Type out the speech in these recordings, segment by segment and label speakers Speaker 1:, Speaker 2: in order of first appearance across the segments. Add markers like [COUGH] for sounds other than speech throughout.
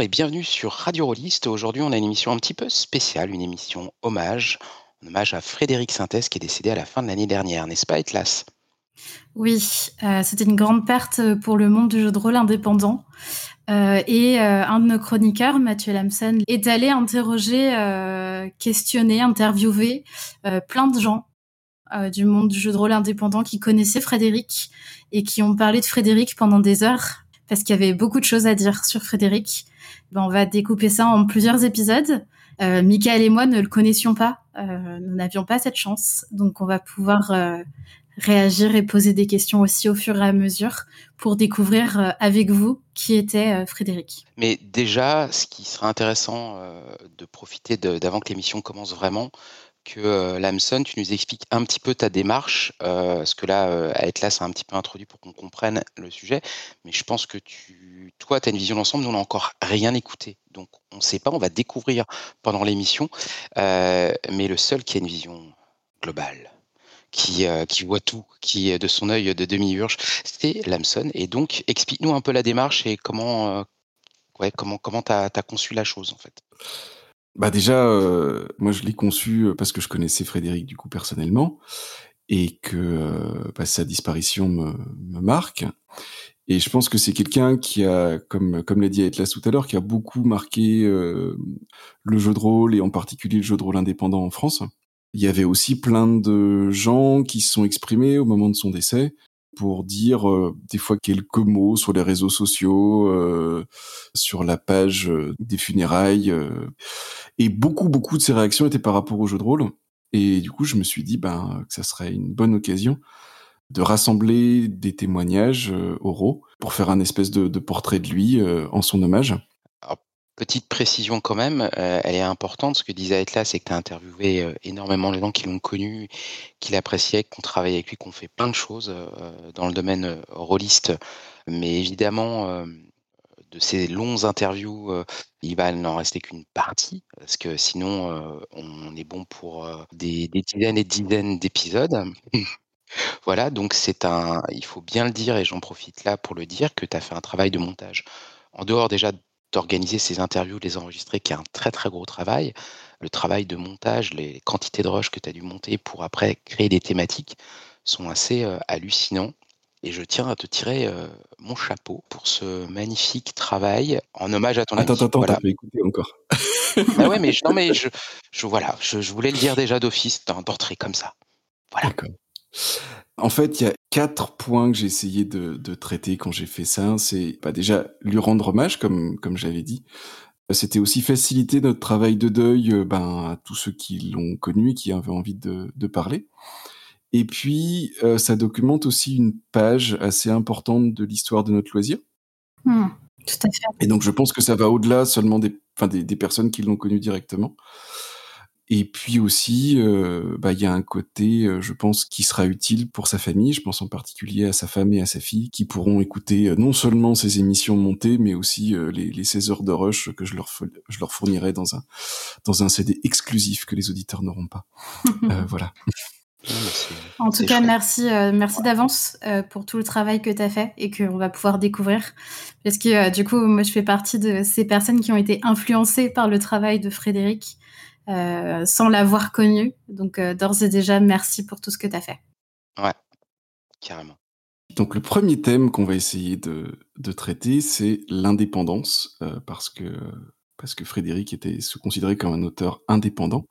Speaker 1: Et bienvenue sur Radio Rolliste. Aujourd'hui, on a une émission un petit peu spéciale, une émission hommage, un hommage à Frédéric Sintès qui est décédé à la fin de l'année dernière, n'est-ce pas, Etlas
Speaker 2: Oui, euh, c'était une grande perte pour le monde du jeu de rôle indépendant. Euh, et euh, un de nos chroniqueurs, Mathieu Lamson, est allé interroger, questionner, interviewer plein de gens du monde du jeu de rôle indépendant qui connaissaient Frédéric et qui ont parlé de Frédéric pendant des heures parce qu'il y avait beaucoup de choses à dire sur Frédéric. Ben, on va découper ça en plusieurs épisodes. Euh, Michael et moi ne le connaissions pas, euh, nous n'avions pas cette chance, donc on va pouvoir euh, réagir et poser des questions aussi au fur et à mesure pour découvrir avec vous qui était Frédéric.
Speaker 1: Mais déjà, ce qui serait intéressant de profiter d'avant que l'émission commence vraiment, que euh, Lamson, tu nous expliques un petit peu ta démarche, euh, parce que là, euh, être là, c'est un petit peu introduit pour qu'on comprenne le sujet, mais je pense que tu, toi, tu as une vision d'ensemble, nous, on n'a encore rien écouté, donc on ne sait pas, on va découvrir pendant l'émission, mais le seul qui a une vision globale, qui, voit tout, qui de son œil de demi-urge, c'est Lamson, et donc explique-nous un peu la démarche et comment, ouais, comment, comment tu as conçu la chose, en fait.
Speaker 3: Bah déjà, euh, moi je l'ai conçu euh, parce que je connaissais Frédéric du coup personnellement et que euh, bah, sa disparition me, me, marque. Et je pense que c'est quelqu'un qui a, comme comme l'a dit Atlas tout à l'heure, qui a beaucoup marqué le jeu de rôle et en particulier le jeu de rôle indépendant en France. Il y avait aussi plein de gens qui se sont exprimés au moment de son décès pour dire euh, des fois quelques mots sur les réseaux sociaux, euh, sur la page euh, des funérailles. et beaucoup, beaucoup de ces réactions étaient par rapport au jeu de rôle. Et du coup, je me suis dit ben, que ça serait une bonne occasion de rassembler des témoignages oraux pour faire un espèce de, de portrait de lui en son hommage.
Speaker 1: Petite précision quand même, euh, elle est importante. Ce que disait là, c'est que tu as interviewé euh, énormément de gens qui l'ont connu, qui l'appréciaient, qui ont travaillé avec lui, qui ont fait plein de choses euh, dans le domaine rôliste. Mais évidemment, de ces longs interviews, il va n'en rester qu'une partie, parce que sinon, on est bon pour des, des dizaines et dizaines d'épisodes. [LAUGHS] voilà, donc c'est un, il faut bien le dire, et j'en profite là pour le dire, que tu as fait un travail de montage. En dehors déjà d'organiser ces interviews, de les enregistrer, qui est un très très gros travail. Le travail de montage, les quantités de rush que tu as dû monter pour après créer des thématiques sont assez euh, hallucinants. Et je tiens à te tirer euh, mon chapeau pour ce magnifique travail en hommage à ton
Speaker 3: attends, Attends, attends, voilà. t'as écouter encore.
Speaker 1: ah ouais, mais, [LAUGHS] non, mais je, je voilà, je, je, voulais le dire déjà d'office, d'entrée comme ça. Voilà.
Speaker 3: En fait, il y a quatre points que j'ai essayé de, de, traiter quand j'ai fait ça. C'est bah, déjà lui rendre hommage, comme comme j'avais dit. C'était aussi faciliter notre travail de deuil euh, ben, à tous ceux qui l'ont connu et qui avaient envie de, de parler. Et puis, euh, ça documente aussi une page assez importante de l'histoire de notre loisir.
Speaker 2: Mmh, tout à fait.
Speaker 3: Et donc, je pense que ça va au-delà seulement des, des, des personnes qui l'ont connu directement. Et puis aussi, euh, bah, il y a un côté, euh, je pense, qui sera utile pour sa famille. Je pense en particulier à sa femme et à sa fille, qui pourront écouter euh, non seulement ces émissions montées, mais aussi les, les 16 heures de rush que je leur, je leur fournirai dans un, dans un CD exclusif que les auditeurs n'auront pas. [LAUGHS] voilà.
Speaker 2: En tout cas, merci, merci d'avance pour tout le travail que tu as fait et qu'on va pouvoir découvrir. Parce que du coup, moi, je fais partie de ces personnes qui ont été influencées par le travail de Frédéric euh, sans l'avoir connu. Donc, euh, d'ores et déjà, merci pour tout ce que tu as fait.
Speaker 1: Ouais, carrément.
Speaker 3: Donc, le premier thème qu'on va essayer de, de traiter, c'est l'indépendance, euh, parce, que, parce que Frédéric était se considérait comme un auteur indépendant.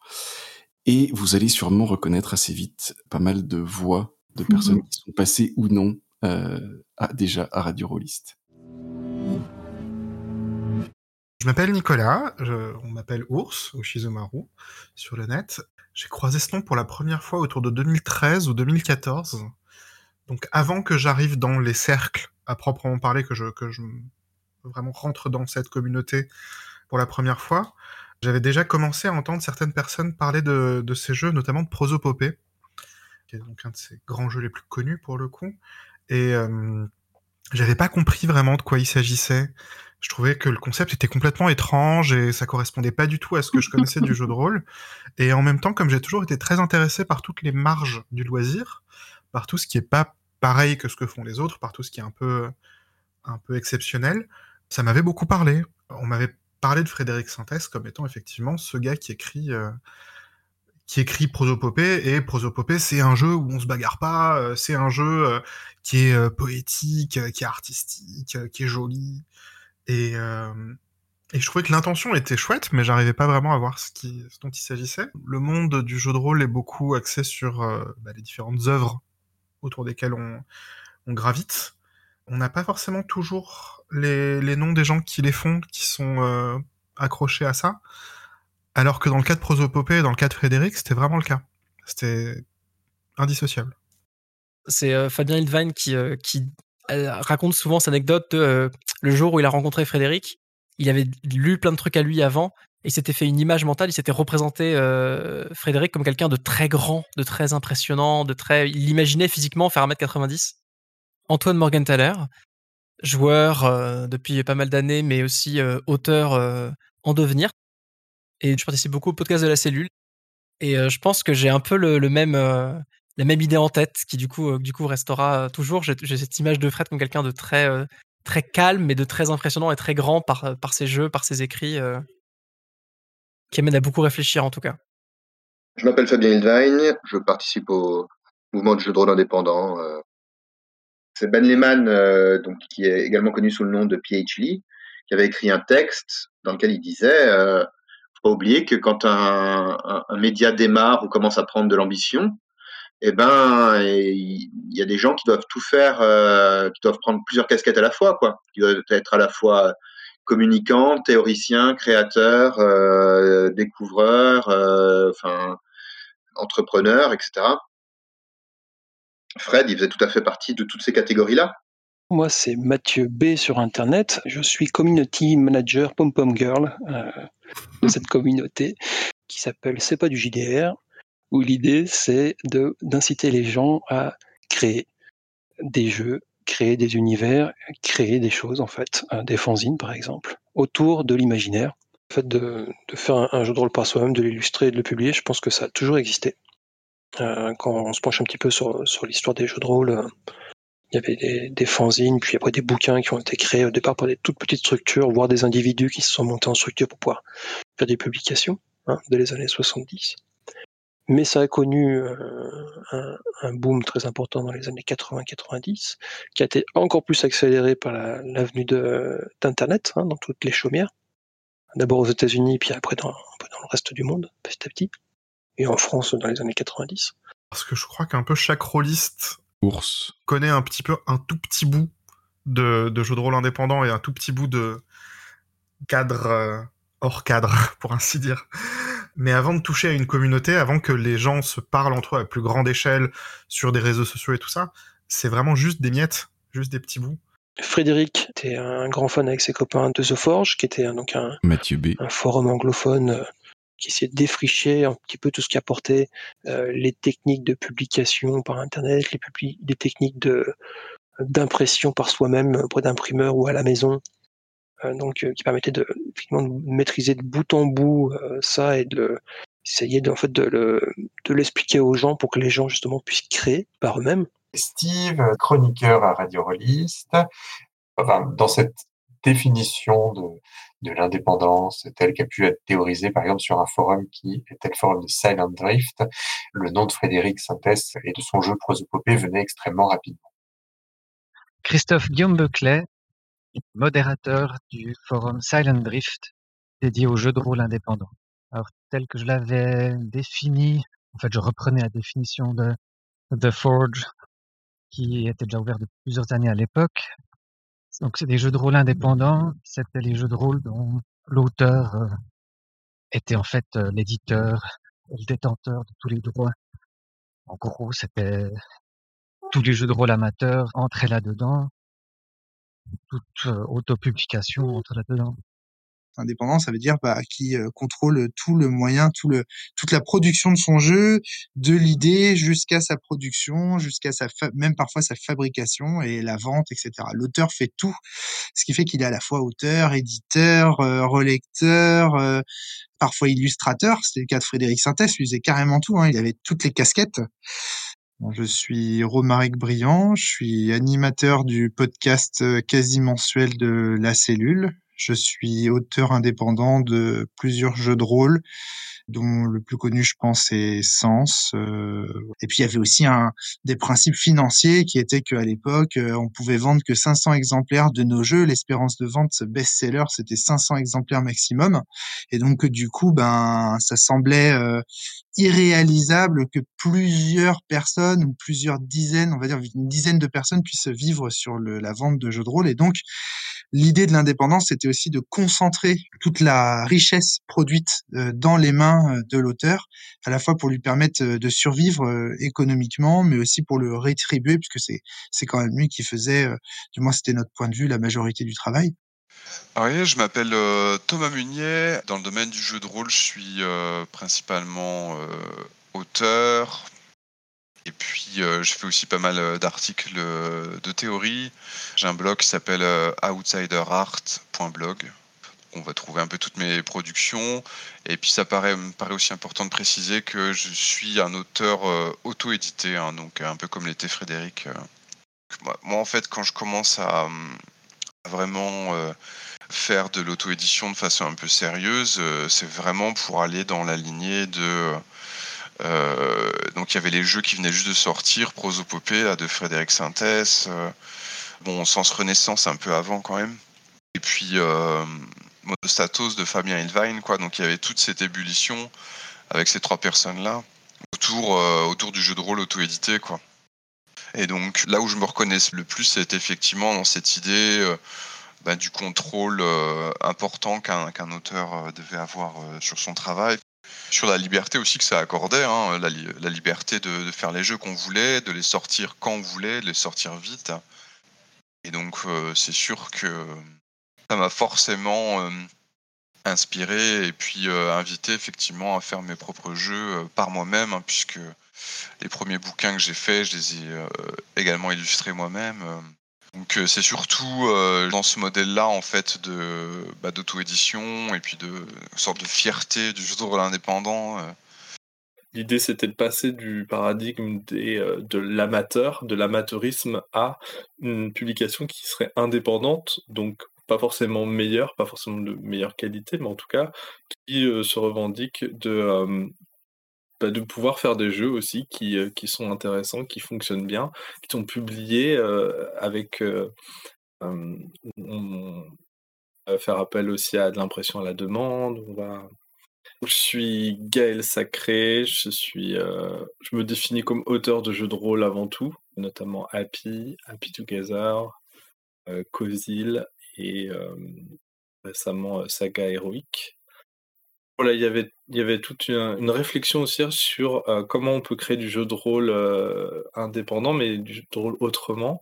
Speaker 3: Et vous allez sûrement reconnaître assez vite pas mal de voix de personnes mmh qui sont passées ou non à, déjà à Radio Rolliste.
Speaker 4: Je m'appelle Nicolas, on m'appelle Ours au Shizumaru sur le net. J'ai croisé ce nom pour la première fois autour de 2013 ou 2014. Donc avant que j'arrive dans les cercles à proprement parler, que je, que je vraiment rentre dans cette communauté pour la première fois, j'avais déjà commencé à entendre certaines personnes parler de, de ces jeux, notamment de Prosopopée, qui est donc un de ces grands jeux les plus connus pour le coup. Et euh, j'avais pas compris vraiment de quoi il s'agissait je trouvais que le concept était complètement étrange et ça correspondait pas du tout à ce que je connaissais du jeu de rôle. Et en même temps, comme j'ai toujours été très intéressé par toutes les marges du loisir, par tout ce qui est pas pareil que ce que font les autres, par tout ce qui est un peu, un peu exceptionnel, Ça m'avait beaucoup parlé. On m'avait parlé de Frédéric Sintès comme étant effectivement ce gars qui écrit euh, qui écrit prosopopée et prosopopée c'est un jeu où on se bagarre pas, euh, c'est un jeu euh, qui est poétique, qui est artistique, qui est joli et et je trouvais que l'intention était chouette, mais j'arrivais pas vraiment à voir ce, dont il s'agissait. Le monde du jeu de rôle est beaucoup axé sur bah, les différentes œuvres autour desquelles on, gravite. On n'a pas forcément toujours les, noms des gens qui les font, qui sont euh, accrochés à ça. Alors que dans le cas de Prosopopée et dans le cas de Frédéric, c'était vraiment le cas. C'était indissociable.
Speaker 5: C'est euh, Fabien Hildvine euh, qui raconte souvent cette anecdote de le jour où il a rencontré Frédéric. Il avait lu plein de trucs à lui avant et il s'était fait une image mentale. Il s'était représenté Frédéric comme quelqu'un de très grand, de très impressionnant, de très. Il l'imaginait physiquement faire 1m90. Antoine Morgenthaler, joueur euh, depuis pas mal d'années, mais aussi euh, auteur euh, en devenir. Et je participe beaucoup au podcast de la cellule. Et je pense que j'ai un peu le, même, la même idée en tête, qui du coup, du coup restera toujours. J'ai cette image de Fred comme quelqu'un de très, très calme, mais de très impressionnant et très grand par, par ses jeux, par ses écrits, qui amène à beaucoup réfléchir en tout cas.
Speaker 6: Je m'appelle Fabien Hildwein, je participe au mouvement de jeux de rôle indépendant c'est Ben Lehman, euh, donc, qui est également connu sous le nom de PhD, qui avait écrit un texte dans lequel il disait euh, faut pas oublier que quand un, média démarre ou commence à prendre de l'ambition, eh ben, il y a des gens qui doivent tout faire, euh, qui doivent prendre plusieurs casquettes à la fois, quoi. Qui doivent être à la fois communicants, théoriciens, créateurs, euh, découvreurs, euh, enfin, entrepreneurs, etc. Fred, il faisait tout à fait partie de toutes ces catégories-là.
Speaker 7: Moi, c'est Mathieu B sur Internet. Je suis community manager Pom Pom Girl de cette communauté qui s'appelle C'est pas du JDR, où l'idée c'est d'inciter les gens à créer des jeux, créer des univers, créer des choses en fait, euh, des fanzines par exemple, autour de l'imaginaire. Le fait de, de faire un, jeu de rôle par soi-même, de l'illustrer de le publier, je pense que ça a toujours existé. Euh, quand on se penche un petit peu sur, sur l'histoire des jeux de rôle, euh, il y avait des, des, fanzines, puis après des bouquins qui ont été créés au départ par des toutes petites structures, voire des individus qui se sont montés en structure pour pouvoir faire des publications, hein, dès les années 70. Mais ça a connu euh, un, un, boom très important dans les années 80-90, qui a été encore plus accéléré par l'avenue la, d'Internet hein, dans toutes les chaumières. D'abord aux États-Unis, puis après dans, dans le reste du monde, petit à petit et en France dans les années 90.
Speaker 4: Parce que je crois qu'un peu chaque rôliste Ours. connaît un petit peu un tout petit bout de, de jeu de rôle indépendant et un tout petit bout de cadre euh, hors cadre, [LAUGHS] pour ainsi dire. Mais avant de toucher à une communauté, avant que les gens se parlent entre eux à plus grande échelle sur des réseaux sociaux et tout ça, c'est vraiment juste des miettes, juste des petits bouts.
Speaker 7: Frédéric était un grand fan avec ses copains de The Forge, qui était donc un,
Speaker 3: Mathieu B.
Speaker 7: un forum anglophone euh, qui essayait de défricher un petit peu tout ce qui apportait euh, les techniques de publication par Internet, les, les techniques de d'impression par soi-même auprès d'imprimeurs ou à la maison, euh, donc euh, qui permettait de, de maîtriser de bout en bout euh, ça et de essayer de, en fait de, le, de l'expliquer aux gens pour que les gens justement puissent créer par eux-mêmes.
Speaker 8: Steve, chroniqueur à Radio Rolliste, enfin, dans cette définition de, de l'indépendance telle qu'a pu être théorisée par exemple sur un forum qui était le forum de Silent Drift, le nom de Frédéric Sintès et de son jeu Prosopopée venait extrêmement rapidement.
Speaker 9: Christophe Guillaume Beclet, modérateur du forum Silent Drift dédié aux jeux de rôle indépendants. Alors tel que je l'avais défini, en fait je reprenais la définition de The Forge qui était déjà ouvert depuis plusieurs années à l'époque, donc c'est des jeux de rôle indépendants. C'était les jeux de rôle dont l'auteur euh, était en fait euh, l'éditeur, le détenteur de tous les droits. En gros, c'était tous les jeux de rôle amateurs entraient là-dedans. Toute euh, autopublication entrait là-dedans
Speaker 10: indépendant, ça veut dire bah, qui euh, contrôle tout le moyen, tout le, toute la production de son jeu, de l'idée jusqu'à sa production, jusqu'à sa même parfois sa fabrication et la vente, etc. L'auteur fait tout, ce qui fait qu'il est à la fois auteur, éditeur, euh, relecteur, euh, parfois illustrateur. C'était le cas de Frédéric Sintès, lui faisait carrément tout. Hein, il avait toutes les casquettes. Je suis Romaric Briand, je suis animateur du podcast euh, quasi mensuel de La Cellule. Je suis auteur indépendant de plusieurs jeux de rôle, dont le plus connu, je pense, est Sens. Euh, et puis, il y avait aussi un, des principes financiers qui étaient qu'à l'époque, euh, on pouvait vendre que 500 exemplaires de nos jeux. L'espérance de vente best-seller, c'était 500 exemplaires maximum. Et donc, du coup, ben, ça semblait euh, irréalisable que plusieurs personnes ou plusieurs dizaines, on va dire une dizaine de personnes puissent vivre sur le, la vente de jeux de rôle. Et donc, l'idée de l'indépendance, c'était aussi de concentrer toute la richesse produite euh, dans les mains euh, de l'auteur, à la fois pour lui permettre euh, de survivre économiquement, mais aussi pour le rétribuer, puisque c'est c'est quand même lui qui faisait, du moins c'était notre point de vue, la majorité du travail.
Speaker 11: Oui, je m'appelle Thomas Munier. Dans le domaine du jeu de rôle, je suis principalement auteur, et puis, je fais aussi pas mal d'articles de théorie. J'ai un blog qui s'appelle outsiderart.blog. On va trouver un peu toutes mes productions. Et puis, ça paraît, me paraît aussi important de préciser que je suis un auteur auto-édité, hein, donc un peu comme l'était Frédéric. Moi, en fait, quand je commence à vraiment faire de l'auto-édition de façon un peu sérieuse, c'est vraiment pour aller dans la lignée de euh, donc il y avait les jeux qui venaient juste de sortir, Prosopopée de Frédéric Sintès, euh, bon Sens Renaissance un peu avant quand même, et puis euh, Monostatos de Fabien Ilvain, quoi. Donc il y avait toute cette ébullition avec ces trois personnes-là autour, autour du jeu de rôle auto-édité, quoi. Et donc là où je me reconnais le plus, c'est effectivement dans cette idée bah, du contrôle important qu'un auteur devait avoir sur son travail sur la liberté aussi que ça accordait, hein, la, liberté de, faire les jeux qu'on voulait, de les sortir quand on voulait, de les sortir vite. Et donc euh, c'est sûr que ça m'a forcément euh, inspiré et puis euh, invité effectivement à faire mes propres jeux par moi-même, hein, puisque les premiers bouquins que j'ai faits, je les ai également illustrés moi-même. Donc euh, c'est surtout euh, dans ce modèle-là en fait de bah, d'auto-édition et puis de sorte de fierté du jeu de rôle indépendant. Euh.
Speaker 12: L'idée c'était de passer du paradigme des, de l'amateur, de l'amateurisme à une publication qui serait indépendante, donc pas forcément meilleure, pas forcément de meilleure qualité, mais en tout cas qui se revendique de bah, de pouvoir faire des jeux aussi qui, euh, qui sont intéressants, qui fonctionnent bien, qui sont publiés euh, avec. Euh, on va faire appel aussi à de l'impression à la demande. On va... Je suis Gaël Sacré, je, suis, je me définis comme auteur de jeux de rôle avant tout, notamment Happy, Happy Together, Cozil et récemment Saga Il y avait, il y avait toute une, réflexion aussi sur euh, comment on peut créer du jeu de rôle euh, indépendant, mais du jeu de rôle autrement,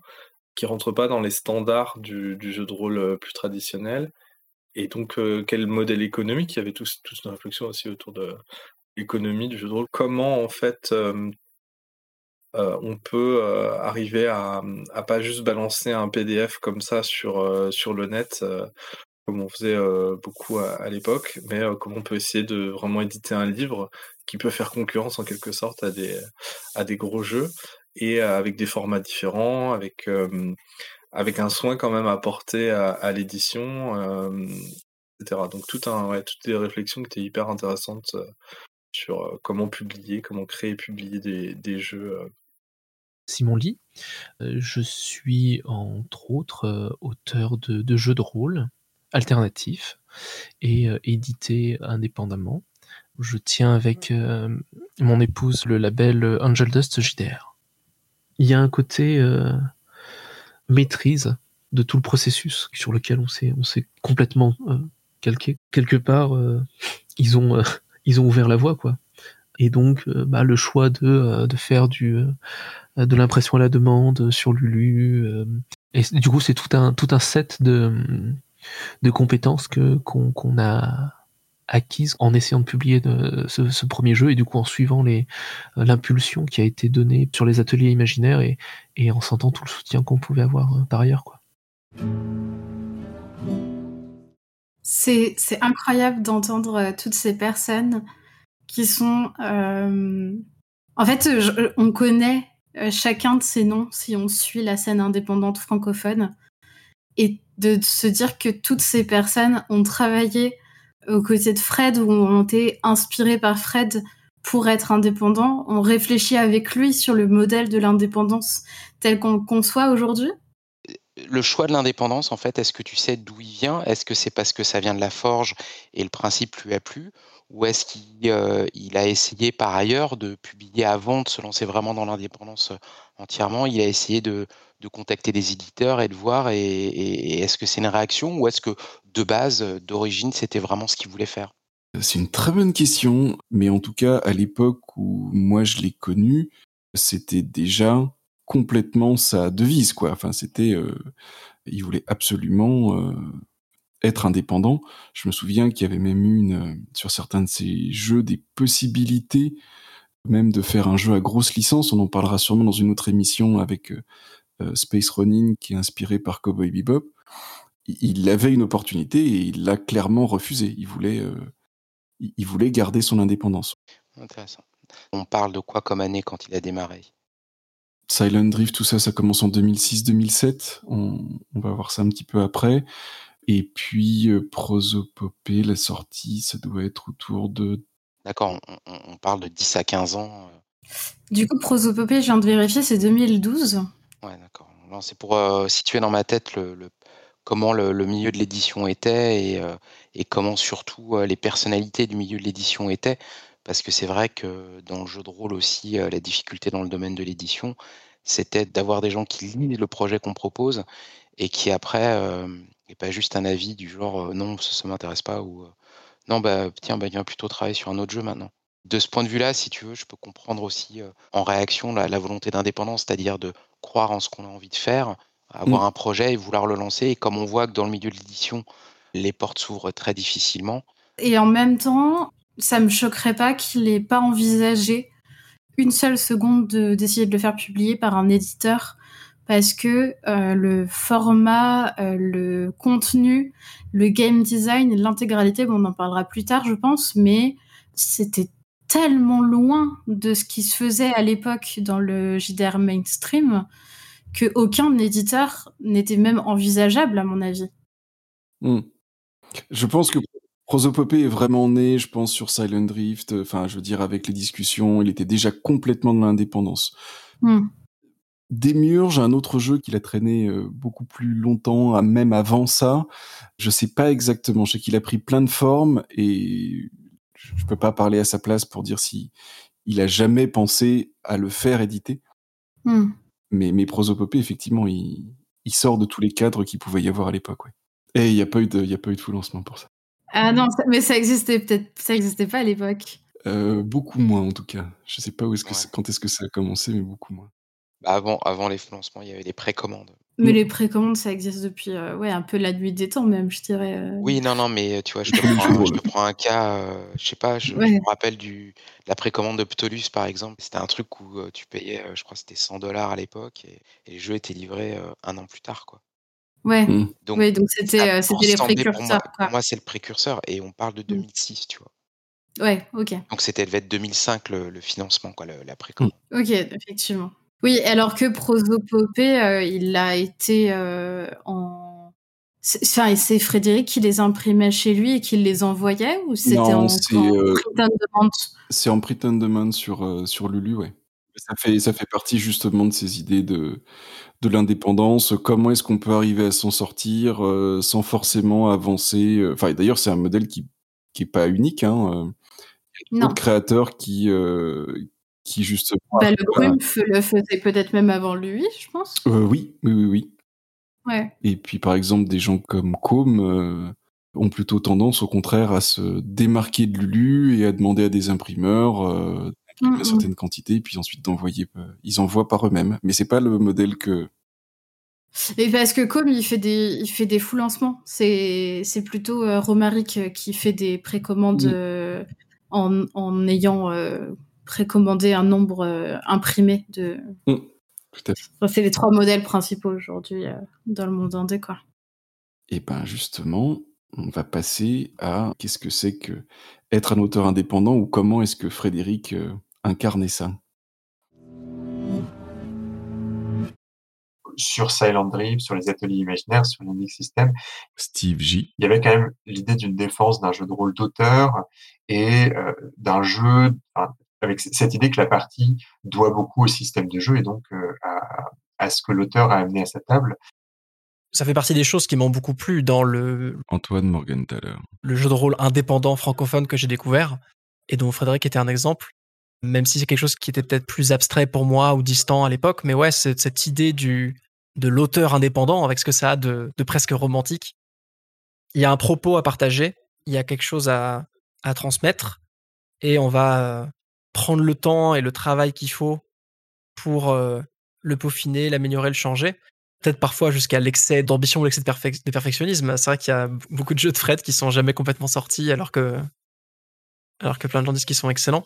Speaker 12: qui rentre pas dans les standards du, jeu de rôle euh, plus traditionnel. Et donc, quel modèle économique? Il y avait toute une réflexion aussi autour de l'économie du jeu de rôle. Comment, en fait, on peut arriver à, à pas juste balancer un PDF comme ça sur, sur le net comme on faisait beaucoup à, l'époque, mais comment on peut essayer de vraiment éditer un livre qui peut faire concurrence en quelque sorte à des, à des gros jeux et avec des formats différents, avec, avec un soin quand même apporté à, l'édition, etc. Donc tout un, ouais, toutes des réflexions qui étaient hyper intéressantes sur comment publier, comment créer et publier des, des jeux.
Speaker 13: Simon Lee, je suis entre autres auteur de jeux de rôle alternatif et euh, édité indépendamment. Je tiens avec euh, mon épouse le label Angel Dust JDR. Il y a un côté euh, maîtrise de tout le processus sur lequel on s'est on s'est complètement calqué. Quelque part, ils ont ils ont ouvert la voie quoi. Et donc, bah, le choix de, de faire du de l'impression à la demande sur Lulu. et du coup, c'est tout un tout un set de de compétences que qu'on a acquises en essayant de publier ce, premier jeu et du coup en suivant les l'impulsion qui a été donnée sur les ateliers imaginaires et, en sentant tout le soutien qu'on pouvait avoir euh, par ailleurs quoi.
Speaker 2: C'est incroyable d'entendre euh, toutes ces personnes qui sont euh, en fait on connaît euh, chacun de ces noms si on suit la scène indépendante francophone et de se dire que toutes ces personnes ont travaillé aux côtés de Fred ou ont été inspirées par Fred pour être indépendants, ont réfléchi avec lui sur le modèle de l'indépendance tel qu'on le conçoit aujourd'hui?
Speaker 1: Le choix de l'indépendance, en fait, est-ce que tu sais d'où il vient? Est-ce que c'est parce que ça vient de la forge et le principe lui a plu? Ou est-ce qu'il euh, a essayé par ailleurs de publier avant de se lancer vraiment dans l'indépendance euh, entièrement? Il a essayé de, de contacter des éditeurs et de voir, est-ce que c'est une réaction ou est-ce que de base, euh, d'origine, c'était vraiment ce qu'il voulait faire?
Speaker 3: C'est une très bonne question, mais en tout cas, à l'époque où moi je l'ai connu, c'était déjà complètement sa devise, quoi. Enfin, c'était, euh, il voulait absolument euh, être indépendant. Je me souviens qu'il y avait même eu une, sur certains de ses jeux des possibilités même de faire un jeu à grosse licence. On en parlera sûrement dans une autre émission avec Space Running qui est inspiré par Cowboy Bebop. Il avait une opportunité et il l'a clairement refusé. Il voulait, euh, il voulait garder son indépendance.
Speaker 1: Intéressant. On parle de quoi comme année quand il a démarré?
Speaker 3: Silent Drift, tout ça, ça commence en 2006-2007. On, on va voir ça un petit peu après. Et puis euh, Prosopopée, la sortie, ça doit être autour de.
Speaker 1: D'accord, on, on- on parle de 10 à 15 ans. euh,
Speaker 2: Du coup, Prosopopée, je viens de vérifier, c'est 2012.
Speaker 1: Ouais, d'accord. C'est pour euh, situer dans ma tête le, comment le, milieu de l'édition était et, euh, comment surtout euh, les personnalités du milieu de l'édition étaient. Parce que c'est vrai que dans le jeu de rôle aussi, la difficulté dans le domaine de l'édition, c'était d'avoir des gens qui lisent le projet qu'on propose et qui après, euh, et pas juste un avis du genre non, ça, ça m'intéresse pas ou non, bah tiens, bah, viens plutôt travailler sur un autre jeu maintenant. De ce point de vue-là, si tu veux, je peux comprendre aussi euh, en réaction la, la volonté d'indépendance, c'est-à-dire de croire en ce qu'on a envie de faire, avoir
Speaker 3: Mm.
Speaker 1: un projet et vouloir le lancer. Et comme on voit que dans le milieu de l'édition, les portes s'ouvrent très difficilement,
Speaker 2: Et en même temps, ça me choquerait pas qu'il n'ait pas envisagé une seule seconde de- d'essayer de, le faire publier par un éditeur parce que euh, le format, euh, le contenu, le game design, l'intégralité, bon, on en parlera plus tard, je pense, mais c'était tellement loin de ce qui se faisait à l'époque dans le JDR mainstream que aucun éditeur n'était même envisageable, à mon avis.
Speaker 3: Hmm. Je pense que Prosopopée est vraiment né, je pense, sur Silent Drift. Enfin, je veux dire, avec les discussions, il était déjà complètement dans l'indépendance. Démiurge, un autre jeu qu'il a traîné euh, beaucoup plus longtemps, même avant ça. Je sais pas exactement. Je sais qu'il a pris plein de formes et je peux pas parler à sa place pour dire si il a jamais pensé à le faire éditer.
Speaker 2: Hmm.
Speaker 3: Mais, mais Prosopopée, effectivement, il, il sort de tous les cadres qu'il pouvait y avoir à l'époque. Ouais. Et il n'y a pas eu de, il a pas eu de full lancement pour ça.
Speaker 2: Ah non, ça- mais ça existait peut-être, ça existait pas à l'époque.
Speaker 3: Euh, beaucoup moins en tout cas. Je sais pas où est-ce que
Speaker 1: Ouais.
Speaker 3: c'est- quand est-ce que ça a commencé, mais beaucoup moins.
Speaker 1: bah, avant, avant les lancements, il y avait les précommandes.
Speaker 2: Mais
Speaker 3: Mm.
Speaker 2: les précommandes, ça existe depuis, euh, ouais, un peu la nuit des temps même, je dirais. euh.
Speaker 1: Oui, non, non, mais tu vois, je te [LAUGHS] prends,
Speaker 3: jours,
Speaker 1: je te
Speaker 3: ouais.
Speaker 1: prends un cas, euh, je sais pas, je, me rappelle du, de la précommande de Ptolus, par exemple. C'était un truc où euh, tu payais, euh, je crois, que c'était 100 dollars à l'époque et, et les jeux étaient livrés euh, un an plus tard, quoi.
Speaker 2: Ouais,
Speaker 3: Mm.
Speaker 1: Donc,
Speaker 2: ouais, donc
Speaker 1: ça
Speaker 2: c'était, euh, les
Speaker 1: sembler, pour moi,
Speaker 2: précurseurs,
Speaker 1: pour
Speaker 2: quoi.
Speaker 1: moi, c'est le précurseur et on parle de
Speaker 2: Mm.
Speaker 1: 2006, tu vois.
Speaker 2: Ouais, ok,
Speaker 1: Donc, c'était devait être 2005 le, le financement, quoi, le- la
Speaker 3: Mm.
Speaker 1: précommande.
Speaker 2: ok, effectivement. Oui, alors que Prosopopée, euh, il a été euh, en. Enfin, c'est Frédéric qui les imprimait chez lui et qui les envoyait ou c'était en,
Speaker 3: c'est
Speaker 2: en
Speaker 3: euh,
Speaker 2: print demand?
Speaker 3: c'est en print on demand sur euh, sur Lulu, ouais. Ça fait ça fait partie justement de ces idées de de l'indépendance. Comment est-ce qu'on peut arriver à s'en sortir sans forcément avancer Enfin, d'ailleurs, c'est un modèle qui qui est pas unique. Hein. Il y a
Speaker 2: Non.
Speaker 3: d'autres créateurs qui qui justement.
Speaker 2: Bah, le Grumpf le faisait peut-être même avant lui, je pense.
Speaker 3: Euh, oui, oui, oui, oui.
Speaker 2: Ouais.
Speaker 3: Et puis, par exemple, des gens comme Com euh, ont plutôt tendance, au contraire, à se démarquer de Lulu et à demander à des imprimeurs euh, d'imprimer
Speaker 2: Mm,
Speaker 3: une certaine quantité, puis ensuite d'envoyer. euh, ils envoient par eux-mêmes. Mais c'est pas le modèle que.
Speaker 2: Et parce que comme il fait des, il fait des fous lancements, c'est, c'est plutôt Romaric qui fait des précommandes
Speaker 3: Mm.
Speaker 2: en, en ayant précommandé un nombre euh, imprimé de.
Speaker 3: Mm.
Speaker 2: Enfin, c'est les trois modèles principaux aujourd'hui euh, dans le monde indé, quoi.
Speaker 3: Et ben justement, on va passer à qu'est-ce que c'est que être un auteur indépendant ou comment est-ce que Frédéric euh, incarnait ça?
Speaker 8: sur Silent Drift, sur les ateliers imaginaires, sur l'Enix System,
Speaker 3: Steve J.
Speaker 8: il y avait quand même l'idée d'une défense d'un jeu de rôle d'auteur et euh, d'un jeu enfin, avec cette idée que la partie doit beaucoup au système de jeu et donc euh, à, à ce que l'auteur a amené à sa table.
Speaker 5: Ça fait partie des choses qui m'ont beaucoup plu dans le,
Speaker 3: Antoine Morgenthaler.
Speaker 5: le jeu de rôle indépendant francophone que j'ai découvert et dont Frédéric était un exemple. Même si c'est quelque chose qui était peut-être plus abstrait pour moi ou distant à l'époque, mais ouais, c'est cette idée du de l'auteur indépendant avec ce que ça a de, de presque romantique. Il y a un propos à partager, il y a quelque chose à, à transmettre, et on va euh, prendre le temps et le travail qu'il faut pour euh, le peaufiner, l'améliorer, le changer. Peut-être parfois jusqu'à l'excès d'ambition ou l'excès de, perfec- de perfectionnisme. C'est vrai qu'il y a beaucoup de jeux de Fred qui sont jamais complètement sortis alors que, alors que plein de gens disent qu'ils sont excellents.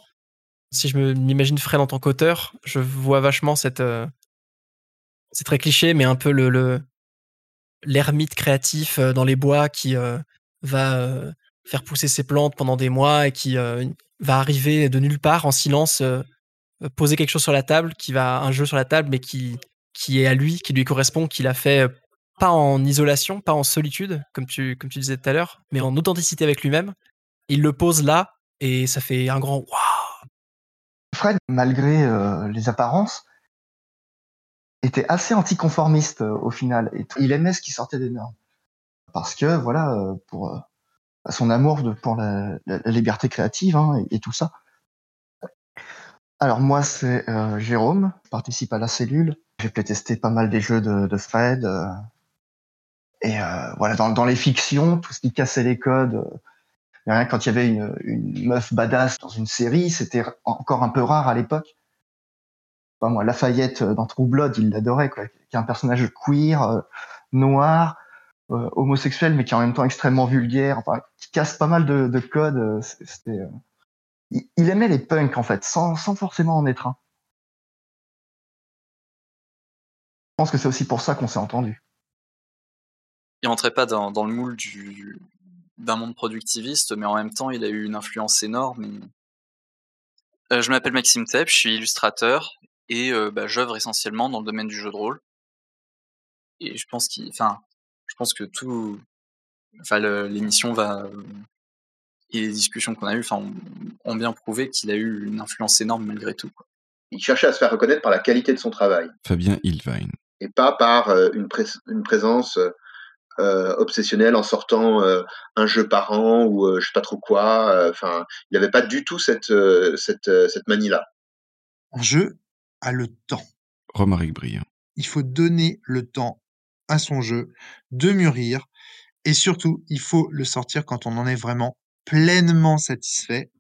Speaker 5: Si je m'imagine Fred en tant qu'auteur, je vois vachement cette. euh, c'est très cliché, mais un peu le, le l'ermite créatif euh, dans les bois qui va faire pousser ses plantes pendant des mois et qui va arriver de nulle part en silence, euh, euh, poser quelque chose sur la table, qui va un jeu sur la table, mais qui qui est à lui, qui lui correspond, qu'il a fait euh, pas en isolation, pas en solitude, comme tu comme tu disais tout à l'heure, mais en authenticité avec lui-même. Il le pose là et ça fait un grand waouh.
Speaker 14: Fred, malgré les apparences, était assez anticonformiste au final. Et il aimait ce qui sortait des normes. Parce que, voilà, pour son amour pour la, liberté créative hein, et, tout ça. Alors moi, c'est euh, Jérôme, je participe à la cellule. J'ai playtesté pas mal des jeux de, Fred. euh, et euh, voilà, dans, les fictions, tout ce qui cassait les codes, rien quand il y avait une, meuf badass dans une série, c'était encore un peu rare à l'époque. Moi, Lafayette dans True il l'adorait, quoi. Qui est un personnage queer, noir, homosexuel, mais qui est en même temps extrêmement vulgaire, qui casse pas mal de, de codes. euh, C'était, euh, il, aimait les punks, en fait, sans, sans forcément en être un. Je pense que c'est aussi pour ça qu'on s'est entendu.
Speaker 15: il rentrait pas dans, dans le moule du d'un monde productiviste, mais en même temps, il a eu une influence énorme. Euh, je m'appelle Maxime Tepp, je suis illustrateur et euh, bah, j'œuvre essentiellement dans le domaine du jeu de rôle. Et je pense qu'il, je pense que tout, enfin, l'émission va et les discussions qu'on a eues, enfin, ont, bien prouvé qu'il a eu une influence énorme malgré tout. quoi.
Speaker 6: Il cherchait à se faire reconnaître par la qualité de son travail
Speaker 3: Fabien Ilvine.
Speaker 6: et pas par euh, une, prés- une présence euh, obsessionnelle en sortant euh, un jeu par an ou euh, je sais pas trop quoi. euh, Enfin, il n'avait pas du tout cette euh, cette euh, cette manie-là.
Speaker 10: Un jeu a le temps.
Speaker 3: Romaric Briand.
Speaker 10: Il faut donner le temps à son jeu de mûrir et surtout, il faut le sortir quand on en est vraiment pleinement satisfait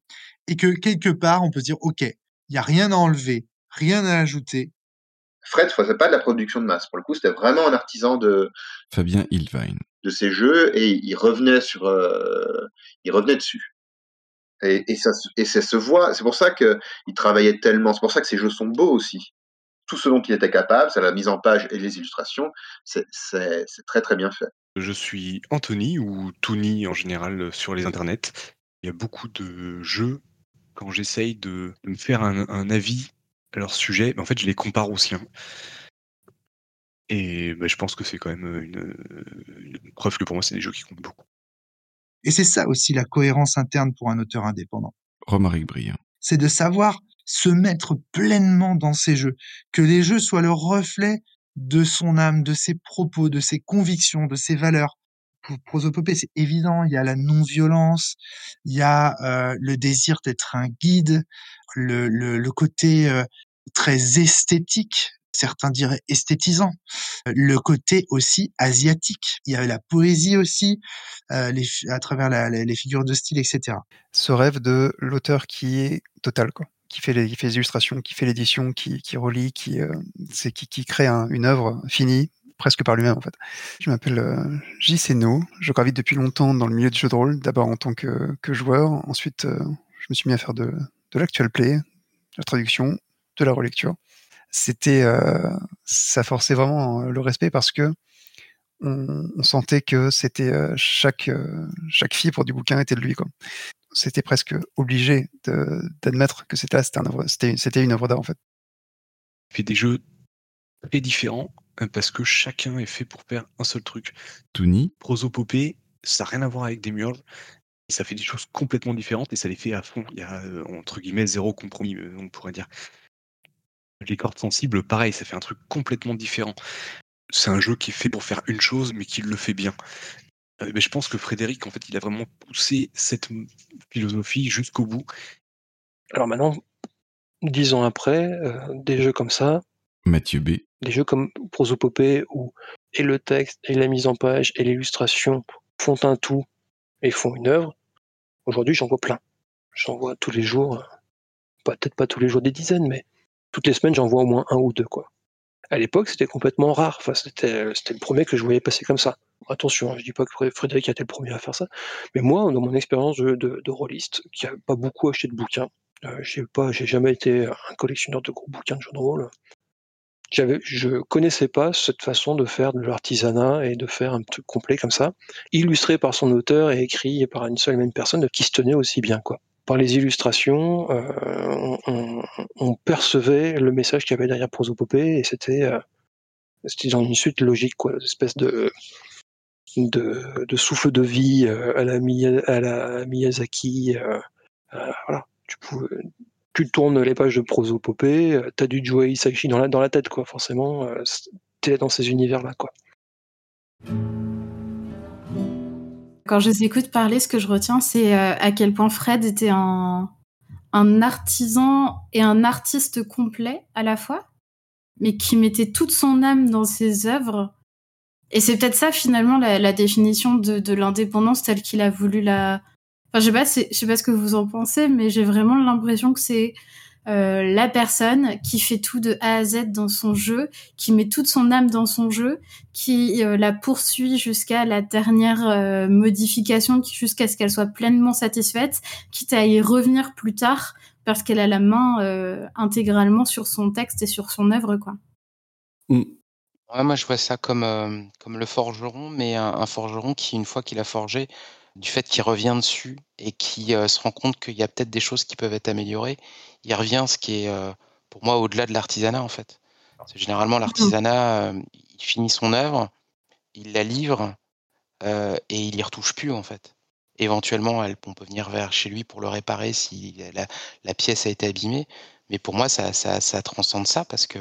Speaker 10: et que quelque part, on peut se dire, OK, il n'y a rien à enlever, rien à ajouter.
Speaker 6: Fred ne faisait pas de la production de masse. Pour le coup, c'était vraiment un artisan de
Speaker 3: Fabien Ilvine.
Speaker 6: de ces jeux et il revenait sur euh, il revenait dessus et, et ça se- et ça se voit c'est pour ça que il travaillait tellement c'est pour ça que ces jeux sont beaux aussi tout ce dont il était capable c'est la mise en page et les illustrations c'est très très bien fait
Speaker 16: Je suis Anthony ou Tony en général euh, sur les internets. Il y a beaucoup de jeux, quand j'essaye de, me faire un, un avis à leur sujet, en fait je les compare aux siens. Et bah, je pense que c'est quand même euh, une, une preuve que pour moi c'est des jeux qui comptent beaucoup.
Speaker 10: Et c'est ça aussi la cohérence interne pour un auteur indépendant.
Speaker 3: Romaric Briand.
Speaker 10: C'est de savoir se mettre pleinement dans ses jeux, que les jeux soient le reflet de son âme, de ses propos, de ses convictions, de ses valeurs. Pour Prosopopée, c'est évident, il y a la non-violence, il y a euh, le désir d'être un guide, le, côté euh, très esthétique, certains diraient esthétisant, le côté aussi asiatique. Il y a la poésie aussi, euh, à travers les figures de style, etc.
Speaker 17: ce rêve de l'auteur qui est total, quoi. Qui fait les, qui fait les illustrations, qui fait l'édition, qui, qui relie, qui, euh, c'est, qui, qui crée un- une œuvre finie, presque par lui-même, en fait. Je m'appelle euh, J. Seno. Je gravite depuis longtemps dans le milieu du jeu de rôle, d'abord en tant que, que joueur. Ensuite, euh, je me suis mis à faire de, de l'actual play, de la traduction, de la relecture. C'était, euh, ça forçait vraiment le respect parce que on, on sentait que c'était euh, chaque euh, chaque fibre du bouquin était de lui quoi. C'était presque obligé d'admettre que c'était c'était un œuvre- c'était c'était une œuvre d'art en fait.
Speaker 16: Il fait des jeux très différents, euh, parce que chacun est fait pour faire un seul truc.
Speaker 3: Tony
Speaker 16: Prosopopée, ça n'a rien à voir avec des murs. Et ça fait des choses complètement différentes et ça les fait à fond. Il y a, entre guillemets, zéro compromis, on pourrait dire. Les cordes sensibles, pareil, ça fait un truc complètement différent. C'est un jeu qui est fait pour faire une chose, mais qui le fait bien. Euh, mais je pense que Frédéric, en fait, il a vraiment poussé cette philosophie jusqu'au bout.
Speaker 7: Alors maintenant, dix ans après, euh, des jeux comme ça,
Speaker 3: Mathieu B.
Speaker 7: des jeux comme Prosopopée où et le texte et la mise en page et l'illustration font un tout et font une œuvre, aujourd'hui j'en vois plein. J'en vois tous les jours, euh, peut-être pas tous les jours des dizaines, mais toutes les semaines j'en vois au moins un ou deux. quoi. À l'époque c'était complètement rare, c'était le premier que je voyais passer comme ça. Attention, hein, je dis pas que Fré- Frédéric a été le premier à faire ça, mais moi, dans mon expérience de, de, de rôliste, qui a pas beaucoup acheté de bouquins, euh, j'ai pas, j'ai jamais été un collectionneur de gros bouquins de jeux de rôle. J'avais, je connaissais pas cette façon de faire de l'artisanat et de faire un truc complet comme ça, illustré par son auteur et écrit par une seule et même personne, qui se tenait aussi bien, quoi. Par les illustrations, euh, on, percevait le message qu'il y avait derrière Prosopopée et c'était, euh, c'était dans une suite logique, quoi, une espèce de, de, souffle de vie euh, à la, Miyazaki. voilà, tu, tu tournes les pages de prosopopée, euh, t'as du Joe dans la, tête, quoi, forcément, c'est- t'es dans ces univers-là, quoi.
Speaker 2: Quand je les écoute parler, ce que je retiens, c'est euh, à quel point Fred était un, un artisan et un artiste complet à la fois, mais qui mettait toute son âme dans ses œuvres. Et c'est peut-être ça finalement la, la définition de, de l'indépendance telle qu'il a voulu la. Enfin, je sais pas, je sais pas ce que vous en pensez, mais j'ai vraiment l'impression que c'est euh, la personne qui fait tout de A à Z dans son jeu, qui met toute son âme dans son jeu, qui euh, la poursuit jusqu'à la dernière euh, modification, jusqu'à ce qu'elle soit pleinement satisfaite, quitte à y revenir plus tard parce qu'elle a la main euh, intégralement sur son texte et sur son œuvre, quoi.
Speaker 1: Ouais, moi, je vois ça comme, euh, comme le forgeron, mais un, un forgeron qui, une fois qu'il a forgé, du fait qu'il revient dessus et qui euh, se rend compte qu'il y a peut-être des choses qui peuvent être améliorées, il revient, ce qui est euh, pour moi au-delà de l'artisanat en fait. Parce que généralement, l'artisanat, euh, il finit son œuvre, il la livre et il y retouche plus en fait. Éventuellement, elle, on peut venir vers chez lui pour le réparer si la, la pièce a été abîmée. Mais pour moi, ça, ça, ça transcende ça parce que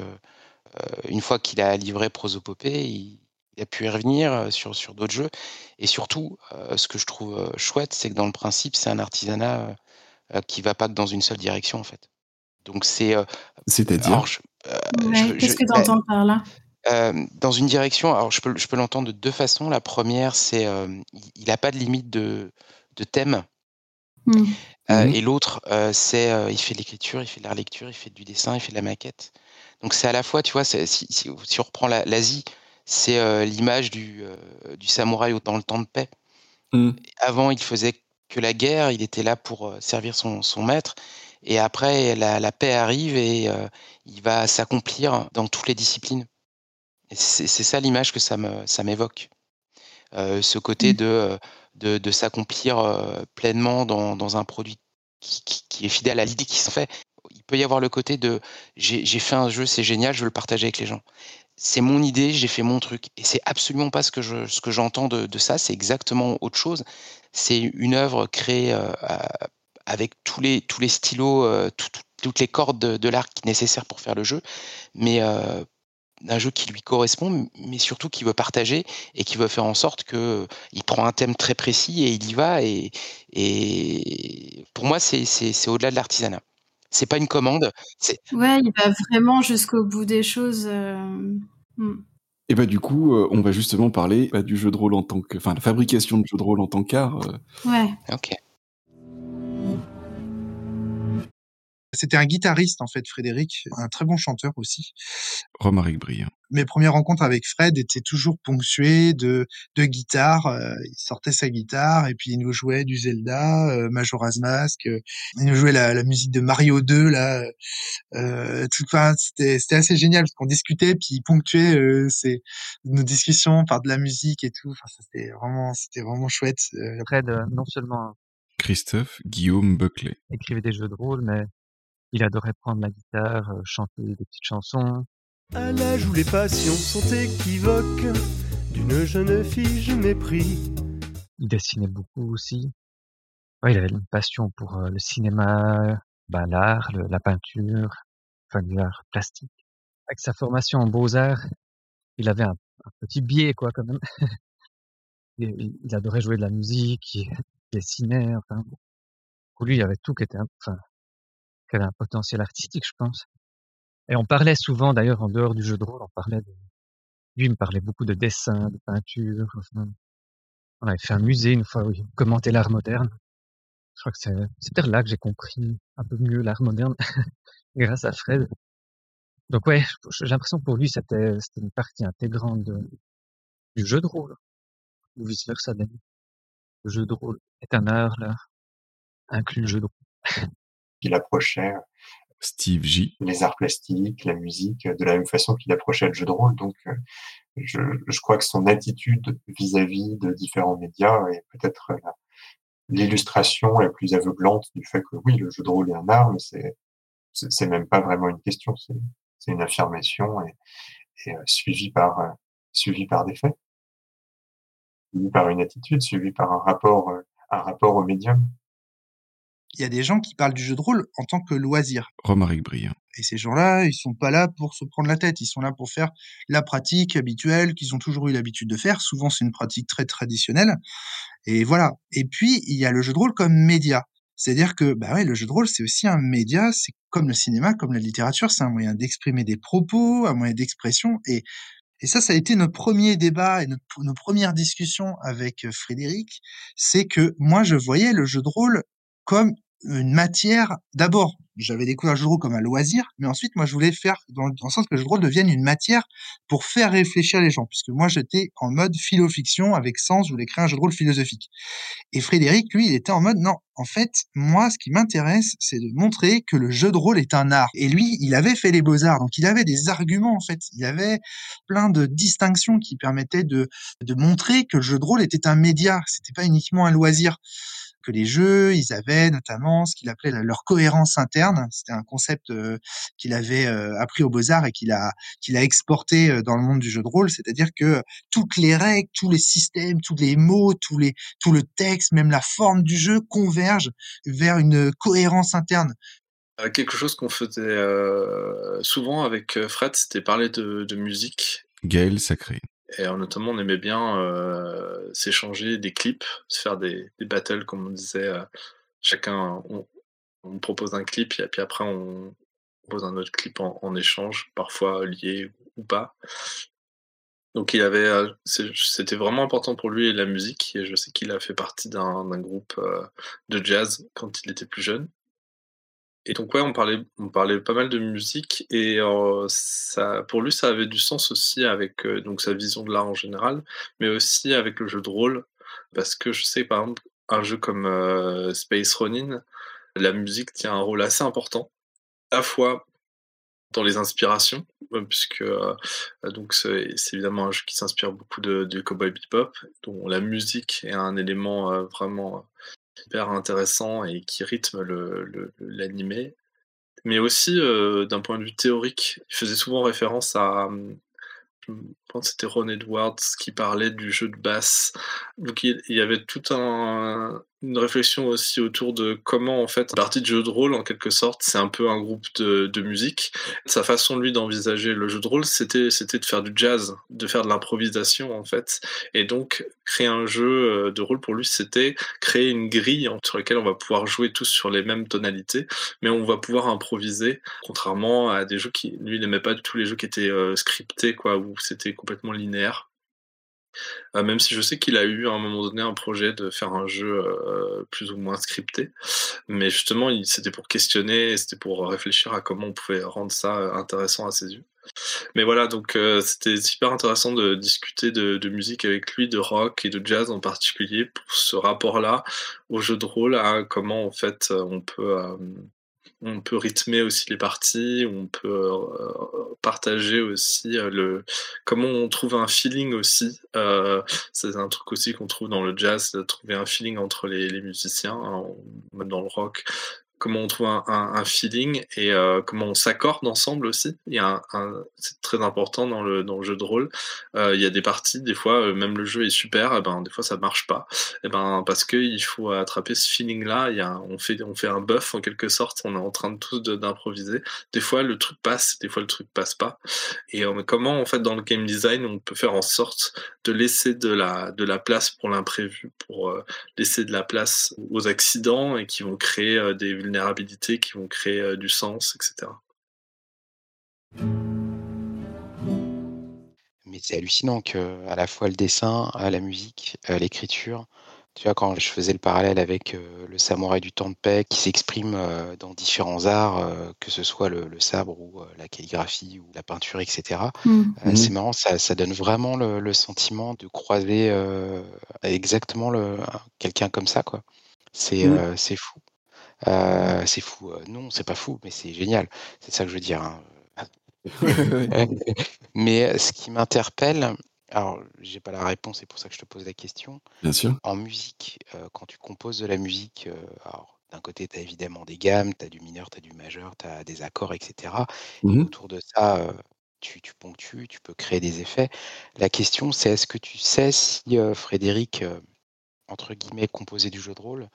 Speaker 1: une fois qu'il a livré Prosopopée, il a pu y revenir euh, sur, sur d'autres jeux. Et surtout, euh, ce que je trouve euh, chouette, c'est que dans le principe, c'est un artisanat qui va pas que dans une seule direction, en fait. Donc c'est. euh,
Speaker 3: C'est-à-dire
Speaker 1: euh,
Speaker 2: Ouais, Qu'est-ce que tu
Speaker 1: bah,
Speaker 2: entends par là?
Speaker 1: euh, dans une direction, alors je peux, je peux l'entendre de deux façons. La première, c'est euh, il n'a pas de limite de, de thème. Euh,
Speaker 3: Mhm.
Speaker 1: Et l'autre, euh, c'est euh, il fait de l'écriture, il fait de la lecture, il fait du dessin, il fait de la maquette. Donc c'est à la fois, tu vois, si, si, si on reprend la- l'Asie, c'est euh, l'image du, euh, du samouraï au- dans le temps de paix.
Speaker 3: Mm.
Speaker 1: Avant, il faisait que la guerre, il était là pour euh, servir son, son maître. Et après, la, la paix arrive et euh, il va s'accomplir dans toutes les disciplines. C'est ça l'image que ça ça m'évoque. Euh, ce côté de, euh, de, de s'accomplir pleinement dans, dans un produit qui, qui, qui est fidèle à l'idée qui s'en fait. Il peut y avoir le côté de j'ai fait un jeu, c'est génial, je veux le partager avec les gens. C'est mon idée, j'ai fait mon truc. Et c'est absolument pas ce que je ce que j'entends de, ça, c'est exactement autre chose. C'est une œuvre créée euh, avec tous les, tous les stylos, euh, tout- tout- toutes les cordes de, de l'art nécessaires pour faire le jeu, mais euh, d'un jeu qui lui correspond, mais surtout qui veut partager et qui veut faire en sorte que il prend un thème très précis et il y va. Et, pour moi, c'est- c'est au-delà de l'artisanat. C'est pas une commande. C'est
Speaker 2: Ouais, il va vraiment jusqu'au bout des choses. euh, hmm.
Speaker 3: Et bah du coup, euh, on va justement parler bah, du jeu de rôle en tant que, enfin, la fabrication de jeux de rôle en tant qu'art. euh,
Speaker 2: Ouais.
Speaker 1: ok.
Speaker 10: C'était un guitariste, en fait, Frédéric, un très bon chanteur aussi.
Speaker 3: Romaric Brillant.
Speaker 10: Mes premières rencontres avec Fred étaient toujours ponctuées de, de guitare. euh, il sortait sa guitare et puis il nous jouait du Zelda, euh, Majora's Mask. euh, il nous jouait la, la musique de Mario 2, là. Euh, tout, enfin, c'était, c'était assez génial parce qu'on discutait puis il ponctuait euh, ses, nos discussions par de la musique et tout. Enfin, c'était vraiment, c'était vraiment chouette. Euh,
Speaker 9: Fred, non seulement
Speaker 3: Christophe Guillaume Buckley.
Speaker 9: écrivait des jeux de rôle, mais il adorait prendre la guitare, euh, chanter des petites chansons.
Speaker 18: À l'âge où les passions sont équivoques, d'une jeune fille je mépris.
Speaker 9: Il dessinait beaucoup aussi. Ouais, il avait une passion pour euh, le cinéma, bah, l'art, la peinture, enfin l'art plastique. Avec sa formation en beaux-arts, il avait un, un petit biais, quoi, quand même. [LAUGHS] il, il- adorait jouer de la musique, il dessinait, enfin. Pour lui, il y avait tout qui était, enfin, qui avait un potentiel artistique, je pense. Et on parlait souvent, d'ailleurs, en dehors du jeu de rôle, on parlait de, lui, il me parlait beaucoup de dessin, de peinture. On avait fait un musée une fois où il commentait l'art moderne. Je crois que c'est, c'est peut-être là que j'ai compris un peu mieux l'art moderne, [LAUGHS] grâce à Fred. Donc ouais, j'ai l'impression que pour lui, c'était, c'était une partie intégrante de- du jeu de rôle, ou vice versa d'ailleurs. Le jeu de rôle est un art, là, inclut le jeu de rôle. [LAUGHS]
Speaker 8: Il approchait
Speaker 3: Steve J.
Speaker 8: les arts plastiques, la musique, de la même façon qu'il approchait le jeu de rôle. Donc, euh, je, je crois que son attitude vis-à-vis de différents médias est peut-être la- l'illustration la plus aveuglante du fait que oui, le jeu de rôle est un art, mais c'est même pas vraiment une question, c'est c'est une affirmation et, et euh, suivie par euh, suivie par des faits, suivie par une attitude, suivie par un rapport euh, un rapport au médium.
Speaker 10: Il y a des gens qui parlent du jeu de rôle en tant que loisir.
Speaker 3: Romaric Briand.
Speaker 10: Et ces gens-là, ils sont pas là pour se prendre la tête. Ils sont là pour faire la pratique habituelle qu'ils ont toujours eu l'habitude de faire. Souvent, c'est une pratique très traditionnelle. Et voilà. Et puis, il y a le jeu de rôle comme média. C'est-à-dire que, bah ouais, le jeu de rôle, c'est aussi un média. C'est comme le cinéma, comme la littérature. C'est un moyen d'exprimer des propos, un moyen d'expression. Et, et ça, ça a été notre premier débat et notre, nos premières discussions avec euh, Frédéric. C'est que moi, je voyais le jeu de rôle comme une matière. D'abord, j'avais découvert le jeu de rôle comme un loisir, mais ensuite, moi, je voulais faire dans, le sens que le jeu de rôle devienne une matière pour faire réfléchir les gens, puisque moi, j'étais en mode philo-fiction avec sens, je voulais créer un jeu de rôle philosophique. Et Frédéric, lui, il était en mode non, en fait, moi, ce qui m'intéresse, c'est de montrer que le jeu de rôle est un art. Et lui, il avait fait les beaux-arts, donc il avait des arguments, en fait. Il avait plein de distinctions qui permettaient de, de montrer que le jeu de rôle était un média, c'était pas uniquement un loisir que les jeux, ils avaient notamment ce qu'il appelait la- leur cohérence interne. C'était un concept euh, qu'il avait euh, appris aux Beaux-Arts et qu'il a, qu'il a exporté euh, dans le monde du jeu de rôle. C'est-à-dire que toutes les règles, tous les systèmes, tous les mots, tous les, tout le texte, même la forme du jeu convergent vers une cohérence interne.
Speaker 12: Quelque chose qu'on faisait euh, souvent avec Fred, c'était parler de, de musique.
Speaker 3: Gaël Sacré.
Speaker 12: Et euh, notamment, on aimait bien euh, s'échanger des clips, se faire des, battles, comme on disait. euh, chacun, on, propose un clip, et puis après, on propose un autre clip en, échange, parfois lié ou pas. Donc, il avait, euh, c'était vraiment important pour lui la musique, et je sais qu'il a fait partie d'un groupe de jazz quand il était plus jeune. Et donc ouais, on parlait, on parlait pas mal de musique et euh, ça, pour lui, ça avait du sens aussi avec euh, donc sa vision de l'art en général, mais aussi avec le jeu de rôle, parce que je sais par exemple un jeu comme euh, Space Ronin, la musique tient un rôle assez important, à la fois dans les inspirations, puisque donc c'est évidemment un jeu qui s'inspire beaucoup de, du Cowboy Bebop, dont la musique est un élément vraiment hyper intéressant et qui rythme le- le- l'animé. Mais aussi, euh, d'un point de vue théorique, il faisait souvent référence à, hum, pense que c'était Ron Edwards qui parlait du jeu de basse. Donc il, y avait toute un, une réflexion aussi autour de comment en fait, partie de jeu de rôle en quelque sorte, c'est un peu un groupe de, de musique. Sa façon lui d'envisager le jeu de rôle, c'était c'était de faire du jazz, de faire de l'improvisation en fait. Et donc créer un jeu euh, de rôle pour lui, c'était créer une grille sur laquelle on va pouvoir jouer tous sur les mêmes tonalités, mais on va pouvoir improviser, contrairement à des jeux qui, lui, n'aimait pas du tout les jeux qui étaient euh, scriptés, quoi, où c'était complètement linéaire. Euh, même si je sais qu'il a eu à un moment donné un projet de faire un jeu euh, plus ou moins scripté, mais justement c'était pour questionner, c'était pour réfléchir à comment on pouvait rendre ça euh, intéressant à ses yeux. Mais voilà, donc c'était super intéressant de discuter de, de musique avec lui, de rock et de jazz en particulier, pour ce rapport-là au jeu de rôle, à comment en fait on peut on peut rythmer aussi les parties, on peut euh, partager aussi euh, le comment on trouve un feeling aussi. Euh, c'est un truc aussi qu'on trouve dans le jazz, trouver un feeling entre les, les musiciens, hein, même dans le rock. Comment on trouve un, feeling et euh, comment on s'accorde ensemble aussi. Il y a un, c'est très important dans le, dans le jeu de rôle. Euh, il y a des parties, des fois, euh, même le jeu est super, et ben, des fois ça marche pas. Et ben, parce qu'il faut attraper ce feeling-là. Il y a, on, fait, on fait un buff en quelque sorte, on est en train de tous d'improviser. Des fois le truc passe, des fois le truc passe pas. Et comment, en fait, dans le game design, on peut faire en sorte de laisser de la, de la place pour l'imprévu, pour laisser de la place aux accidents et qui vont créer des qui vont créer euh, du sens, etc.
Speaker 1: Mais c'est hallucinant que à la fois le dessin, euh, la musique, euh, l'écriture, tu vois, quand je faisais le parallèle avec euh, le samouraï du temps de paix qui s'exprime euh, dans différents arts, euh, que ce soit le, le sabre ou euh, la calligraphie ou la peinture, etc.
Speaker 2: Mm.
Speaker 1: Euh,
Speaker 3: Mhm.
Speaker 1: c'est marrant, ça, ça donne vraiment le, le sentiment de croiser euh, exactement quelqu'un comme ça, quoi. C'est c'est fou. Euh, c'est fou. Euh, non, c'est pas fou, mais c'est génial. C'est ça que je veux dire. hein. [LAUGHS] [LAUGHS] Mais euh, ce qui m'interpelle, alors j'ai pas la réponse, c'est pour ça que je te pose la question.
Speaker 3: Bien sûr.
Speaker 1: En musique, euh, quand tu composes de la musique, euh, alors d'un côté, tu as évidemment des gammes, tu as du mineur, tu as du majeur, tu as des accords, etc. Et
Speaker 3: Mhm.
Speaker 1: autour de ça, tu, tu ponctues, tu peux créer des effets. La question, c'est est-ce que tu sais si Frédéric, entre guillemets, composait du jeu de rôle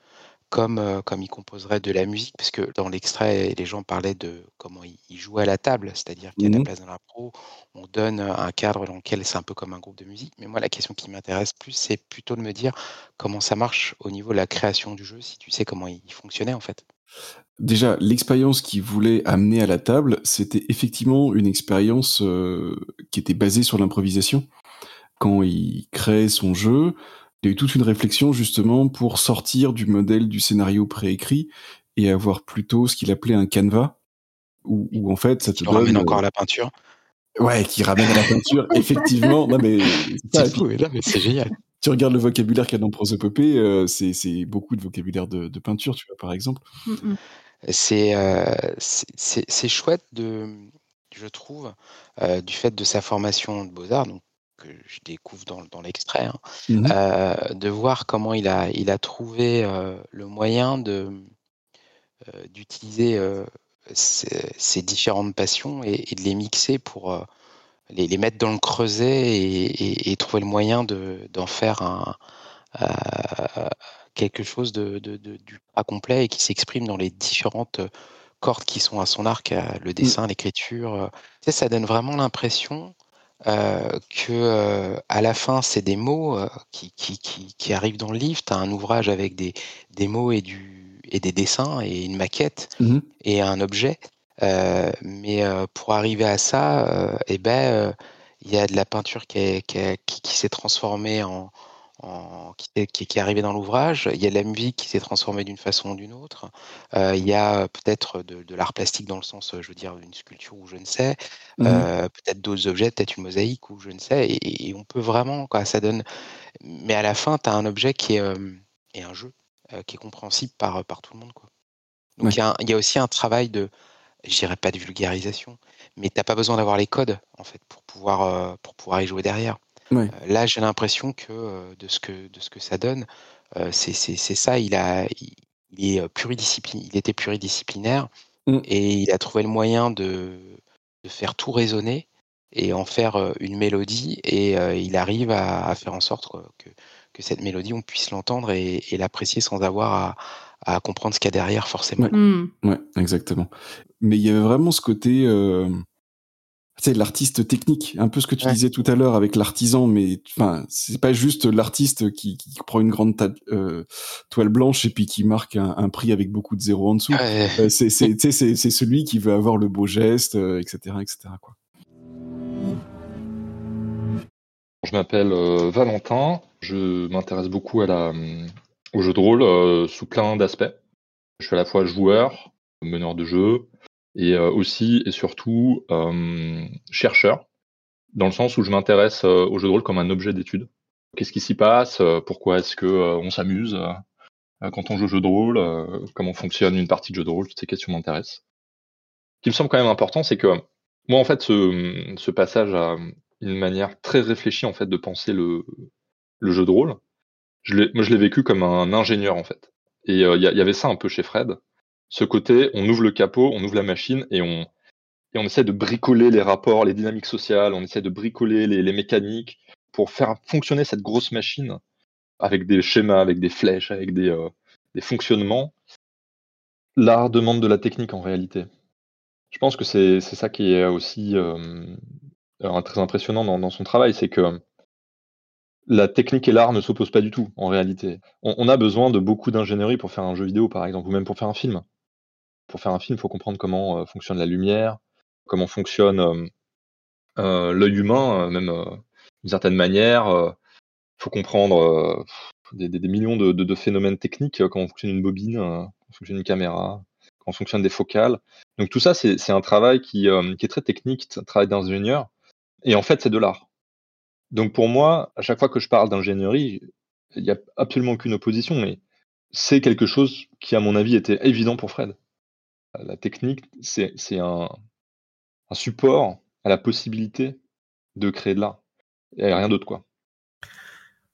Speaker 1: comme, euh, comme il composerait de la musique, parce que dans l'extrait, les gens parlaient de comment il, jouait à la table, c'est-à-dire qu'il y a de la
Speaker 3: Mhm.
Speaker 1: place dans l'impro, on donne un cadre dans lequel c'est un peu comme un groupe de musique. Mais moi, la question qui m'intéresse plus, c'est plutôt de me dire comment ça marche au niveau de la création du jeu, si tu sais comment il, il fonctionnait en fait.
Speaker 3: Déjà, l'expérience qu'il voulait amener à la table, c'était effectivement une expérience euh, qui était basée sur l'improvisation. Quand il créait son jeu, il y a eu toute une réflexion justement pour sortir du modèle du scénario préécrit et avoir plutôt ce qu'il appelait un canevas, où, où en fait ça te
Speaker 1: ramène encore à
Speaker 3: euh,
Speaker 1: la peinture.
Speaker 3: Ouais, qui ramène à la peinture, [LAUGHS] effectivement. Non mais c'est
Speaker 1: fou, là, mais génial.
Speaker 3: tu regardes le vocabulaire qu'il y a dans Prosopopée, euh, c'est c'est beaucoup de vocabulaire de, de peinture, tu vois, par exemple.
Speaker 2: Mm.
Speaker 1: C'est euh, c'est c'est- c'est chouette de, je trouve, euh, du fait de sa formation de beaux-arts, donc que je découvre dans, dans l'extrait, hein,
Speaker 3: Mhm.
Speaker 1: euh, de voir comment il a, il a trouvé euh, le moyen euh, d'utiliser ces, ces différentes passions et, et de les mixer pour les, les mettre dans le creuset et, et- et trouver le moyen de, d'en faire un, euh, quelque chose de, de, de- d'ultra complet et qui s'exprime dans les différentes cordes qui sont à son arc, le dessin, l'écriture. Tu sais, ça donne vraiment l'impression euh, que euh, à la fin, c'est des mots euh, qui, qui, qui, qui arrivent dans le livre. Tu as un ouvrage avec des, des mots et, du, et des dessins et une maquette
Speaker 3: Mhm.
Speaker 1: et un objet. Euh, mais pour arriver à ça, eh ben, il y a de la peinture qui s'est transformée en, en- qui, est, qui est- qui est arrivée dans l'ouvrage. Il y a de la musique qui s'est transformée d'une façon ou d'une autre. Euh, il y a euh, peut-être de, de l'art plastique dans le sens, euh, je veux dire, une sculpture ou je ne sais. Euh, peut-être d'autres objets, peut-être une mosaïque ou je ne sais. Et, et on peut vraiment, quoi, ça donne. Mais à la fin, tu as un objet qui est euh, et un jeu qui est compréhensible par, par tout le monde, quoi. Donc
Speaker 3: Ouais.
Speaker 1: il y, y a aussi un travail de, je dirais pas de vulgarisation, mais t'as pas besoin d'avoir les codes en fait pour pouvoir pour pouvoir y jouer derrière.
Speaker 3: Ouais.
Speaker 1: Euh, là, j'ai l'impression que euh, de ce que de ce que ça donne, euh, c'est c'est c'est ça. Il a il, il est euh, pluridisciplin, il était pluridisciplinaire
Speaker 3: Mm.
Speaker 1: et il a trouvé le moyen de de faire tout résonner et en faire euh, une mélodie et euh, il arrive à, à faire en sorte quoi, que que cette mélodie on puisse l'entendre et, et l'apprécier sans avoir à à comprendre ce qu'il y a derrière forcément.
Speaker 3: Ouais.
Speaker 2: Mm.
Speaker 3: Ouais, exactement. Mais il y avait vraiment ce côté, euh, tu sais, l'artiste technique, un peu ce que tu
Speaker 1: Ouais.
Speaker 3: disais tout à l'heure avec l'artisan, mais enfin, c'est pas juste l'artiste qui, qui prend une grande ta- euh, toile blanche et puis qui marque un, un prix avec beaucoup de zéros en dessous.
Speaker 1: Ouais.
Speaker 3: Euh, c'est, c'est, c'est, c'est celui qui veut avoir le beau geste, euh, etc., etc. Quoi.
Speaker 19: Je m'appelle euh, Valentin, je m'intéresse beaucoup à la, au jeu de rôle euh, sous plein d'aspects. Je suis à la fois joueur, meneur de jeu, et euh, aussi et surtout euh, chercheur, dans le sens où je m'intéresse euh, au jeu de rôle comme un objet d'étude. Qu'est-ce qui s'y passe euh, Pourquoi est-ce que euh, on s'amuse euh, quand on joue au jeu de rôle euh, Comment fonctionne une partie de jeu de rôle Toutes ces questions m'intéressent. Ce qui me semble quand même important, c'est que moi, en fait, ce, ce passage à une manière très réfléchie en fait de penser le, le jeu de rôle, je l'ai, moi, je l'ai vécu comme un ingénieur en fait. Et euh, il y, a- il y avait ça un peu chez Fred. Ce côté, on ouvre le capot, on ouvre la machine et on, essaie de bricoler les rapports, les dynamiques sociales, on essaie de bricoler les, mécaniques pour faire fonctionner cette grosse machine avec des schémas, avec des flèches, avec des, euh, des fonctionnements. L'art demande de la technique en réalité. Je pense que c'est ça qui est aussi euh, euh, très impressionnant dans, son travail, c'est que la technique et l'art ne s'opposent pas du tout en réalité. On a besoin de beaucoup d'ingénierie pour faire un jeu vidéo par exemple, ou même pour faire un film. Pour faire un film, il faut comprendre comment euh, fonctionne la lumière, comment fonctionne euh, euh, l'œil humain, même d'une certaine manière. Il faut comprendre des, millions de, phénomènes techniques, comment fonctionne une bobine, comment fonctionne une caméra, comment fonctionnent des focales. Donc tout ça, c'est un travail qui, qui est très technique, un travail d'ingénieur. Et en fait, c'est de l'art. Donc pour moi, à chaque fois que je parle d'ingénierie, il n'y a absolument aucune opposition, mais c'est quelque chose qui, à mon avis, était évident pour Fred. La technique, c'est un, un support à la possibilité de créer de l'art. Et rien d'autre, quoi.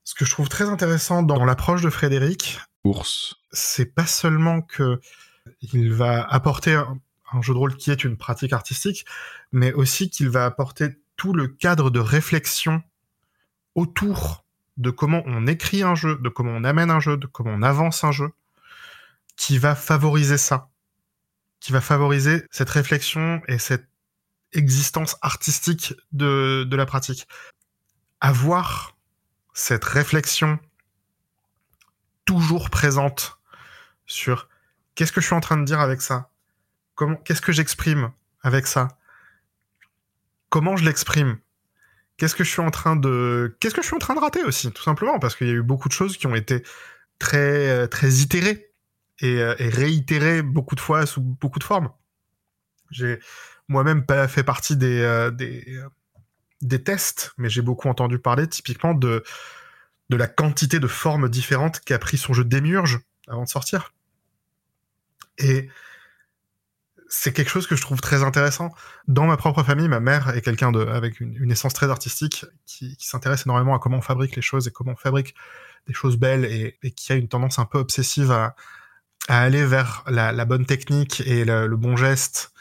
Speaker 4: Ce que je trouve très intéressant dans l'approche de Frédéric,
Speaker 3: Ours.
Speaker 4: c'est pas seulement que il va apporter un, un jeu de rôle qui est une pratique artistique, mais aussi qu'il va apporter tout le cadre de réflexion autour de comment on écrit un jeu, de comment on amène un jeu, de comment on avance un jeu, qui va favoriser ça, qui va favoriser cette réflexion et cette existence artistique de, de la pratique. Avoir cette réflexion toujours présente sur qu'est-ce que je suis en train de dire avec ça? Comment qu'est-ce que j'exprime avec ça? Comment je l'exprime? Qu'est-ce que je suis en train de qu'est-ce que je suis en train de rater aussi tout simplement parce qu'il y a eu beaucoup de choses qui ont été très euh, très itérées et, euh, et réitérées beaucoup de fois sous beaucoup de formes. J'ai moi-même pas fait partie des euh, euh, des tests, mais j'ai beaucoup entendu parler typiquement de de la quantité de formes différentes qu'a pris son jeu Démiurge avant de sortir. Et c'est quelque chose que je trouve très intéressant. Dans ma propre famille, ma mère est quelqu'un avec une, essence très artistique qui, qui s'intéresse énormément à comment on fabrique les choses et comment on fabrique des choses belles et, et qui a une tendance un peu obsessive à, à aller vers la, la bonne technique et le, le bon geste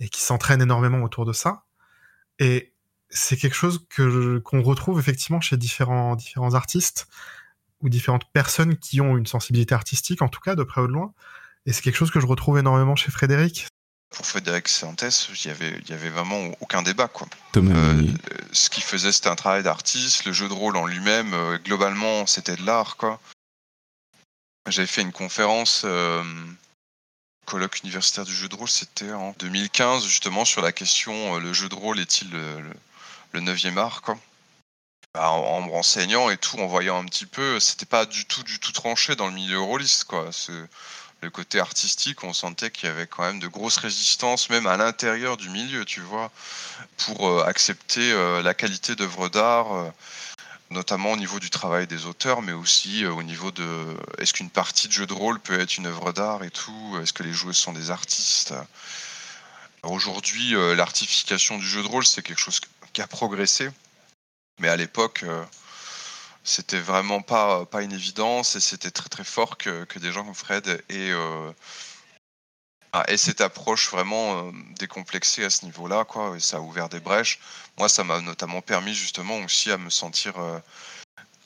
Speaker 4: et qui s'entraîne énormément autour de ça. Et c'est quelque chose que qu'on retrouve effectivement chez différents différents artistes ou différentes personnes qui ont une sensibilité artistique en tout cas de près ou de loin et c'est quelque chose que je retrouve énormément chez Frédéric
Speaker 11: Pour Frédéric Santès, il y avait, il y avait vraiment aucun débat, quoi.
Speaker 3: Thomas
Speaker 11: Euh, ce qu'il faisait, c'était un travail d'artiste. Le jeu de rôle en lui-même, euh, globalement, c'était de l'art, quoi. J'avais fait une conférence, euh, colloque universitaire du jeu de rôle, c'était en 2015, justement, sur la question euh, le jeu de rôle est-il le, le, le neuvième art, quoi. Bah, en, me renseignant et tout, en voyant un petit peu, c'était pas du tout, du tout tranché dans le milieu rôliste, quoi. Le côté artistique, on sentait qu'il y avait quand même de grosses résistances, même à l'intérieur du milieu, tu vois, pour euh, accepter la qualité d'œuvres d'art, notamment au niveau du travail des auteurs, mais aussi euh, au niveau de est-ce qu'une partie de jeu de rôle peut être une œuvre d'art et tout, est-ce que les joueurs sont des artistes? Aujourd'hui, euh, l'artification du jeu de rôle, c'est quelque chose qui a progressé, mais à l'époque, euh, c'était vraiment pas, pas une évidence et c'était très très fort que, que des gens comme Fred aient, euh, ah, aient cette approche vraiment euh, décomplexée à ce niveau-là, quoi. Et ça a ouvert des brèches. Moi, ça m'a notamment permis justement aussi à me sentir, euh,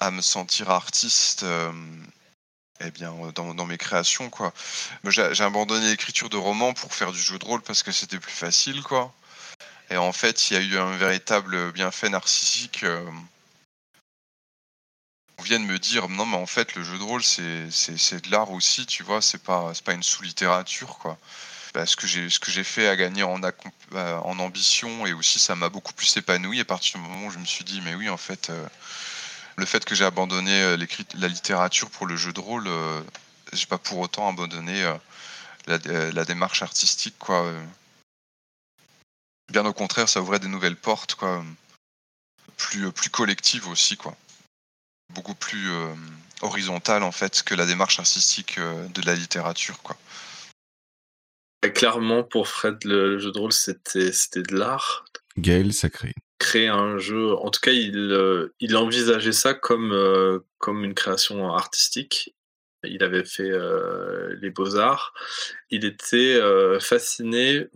Speaker 11: à me sentir artiste. euh, eh bien, euh, dans, dans mes créations, quoi. J'ai abandonné l'écriture de romans pour faire du jeu de rôle parce que c'était plus facile, quoi. Et en fait, il y a eu un véritable bienfait narcissique. De me dire non mais en fait le jeu de rôle c'est de l'art aussi tu vois c'est pas pas une sous-littérature quoi. Bah, ce que j'ai ce que j'ai fait a gagné en euh, en ambition et aussi ça m'a beaucoup plus épanoui. À partir du moment où je me suis dit mais oui en fait euh, le fait que j'ai abandonné euh, la littérature pour le jeu de rôle euh, j'ai pas pour autant abandonné euh, la, euh, la démarche artistique quoi. Bien au contraire ça ouvrait des nouvelles portes quoi plus plus collectives aussi quoi beaucoup plus euh, horizontale en fait que la démarche artistique euh, de la littérature quoi.
Speaker 12: Clairement, pour Fred, le, le jeu de rôle, c'était c'était de l'art.
Speaker 3: Gaël Sacré.
Speaker 12: Créer un jeu, en tout cas, il, euh, il envisageait ça comme, euh, comme une création artistique. il avait fait euh, les beaux-arts, il était euh, fasciné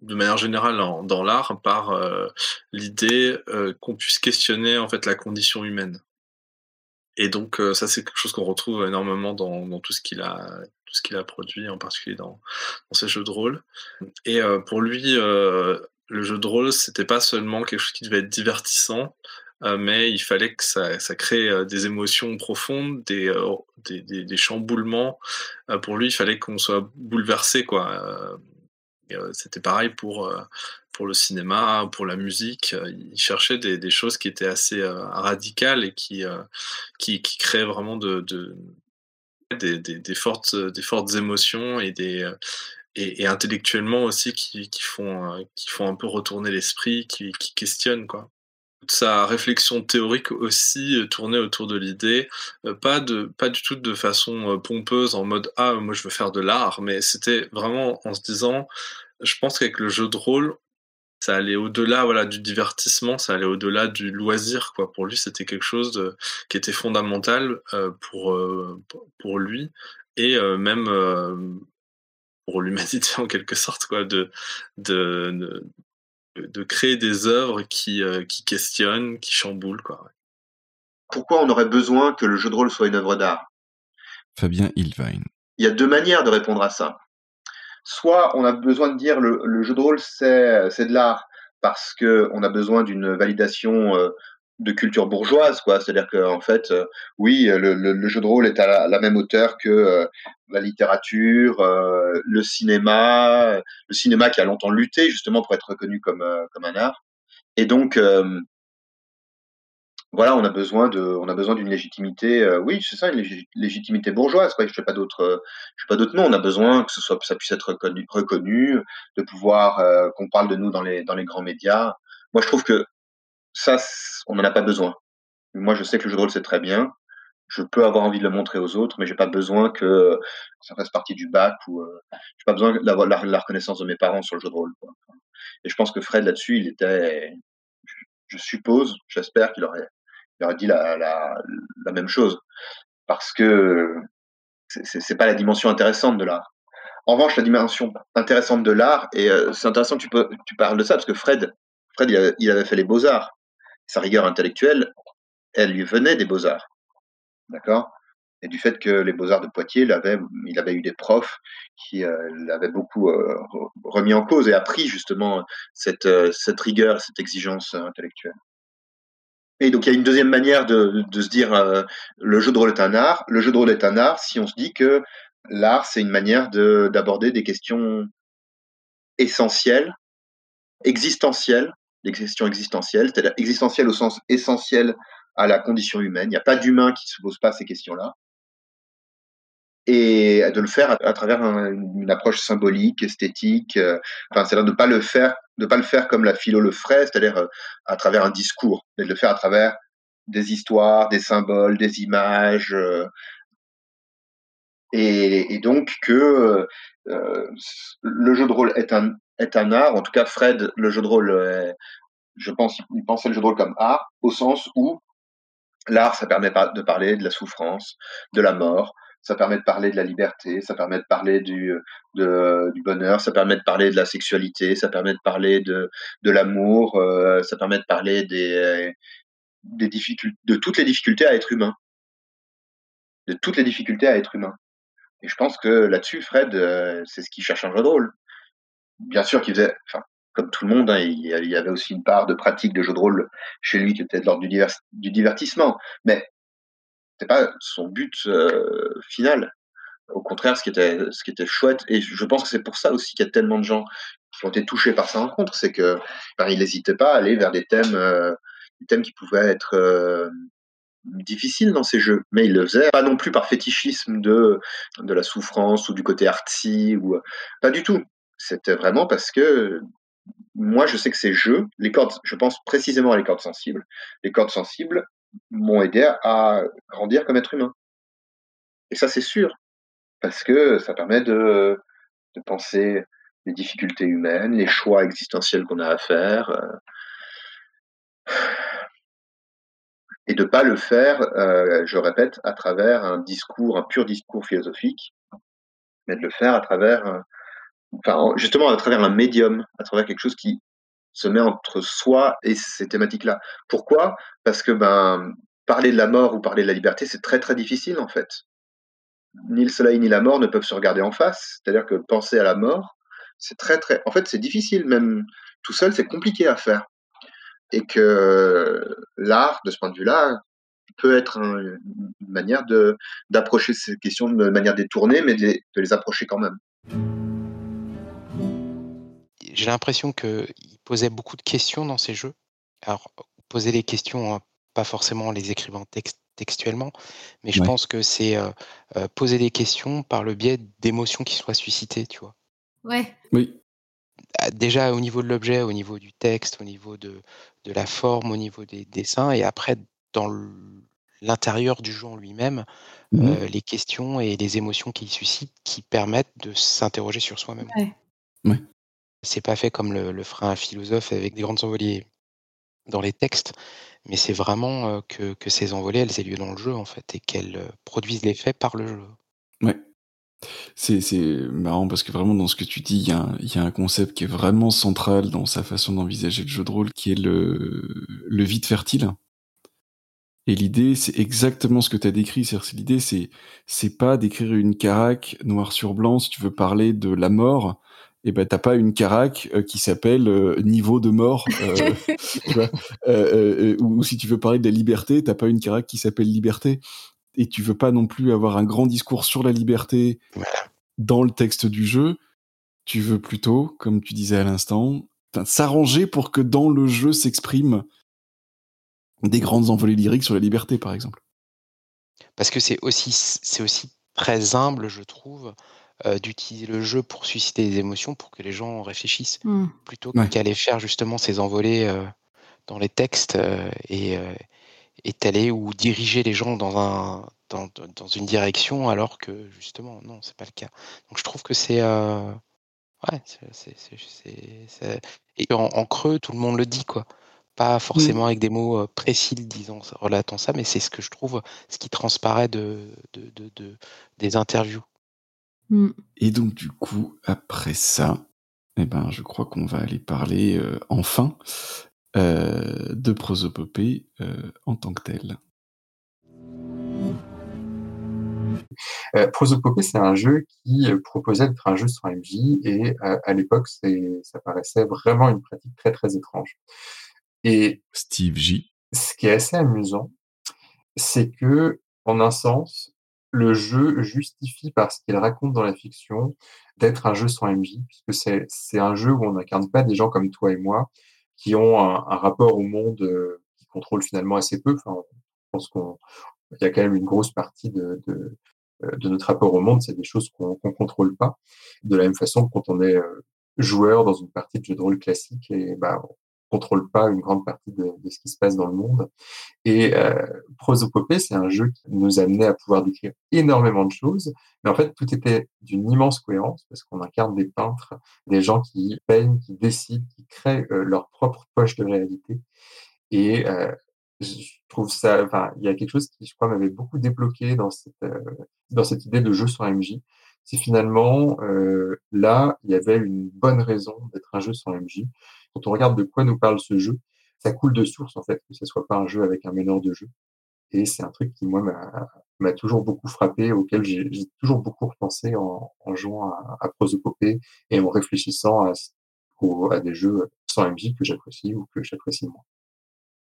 Speaker 12: de manière générale en- dans l'art par euh, l'idée euh, qu'on puisse questionner en fait la condition humaine. Et donc euh, ça c'est quelque chose qu'on retrouve énormément dans, dans tout ce qu'il a tout ce qu'il a produit, en particulier dans, dans ses jeux de rôle. Et euh, pour lui, euh, le jeu de rôle c'était pas seulement quelque chose qui devait être divertissant, euh, mais il fallait que ça, ça crée des émotions profondes, des, euh, des, des- des chamboulements. Euh, pour lui, il fallait qu'on soit bouleversé, quoi. Euh, C'était pareil pour, euh, pour le cinéma, pour la musique. Euh, Il cherchait des, des choses qui étaient assez radicales et qui, qui, créaient vraiment de, de- des, des, fortes, des fortes émotions et, des, et, intellectuellement aussi qui, qui, font, qui font un peu retourner l'esprit, qui, qui questionnent. Quoi sa réflexion théorique aussi euh, tournait autour de l'idée, euh, pas, pas du tout de façon euh, pompeuse en mode Ah, moi je veux faire de l'art, mais c'était vraiment en se disant Je pense qu'avec le jeu de rôle, ça allait au-delà voilà, du divertissement, ça allait au-delà du loisir. Quoi. Pour lui, c'était quelque chose qui était fondamental pour, pour- lui et même pour l'humanité [LAUGHS] en quelque sorte, quoi, de, de, de créer des œuvres qui, euh, qui questionnent, qui chamboulent. Quoi.
Speaker 6: Pourquoi on aurait besoin que le jeu de rôle soit une œuvre d'art?
Speaker 3: Fabien Ilvain.
Speaker 6: Il y a deux manières de répondre à ça. Soit on a besoin de dire le, le jeu de rôle c'est c'est de l'art parce que on a besoin d'une validation euh, de culture bourgeoise, quoi. C'est-à-dire que en fait, euh, oui, le, le, le jeu de rôle est à la, même hauteur que euh, la littérature, euh, le cinéma, le cinéma qui a longtemps lutté justement pour être reconnu comme euh, comme un art. Et donc euh, voilà, on a besoin de, on a besoin d'une légitimité. euh, oui, c'est ça, une lég- légitimité bourgeoise. Quoi. Je sais pas d'autres, euh, je sais pas d'autres noms. On a besoin que ce soit, ça puisse être reconnu, reconnu de pouvoir euh, qu'on parle de nous dans les dans les grands médias. Moi, je trouve que ça, on n'en a pas besoin. Moi, je sais que le jeu de rôle c'est très bien. Je peux avoir envie de le montrer aux autres, mais j'ai pas besoin que ça fasse partie du bac ou euh, j'ai pas besoin d'avoir la, reconnaissance de mes parents sur le jeu de rôle. Et je pense que Fred là-dessus, il était, je suppose, j'espère qu'il aurait, dit la, même chose, parce que c'est- pas la dimension intéressante de l'art. En revanche, la dimension intéressante de l'art, et euh, c'est intéressant tu, parles de ça, parce que Fred, Fred il avait fait les beaux-arts. Sa rigueur intellectuelle, elle lui venait des beaux-arts. D'accord? Et du fait que les beaux-arts de Poitiers, il avait, eu des profs qui euh, l'avaient beaucoup euh, re- remis en cause et appris justement cette, euh, cette rigueur, cette exigence intellectuelle. Et donc il y a une deuxième manière de, se dire le jeu de rôle est un art. Le jeu de rôle est un art si on se dit que l'art c'est une manière de d'aborder des questions essentielles, existentielles, des questions existentielles, c'est-à-dire existentielles au sens essentiel à la condition humaine. Il n'y a pas d'humain qui ne se pose pas ces questions-là. Et de le faire à, travers un- une approche symbolique, esthétique, euh, enfin, c'est-à-dire de ne pas le faire, pas le faire comme la philo le ferait, c'est-à-dire euh, à travers un discours, mais de le faire à travers des histoires, des symboles, des images, euh, et, donc que le jeu de rôle est un est un art. En tout cas, Fred, le jeu de rôle, est- je pense, il pensait le jeu de rôle comme art, au sens où l'art, ça permet de parler de la souffrance, de la mort, ça permet de parler de la liberté, ça permet de parler du, bonheur, ça permet de parler de la sexualité, ça permet de parler de, l'amour, euh, ça permet de parler de toutes les difficultés à être humain, de toutes les difficultés à être humain. Et je pense que là-dessus, Fred, euh, c'est ce qu'il cherche un jeu de rôle. Bien sûr qu'il faisait, enfin, comme tout le monde, hein, il, y avait aussi une part de pratique de jeu de rôle chez lui qui était de l'ordre du, divertissement, mais c'était pas son but euh, final. Au contraire, ce qui était, ce qui était chouette, et je pense que c'est pour ça aussi qu'il y a tellement de gens qui ont été touchés par sa rencontre, c'est que ben, il n'hésitait pas à aller vers des thèmes, euh, des thèmes qui pouvaient être euh, difficiles dans ces jeux, mais il le faisait pas non plus par fétichisme de de la souffrance ou du côté artsy ou pas du tout. C'était vraiment parce que moi, je sais que ces jeux, les cordes, je pense précisément à les cordes sensibles. Les cordes sensibles m'ont aidé à grandir comme être humain. Et ça, c'est sûr, parce que ça permet de, penser les difficultés humaines, les choix existentiels qu'on a à faire. euh. et de pas le faire, euh, je répète, à travers un discours, un pur discours philosophique, mais de le faire à travers, euh, justement à travers un médium, à travers quelque chose qui se met entre soi et ces thématiques-là. Pourquoi? Parce que ben parler de la mort ou parler de la liberté, c'est très très difficile en fait. Ni le soleil ni la mort ne peuvent se regarder en face. C'est-à-dire que penser à la mort, c'est très très. En fait, c'est difficile même tout seul, c'est compliqué à faire. Et que l'art, de ce point de vue-là, peut être un- une manière d'approcher ces questions de manière détournée, mais de les approcher quand même.
Speaker 1: J'ai l'impression qu'il posait beaucoup de questions dans ses jeux. Alors, poser les questions, hein, pas forcément en les écrivant tex- textuellement, mais je
Speaker 3: Ouais.
Speaker 1: pense que c'est euh, euh, poser des questions par le biais d'émotions qui soient suscitées, tu vois.
Speaker 2: Ouais.
Speaker 3: Oui.
Speaker 1: Ah, Déjà au niveau de l'objet, au niveau du texte, au niveau de, de la forme, au niveau des dessins, et après dans l'intérieur du jeu en lui-même,
Speaker 3: Mhm.
Speaker 1: euh, les questions et les émotions qu'il suscite qui permettent de s'interroger sur soi-même.
Speaker 2: Ouais.
Speaker 3: Ouais.
Speaker 1: C'est pas fait comme le, le ferait un philosophe avec des grandes envolées dans les textes, mais c'est vraiment que, ces envolées, elles aient lieu dans le jeu, en fait, et qu'elles produisent l'effet par le jeu.
Speaker 3: Ouais. C'est, marrant parce que vraiment dans ce que tu dis, il y, a un- concept qui est vraiment central dans sa façon d'envisager le jeu de rôle, qui est le, vide fertile. Et l'idée, c'est exactement ce que tu as décrit. L'idée, c'est, c'est pas d'écrire une carac noir sur blanc si tu veux parler de la mort. Et ben, t'as pas une carac euh, qui s'appelle euh, niveau de mort, euh, [LAUGHS] tu vois. Euh, euh, euh, ou, ou si tu veux parler de la liberté, t'as pas une carac qui s'appelle liberté. Et tu veux pas non plus avoir un grand discours sur la liberté dans le texte du jeu. Tu veux plutôt, comme tu disais à l'instant, s'arranger pour que dans le jeu s'expriment des grandes envolées lyriques sur la liberté, par exemple.
Speaker 1: Parce que c'est aussi, c'est aussi très humble, je trouve, euh, d'utiliser le jeu pour susciter des émotions, pour que les gens réfléchissent,
Speaker 2: Mm.
Speaker 1: plutôt
Speaker 3: Ouais.
Speaker 1: qu'aller faire justement ces envolées euh, dans les textes euh, et euh, étaler ou diriger les gens dans, un, dans, dans une direction, alors que justement, non, c'est pas le cas. Donc je trouve que c'est... euh, ouais, c'est- Et en, en creux, tout le monde le dit, quoi. Pas forcément avec des mots précis le disant, relatant ça, mais c'est ce que je trouve, ce qui transparaît de, de, de- de- des interviews.
Speaker 2: Mm.
Speaker 3: Et donc, du coup, après ça, eh ben, je crois qu'on va aller parler, euh, enfin, euh, de prosopopée euh, en tant que telle.
Speaker 8: Euh, Prosopopée, c'est un jeu qui proposait d'être un jeu sur MJ et euh, à l'époque, c'est- ça paraissait vraiment une pratique très très étrange. Et
Speaker 3: Steve J.
Speaker 8: ce qui est assez amusant, c'est que, en un sens, le jeu justifie par ce qu'il raconte dans la fiction d'être un jeu sans MJ, puisque c'est un jeu où on n'incarne pas des gens comme toi et moi qui ont un, rapport au monde euh, qui contrôle finalement assez peu. Enfin, je pense qu'on il y a quand même une grosse partie de, de, euh, de notre rapport au monde, c'est des choses qu'on qu'on contrôle pas. De la même façon quand on est euh, joueur dans une partie de jeu de rôle classique, et bah, contrôle pas une grande partie de, ce qui se passe dans le monde. Et euh, Prosopopée, c'est un jeu qui nous amenait à pouvoir décrire énormément de choses, mais en fait, tout était d'une immense cohérence parce qu'on incarne des peintres, des gens qui peignent, qui décident, qui créent euh, leur propre poche de réalité. Et euh, je trouve ça, enfin, il y a quelque chose qui, je crois, m'avait beaucoup débloqué dans cette, dans cette idée de jeu sur MJ. C'est finalement, euh, là, il y avait une bonne raison d'être un jeu sur MJ. Quand on regarde de quoi nous parle ce jeu, ça coule de source, en fait, que ce soit pas un jeu avec un meneur de jeu. Et c'est un truc qui, moi, m'a toujours beaucoup frappé, auquel j'ai j'ai toujours beaucoup repensé en, en jouant à, à Prosopopée et en réfléchissant à, au- à des jeux sans MJ que j'apprécie ou que j'apprécie moins.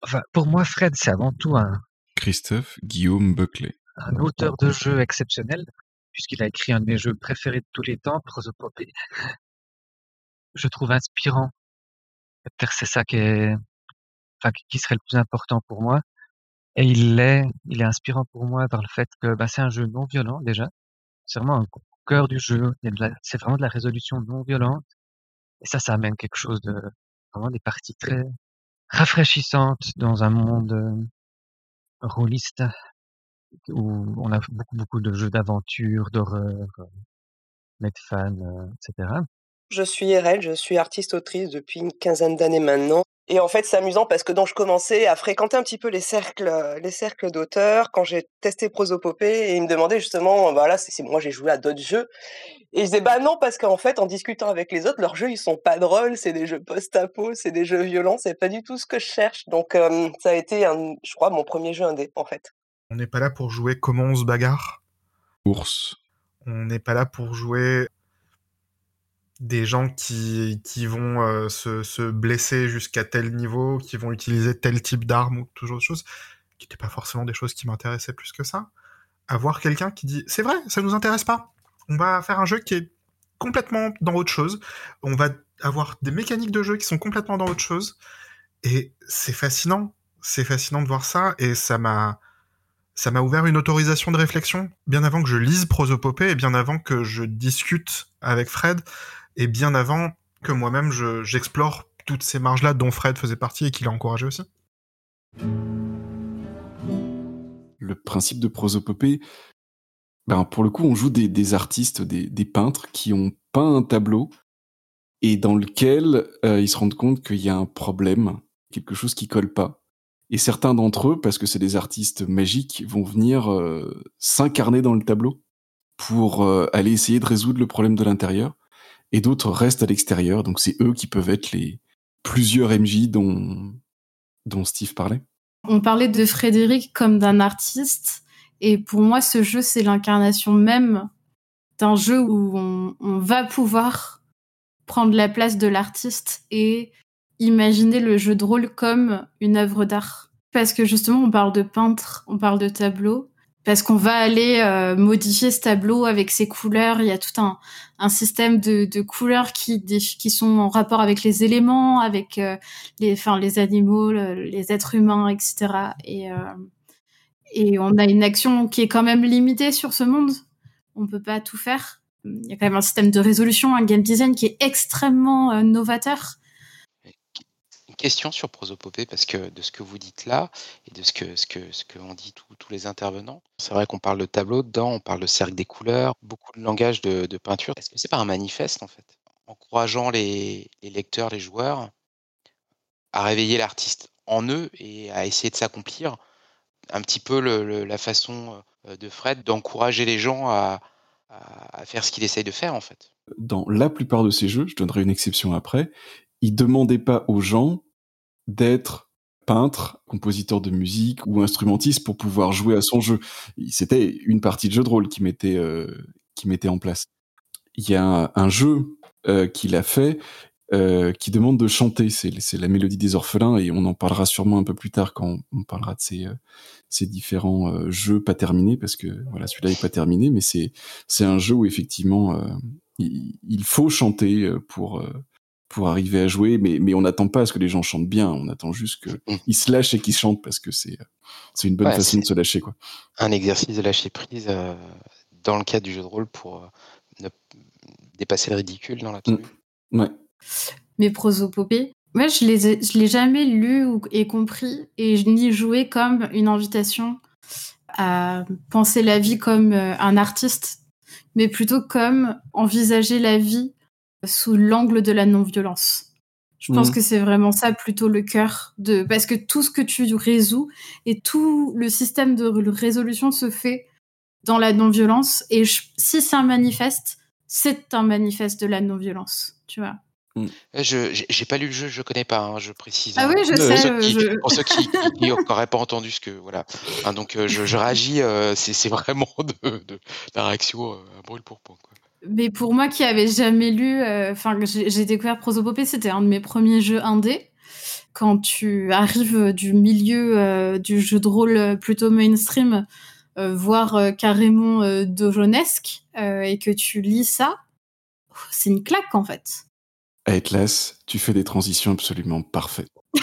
Speaker 9: Enfin, pour moi, Fred, c'est avant tout un,
Speaker 3: Christophe Guillaume Buckley.
Speaker 9: un auteur de jeu exceptionnel, puisqu'il a écrit un de mes jeux préférés de tous les temps, Prosopopée. [LAUGHS] Je trouve inspirant. Peut-être c'est ça qui est, enfin, qui serait le plus important pour moi. Et il l'est, il est inspirant pour moi par le fait que bah, c'est un jeu non violent déjà. C'est vraiment un cœur du jeu. C'est vraiment de la résolution non violente. Et ça, ça amène quelque chose de vraiment des parties très rafraîchissantes dans un monde euh, rôliste où on a beaucoup beaucoup de jeux d'aventure, d'horreur, euh, Medfan, euh, etc.
Speaker 20: Je suis RL, je suis artiste-autrice depuis une quinzaine d'années maintenant. Et en fait, c'est amusant parce que donc je commençais à fréquenter un petit peu les cercles, euh, les cercles d'auteurs quand j'ai testé Prosopopée et ils me demandaient justement, voilà, c'est c'est- moi j'ai joué à d'autres jeux et je disais bah non parce qu'en fait en discutant avec les autres, leurs jeux ils sont pas drôles, c'est des jeux post-apo, c'est des jeux violents, c'est pas du tout ce que je cherche. Donc euh, ça a été, un, je crois, mon premier jeu indé en fait.
Speaker 4: On n'est pas là pour jouer comment on se bagarre.
Speaker 3: Ours.
Speaker 4: On n'est pas là pour jouer des gens qui, qui vont euh, se, se blesser jusqu'à tel niveau, qui vont utiliser tel type d'arme ou toujours autre chose, qui n'étaient pas forcément des choses qui m'intéressaient plus que ça. Avoir quelqu'un qui dit c'est vrai, ça nous intéresse pas. On va faire un jeu qui est complètement dans autre chose. On va avoir des mécaniques de jeu qui sont complètement dans autre chose. Et c'est fascinant. C'est fascinant de voir ça. Et ça m'a, ça m'a ouvert une autorisation de réflexion bien avant que je lise Prosopopée et bien avant que je discute avec Fred et bien avant que moi-même je- j'explore toutes ces marges-là dont Fred faisait partie et qu'il a encouragé aussi.
Speaker 3: le principe de prosopopée, ben pour le coup, on joue des, artistes, des, des peintres qui ont peint un tableau et dans lequel euh, ils se rendent compte qu'il y a un problème, quelque chose qui colle pas. Et certains d'entre eux, parce que c'est des artistes magiques, vont venir euh, s'incarner dans le tableau pour euh, aller essayer de résoudre le problème de l'intérieur. Et d'autres restent à l'extérieur, donc c'est eux qui peuvent être les plusieurs MJ dont, Steve parlait.
Speaker 2: On parlait de Frédéric comme d'un artiste, et pour moi, ce jeu, c'est l'incarnation même d'un jeu où on, on va pouvoir prendre la place de l'artiste et imaginer le jeu de rôle comme une œuvre d'art. Parce que justement, on parle de peintre, on parle de tableau, parce qu'on va aller euh, modifier ce tableau avec ses couleurs. Il y a tout un, système de, couleurs qui, sont en rapport avec les éléments, avec euh, les, enfin, les animaux, le- les êtres humains, etc. Et, euh, et on a une action qui est quand même limitée sur ce monde. On peut pas tout faire. Il y a quand même un système de résolution, un game design qui est extrêmement novateur.
Speaker 1: Question sur Prosopopée, parce que de ce que vous dites là, et de ce que ce que ce que ont dit tous les intervenants, c'est vrai qu'on parle de tableau dedans, on parle de cercle des couleurs, beaucoup de langage de, peinture. Est-ce que c'est pas un manifeste en fait, encourageant les, lecteurs, les joueurs à réveiller l'artiste en eux et à essayer de s'accomplir un petit peu la façon euh, de Fred d'encourager les gens à, à, faire ce qu'il essaye de faire en fait?
Speaker 3: dans la plupart de ces jeux, je donnerai une exception après, ils demandaient pas aux gens d'être peintre, compositeur de musique ou instrumentiste pour pouvoir jouer à son jeu. C'était une partie de jeu de rôle qui mettait euh, qui mettait en place. Il y a un, jeu euh, qu'il a fait euh, qui demande de chanter. C'est la mélodie des orphelins et on en parlera sûrement un peu plus tard quand on parlera de ces euh, ces différents euh, jeux pas terminés parce que voilà celui-là est pas terminé, mais c'est un jeu où effectivement euh, il, faut chanter pour pour arriver à jouer, mais, mais on n'attend pas à ce que les gens chantent bien, on attend juste qu'ils se lâchent et qu'ils chantent parce que c'est euh, c'est une bonne
Speaker 1: Ouais,
Speaker 3: façon de se lâcher quoi.
Speaker 1: Un exercice de lâcher prise euh, dans le cadre du jeu de rôle pour euh, ne dépasser le ridicule dans l'absolu.
Speaker 3: Ouais.
Speaker 2: mes prosopopées. Moi, je les ai- je l'ai jamais lu ou, et compris et je n'y joué comme une invitation à penser la vie comme euh, un artiste, mais plutôt comme envisager la vie sous l'angle de la non-violence. Je pense que c'est vraiment ça plutôt le cœur de parce que tout ce que tu résous et tout le système de ré- résolution se fait dans la non-violence et je- si c'est un manifeste, c'est un manifeste de la non-violence, tu vois.
Speaker 1: Euh, Je j'ai pas lu le jeu, je connais pas, hein, je précise.
Speaker 2: Ah
Speaker 1: hein,
Speaker 2: oui, je
Speaker 1: pour
Speaker 2: sais,
Speaker 1: ceux
Speaker 2: euh,
Speaker 1: qui,
Speaker 2: je-
Speaker 1: pour ceux qui, n'auraient pas entendu ce que voilà. Hein, donc euh, je, je [LAUGHS] réagis, euh, c'est c'est vraiment de, de la réaction euh, à brûle pour point. Quoi.
Speaker 2: Mais pour moi qui avait jamais lu, euh, enfin que j'ai découvert Prosopopée, c'était un de mes premiers jeux indés. Quand tu arrives du milieu euh, du jeu de rôle euh, plutôt mainstream, euh, voire euh, carrément euh, dojonesque, euh, et que tu lis ça, c'est une claque en fait.
Speaker 3: Atlas, tu fais des transitions absolument parfaites. [LAUGHS]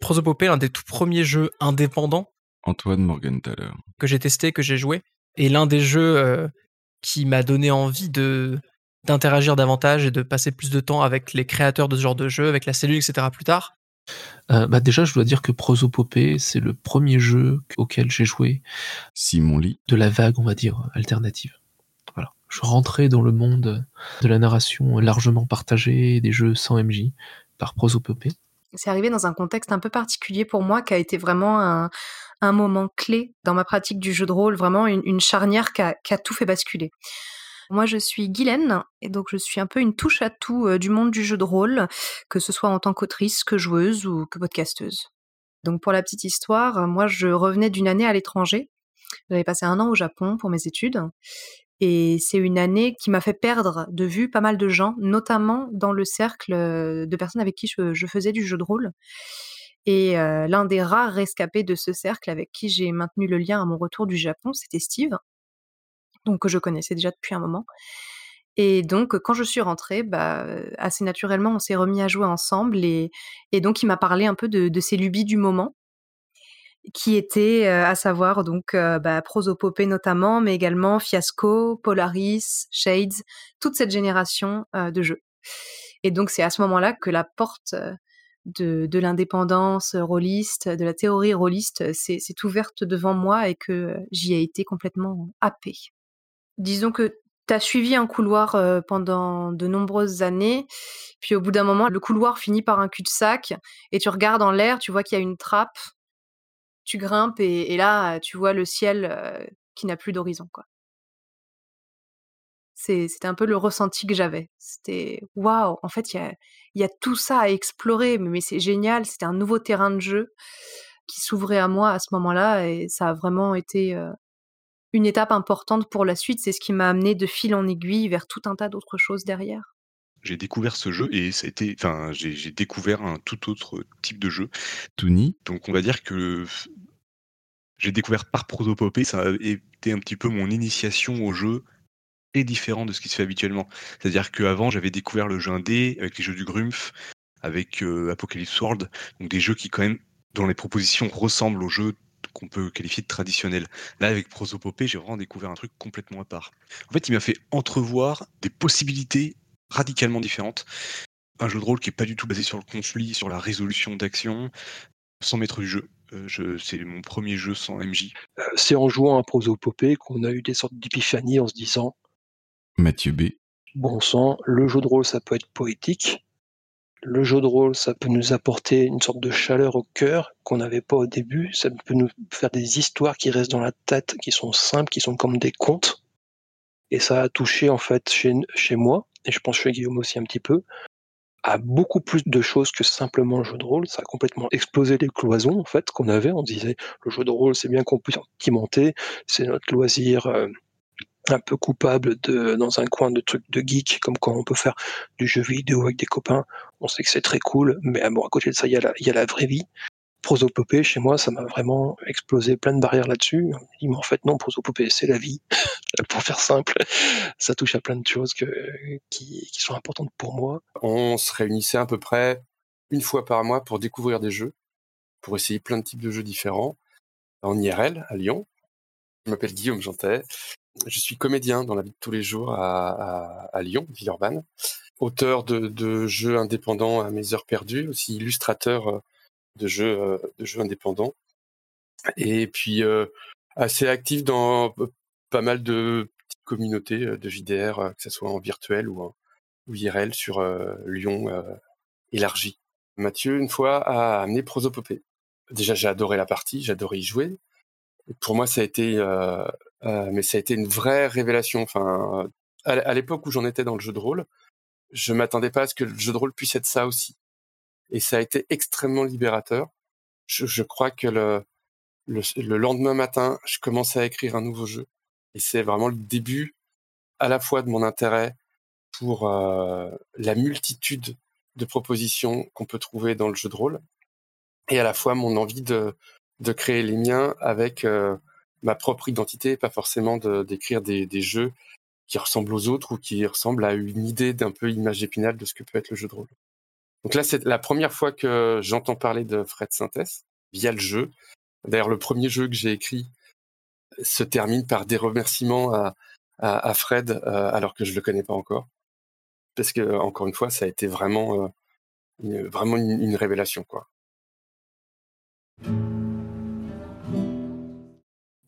Speaker 5: Prosopopée, l'un des tout premiers jeux indépendants
Speaker 3: Antoine Morgenthaler.
Speaker 5: que j'ai testé, que j'ai joué, et l'un des jeux euh, qui m'a donné envie de d'interagir davantage et de passer plus de temps avec les créateurs de ce genre de jeu, avec la cellule, etc. plus tard.
Speaker 13: Euh, bah déjà, je dois dire que Prosopopée, c'est le premier jeu auquel j'ai joué.
Speaker 3: Simon Lee.
Speaker 13: De la vague, on va dire, alternative. Voilà. je rentrais dans le monde de la narration largement partagée, des jeux sans MJ, par prosopopée.
Speaker 21: C'est arrivé dans un contexte un peu particulier pour moi, qui a été vraiment un, un moment clé dans ma pratique du jeu de rôle, vraiment une, charnière qui a, tout fait basculer. Moi, je suis Guylaine, et donc je suis un peu une touche à tout euh, du monde du jeu de rôle, que ce soit en tant qu'autrice, que joueuse ou que podcasteuse. Donc pour la petite histoire, moi je revenais d'une année à l'étranger. J'avais passé un an au Japon pour mes études. Et c'est une année qui m'a fait perdre de vue pas mal de gens, notamment dans le cercle de personnes avec qui je faisais du jeu de rôle. Et l'un des rares rescapés de ce cercle avec qui j'ai maintenu le lien à mon retour du Japon, c'était Steve, donc que je connaissais déjà depuis un moment. Et donc, quand je suis rentrée, bah, assez naturellement, on s'est remis à jouer ensemble. Et, donc, il m'a parlé un peu de, ses lubies du moment, qui étaient à savoir donc euh, bah, Prosopopée notamment, mais également Fiasco, Polaris, Shades, toute cette génération de jeux. Et donc, c'est à ce moment-là que la porte de, l'indépendance rôliste, de la théorie rôliste, s'est ouverte devant moi et que j'y ai été complètement happée. Disons que tu as suivi un couloir euh, pendant de nombreuses années, puis au bout d'un moment, le couloir finit par un cul-de-sac, et tu regardes en l'air, tu vois qu'il y a une trappe, tu grimpes, et, et là, tu vois le ciel euh, qui n'a plus d'horizon. quoi. C'est- C'était un peu le ressenti que j'avais. C'était waouh, en fait, il y a, il y a tout ça à explorer, mais, mais c'est génial, c'était un nouveau terrain de jeu qui s'ouvrait à moi à ce moment-là, et ça a vraiment été euh, une étape importante pour la suite. C'est ce qui m'a amené de fil en aiguille vers tout un tas d'autres choses derrière.
Speaker 16: J'ai découvert ce jeu et ça a été, enfin, j'ai découvert un tout autre type de jeu.
Speaker 3: Tony?
Speaker 16: Donc on va dire que j'ai découvert par Prosopopée, ça a été un petit peu mon initiation au jeu très différent de ce qui se fait habituellement. C'est-à-dire qu'avant, j'avais découvert le jeu indé avec les jeux du Grumpf, avec euh, Apocalypse World, donc des jeux qui quand même, dont les propositions ressemblent aux jeux qu'on peut qualifier de traditionnels. Là, avec Prosopopée, j'ai vraiment découvert un truc complètement à part. En fait, il m'a fait entrevoir des possibilités radicalement différentes. Un jeu de rôle qui est pas du tout basé sur le conflit, sur la résolution d'actions, sans maître du jeu. Euh, c'est mon premier jeu sans MJ.
Speaker 7: Euh, C'est en jouant à Prosopopée qu'on a eu des sortes d'épiphanies en se disant
Speaker 3: Mathieu B.
Speaker 7: bon sang, le jeu de rôle ça peut être poétique, le jeu de rôle ça peut nous apporter une sorte de chaleur au cœur qu'on n'avait pas au début, ça peut nous faire des histoires qui restent dans la tête, qui sont simples, qui sont comme des contes. Et ça a touché en fait chez, moi, et je pense chez Guillaume aussi un petit peu, à beaucoup plus de choses que simplement le jeu de rôle. Ça a complètement explosé les cloisons en fait qu'on avait. On disait le jeu de rôle c'est bien compartimenté, c'est notre loisir euh, un peu coupable de dans un coin de trucs de geek, comme quand on peut faire du jeu vidéo avec des copains. On sait que c'est très cool, mais bon à côté de ça il y a la, vraie vie. Prosopopée, chez moi, ça m'a vraiment explosé plein de barrières là-dessus. Il m'a en fait non, prosopopée, c'est la vie. [LAUGHS] pour faire simple, ça touche à plein de choses qui sont importantes pour moi.
Speaker 22: On se réunissait à peu près une fois par mois pour découvrir des jeux, pour essayer plein de types de jeux différents, en IRL à Lyon. Je m'appelle Guillaume Jantet. Je suis comédien dans la vie de tous les jours à, Lyon, Villeurbanne. Auteur de, jeux indépendants à mes heures perdues, aussi illustrateur euh, de jeux, euh, de jeux indépendants. Et puis euh, assez actif dans pas mal de petites communautés de JDR, que ce soit en virtuel ou en ou IRL sur Lyon élargi. Mathieu, une fois, a amené Prosopopée. Déjà, j'ai adoré la partie, j'adorais y jouer. Pour moi, ça a été, mais ça a été une vraie révélation. Enfin, à, à l'époque où j'en étais dans le jeu de rôle, je m'attendais pas à ce que le jeu de rôle puisse être ça aussi. Et ça a été extrêmement libérateur. Je, je crois que le, le, le lendemain matin, je commençais à écrire un nouveau jeu. Et c'est vraiment le début à la fois de mon intérêt pour euh, la multitude de propositions qu'on peut trouver dans le jeu de rôle et à la fois mon envie de, de créer les miens avec euh, ma propre identité, pas forcément d'écrire des, jeux qui ressemblent aux autres ou qui ressemblent à une idée d'un peu image épinale de ce que peut être le jeu de rôle. Donc là, c'est la première fois que j'entends parler de Fred Synthèse via le jeu. D'ailleurs, le premier jeu que j'ai écrit se termine par des remerciements à, Fred euh, alors que je le connais pas encore. Parce que, encore une fois, ça a été vraiment, euh, une, une révélation, quoi.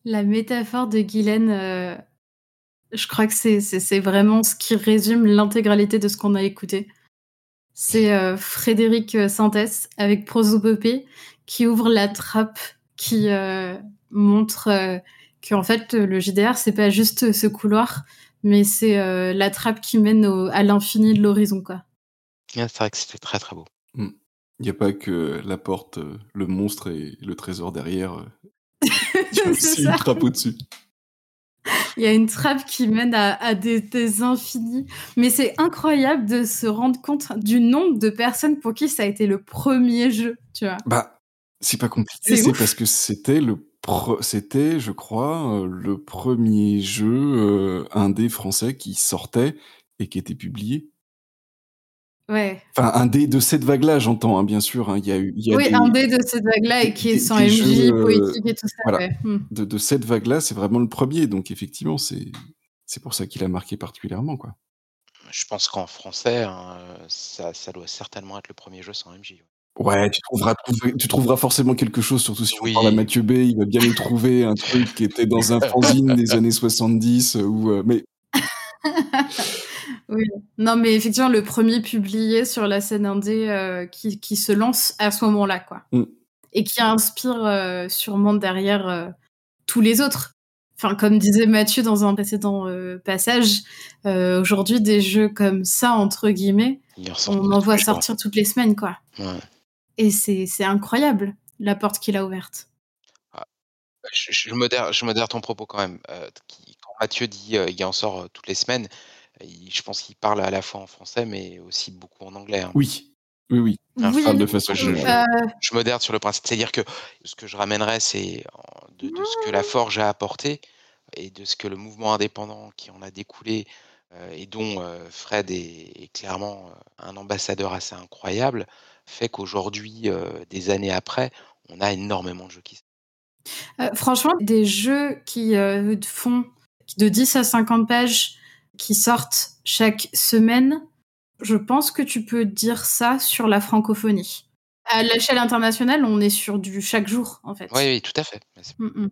Speaker 2: La métaphore de Guylaine euh, Je crois que c'est c'est c'est vraiment ce qui résume l'intégralité de ce qu'on a écouté. C'est euh, Frédéric euh, Santès avec Prosopopée qui ouvre la trappe, qui euh, montre euh, que en fait le JDR c'est pas juste ce couloir, mais c'est euh, la trappe qui mène au- à l'infini de l'horizon quoi.
Speaker 1: C'est vrai que c'était très très beau.
Speaker 3: Il n'y a pas que la porte, le monstre et le trésor derrière. Il y a [LAUGHS]
Speaker 2: C'est
Speaker 3: une trappe au-dessus.
Speaker 2: Il y a une trappe qui mène à, à des, des infinis. Mais c'est incroyable de se rendre compte du nombre de personnes pour qui ça a été le premier jeu, tu vois.
Speaker 3: Bah, c'est pas compliqué,
Speaker 2: C'est
Speaker 3: parce que c'était le c'était, je crois, euh, le premier jeu euh, indé français qui sortait et qui était publié.
Speaker 2: Ouais.
Speaker 3: Enfin, indé de cette vague-là, j'entends, hein, bien sûr. hein, Il y a eu, il y a
Speaker 2: Oui,
Speaker 3: des,
Speaker 2: un dé de cette vague-là et qui est sans MJ,
Speaker 3: jeux, euh,
Speaker 2: poétique et tout ça.
Speaker 3: voilà,
Speaker 2: ouais. Hmm.
Speaker 3: de, de cette vague-là, c'est vraiment le premier. Donc effectivement, c'est c'est pour ça qu'il a marqué particulièrement, quoi.
Speaker 1: Je pense qu'en français, hein, ça, ça doit certainement être le premier jeu sans MJ.
Speaker 3: Ouais, tu trouveras, trouver- tu trouveras forcément quelque chose, surtout si
Speaker 1: Oui.
Speaker 3: on parle à Mathieu B, il va bien nous trouver un truc qui était dans un fanzine des années 70, euh, ou euh, mais [LAUGHS]
Speaker 2: Oui. Non, mais effectivement, le premier publié sur la scène indé euh, qui, qui se lance à ce moment-là, quoi.
Speaker 3: Mm.
Speaker 2: Et qui inspire euh, sûrement derrière euh, tous les autres. Enfin, comme disait Mathieu dans un précédent passage, aujourd'hui, des jeux comme ça, entre guillemets, on en voit sortir toutes les semaines, quoi.
Speaker 1: Ouais.
Speaker 2: Et c'est incroyable, la porte qu'il a ouverte.
Speaker 1: Je, je modère, je modère ton propos quand même. Qui- quand Mathieu dit il en sort toutes les semaines, il- je pense qu'il parle à la fois en français, mais aussi beaucoup en anglais. hein.
Speaker 3: oui, oui, oui.
Speaker 1: Enfin,
Speaker 3: de façon
Speaker 1: je,
Speaker 3: générale.
Speaker 2: euh,
Speaker 1: je modère sur le principe. C'est-à-dire que ce que je ramènerais, c'est de, de ce que la Forge a apporté et de ce que le mouvement indépendant qui en a découlé euh, et dont euh, Fred est, est clairement un ambassadeur assez incroyable, fait qu'aujourd'hui, euh, des années après, on a énormément de jeux qui sortent.
Speaker 2: Euh, franchement, des jeux qui euh, font de 10 à 50 pages qui sortent chaque semaine, je pense que tu peux dire ça sur la francophonie. À l'échelle internationale, on est sur du chaque jour, en fait.
Speaker 1: Oui, oui, tout à fait.
Speaker 2: Mm, mm.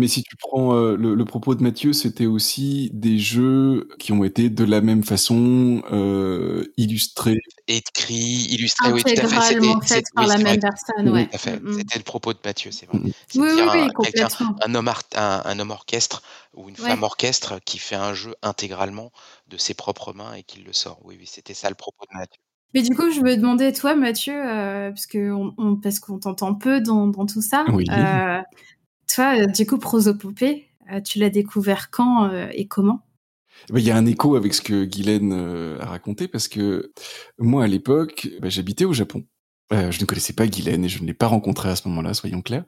Speaker 3: Mais si tu prends euh, le, le propos de Mathieu, c'était aussi des jeux qui ont été de la même façon euh, illustrés.
Speaker 1: Écrit, illustré, oui, tout à fait. C'était,
Speaker 2: par
Speaker 1: oui,
Speaker 2: la même personne,
Speaker 1: fait.
Speaker 2: Mm, mm.
Speaker 1: C'était le propos de Mathieu, c'est vrai.
Speaker 3: Mm.
Speaker 2: Oui, oui, oui,
Speaker 1: un, quelqu'un,
Speaker 2: complètement.
Speaker 1: un homme, art- un, un homme orchestre ou une
Speaker 2: Ouais.
Speaker 1: femme orchestre qui fait un jeu intégralement de ses propres mains et qui le sort. Oui, oui, c'était ça le propos de Mathieu.
Speaker 2: Mais du coup, je me demandais, toi, Mathieu, euh, parce que on, on- parce qu'on t'entend peu dans, dans tout ça.
Speaker 3: Oui.
Speaker 2: euh, toi, euh, du coup, Prosopopée, euh, tu l'as découvert quand euh, et comment?
Speaker 3: Ben, Il y a un écho avec ce que Guylaine a raconté parce que moi à l'époque, ben, j'habitais au Japon. Je ne connaissais pas Guylaine et je ne l'ai pas rencontrée à ce moment-là, soyons clairs.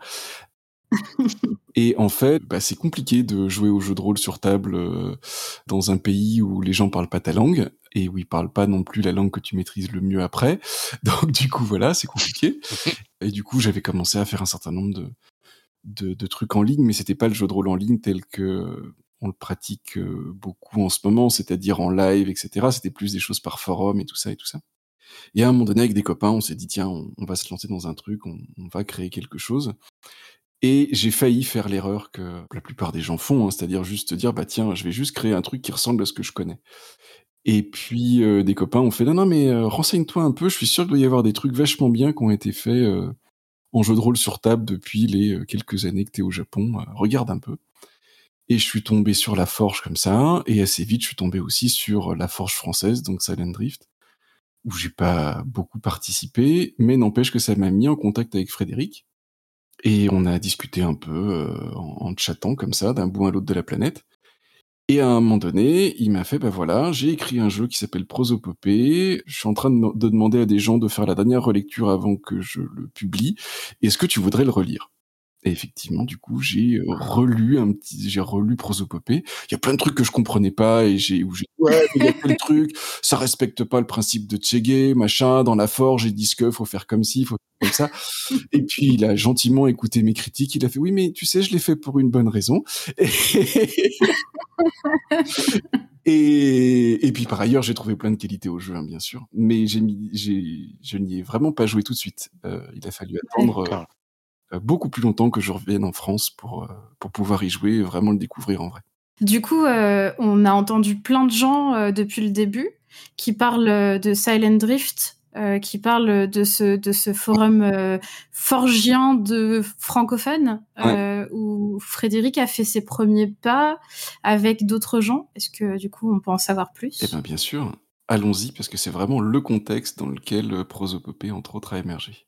Speaker 3: [LAUGHS] Et en fait, bah, c'est compliqué de jouer au jeu de rôle sur table dans un pays où les gens parlent pas ta langue et où ils parlent pas non plus la langue que tu maîtrises le mieux après. [LAUGHS] Donc du coup, voilà, c'est compliqué. [LAUGHS] Et du coup, j'avais commencé à faire un certain nombre de, de, de trucs en ligne, mais c'était pas le jeu de rôle en ligne tel que on le pratique euh, beaucoup en ce moment, c'est-à-dire en live, etc. C'était plus des choses par forum et tout ça et tout ça. Et à un moment donné, avec des copains, on s'est dit, tiens, on, va se lancer dans un truc, on, va créer quelque chose. Et j'ai failli faire l'erreur que la plupart des gens font, hein, c'est-à-dire juste te dire, bah tiens, je vais juste créer un truc qui ressemble à ce que je connais. Et puis euh, des copains ont fait, non, non, mais euh, renseigne-toi un peu, je suis sûr qu'il doit y avoir des trucs vachement bien qui ont été faits euh, en jeu de rôle sur table depuis les euh, quelques années que tu es au Japon, euh, regarde un peu. Et je suis tombé sur la forge comme ça, et assez vite je suis tombé aussi sur la forge française, donc Silent Drift, où j'ai pas beaucoup participé, mais n'empêche que ça m'a mis en contact avec Frédéric, et on a discuté un peu euh, en, en chattant comme ça, d'un bout à l'autre de la planète. Et à un moment donné, il m'a fait, bah voilà, j'ai écrit un jeu qui s'appelle Prosopopée, je suis en train de, de demander à des gens de faire la dernière relecture avant que je le publie, est-ce que tu voudrais le relire? Et effectivement, du coup, j'ai relu un petit, j'ai relu Prosopopée. Il y a plein de trucs que je comprenais pas et j'ai, où j'ai, ouais, mais il y a tel truc, ça respecte pas le principe de Tchégué, machin, dans la forge, j'ai dit ce que, faut faire comme ci, faut faire comme ça. Et puis, il a gentiment écouté mes critiques, il a fait, oui, mais tu sais, je l'ai fait pour une bonne raison. [LAUGHS] Et, et puis par ailleurs, j'ai trouvé plein de qualités au jeu, hein, bien sûr, mais j'ai mis, j'ai, je n'y ai vraiment pas joué tout de suite. Euh, il a fallu attendre euh, beaucoup plus longtemps que je revienne en France pour, euh, pour pouvoir y jouer et vraiment le découvrir en vrai.
Speaker 2: Du coup, euh, on a entendu plein de gens euh, depuis le début qui parlent euh, de Silent Drift, euh, qui parlent de ce, de ce forum euh, forgien de francophones, euh, où Frédéric a fait ses premiers pas avec d'autres gens. Est-ce que du coup, on peut en savoir plus?
Speaker 3: Eh bien, bien sûr. Allons-y, parce que c'est vraiment le contexte dans lequel euh, Prosopopée, entre autres, a émergé.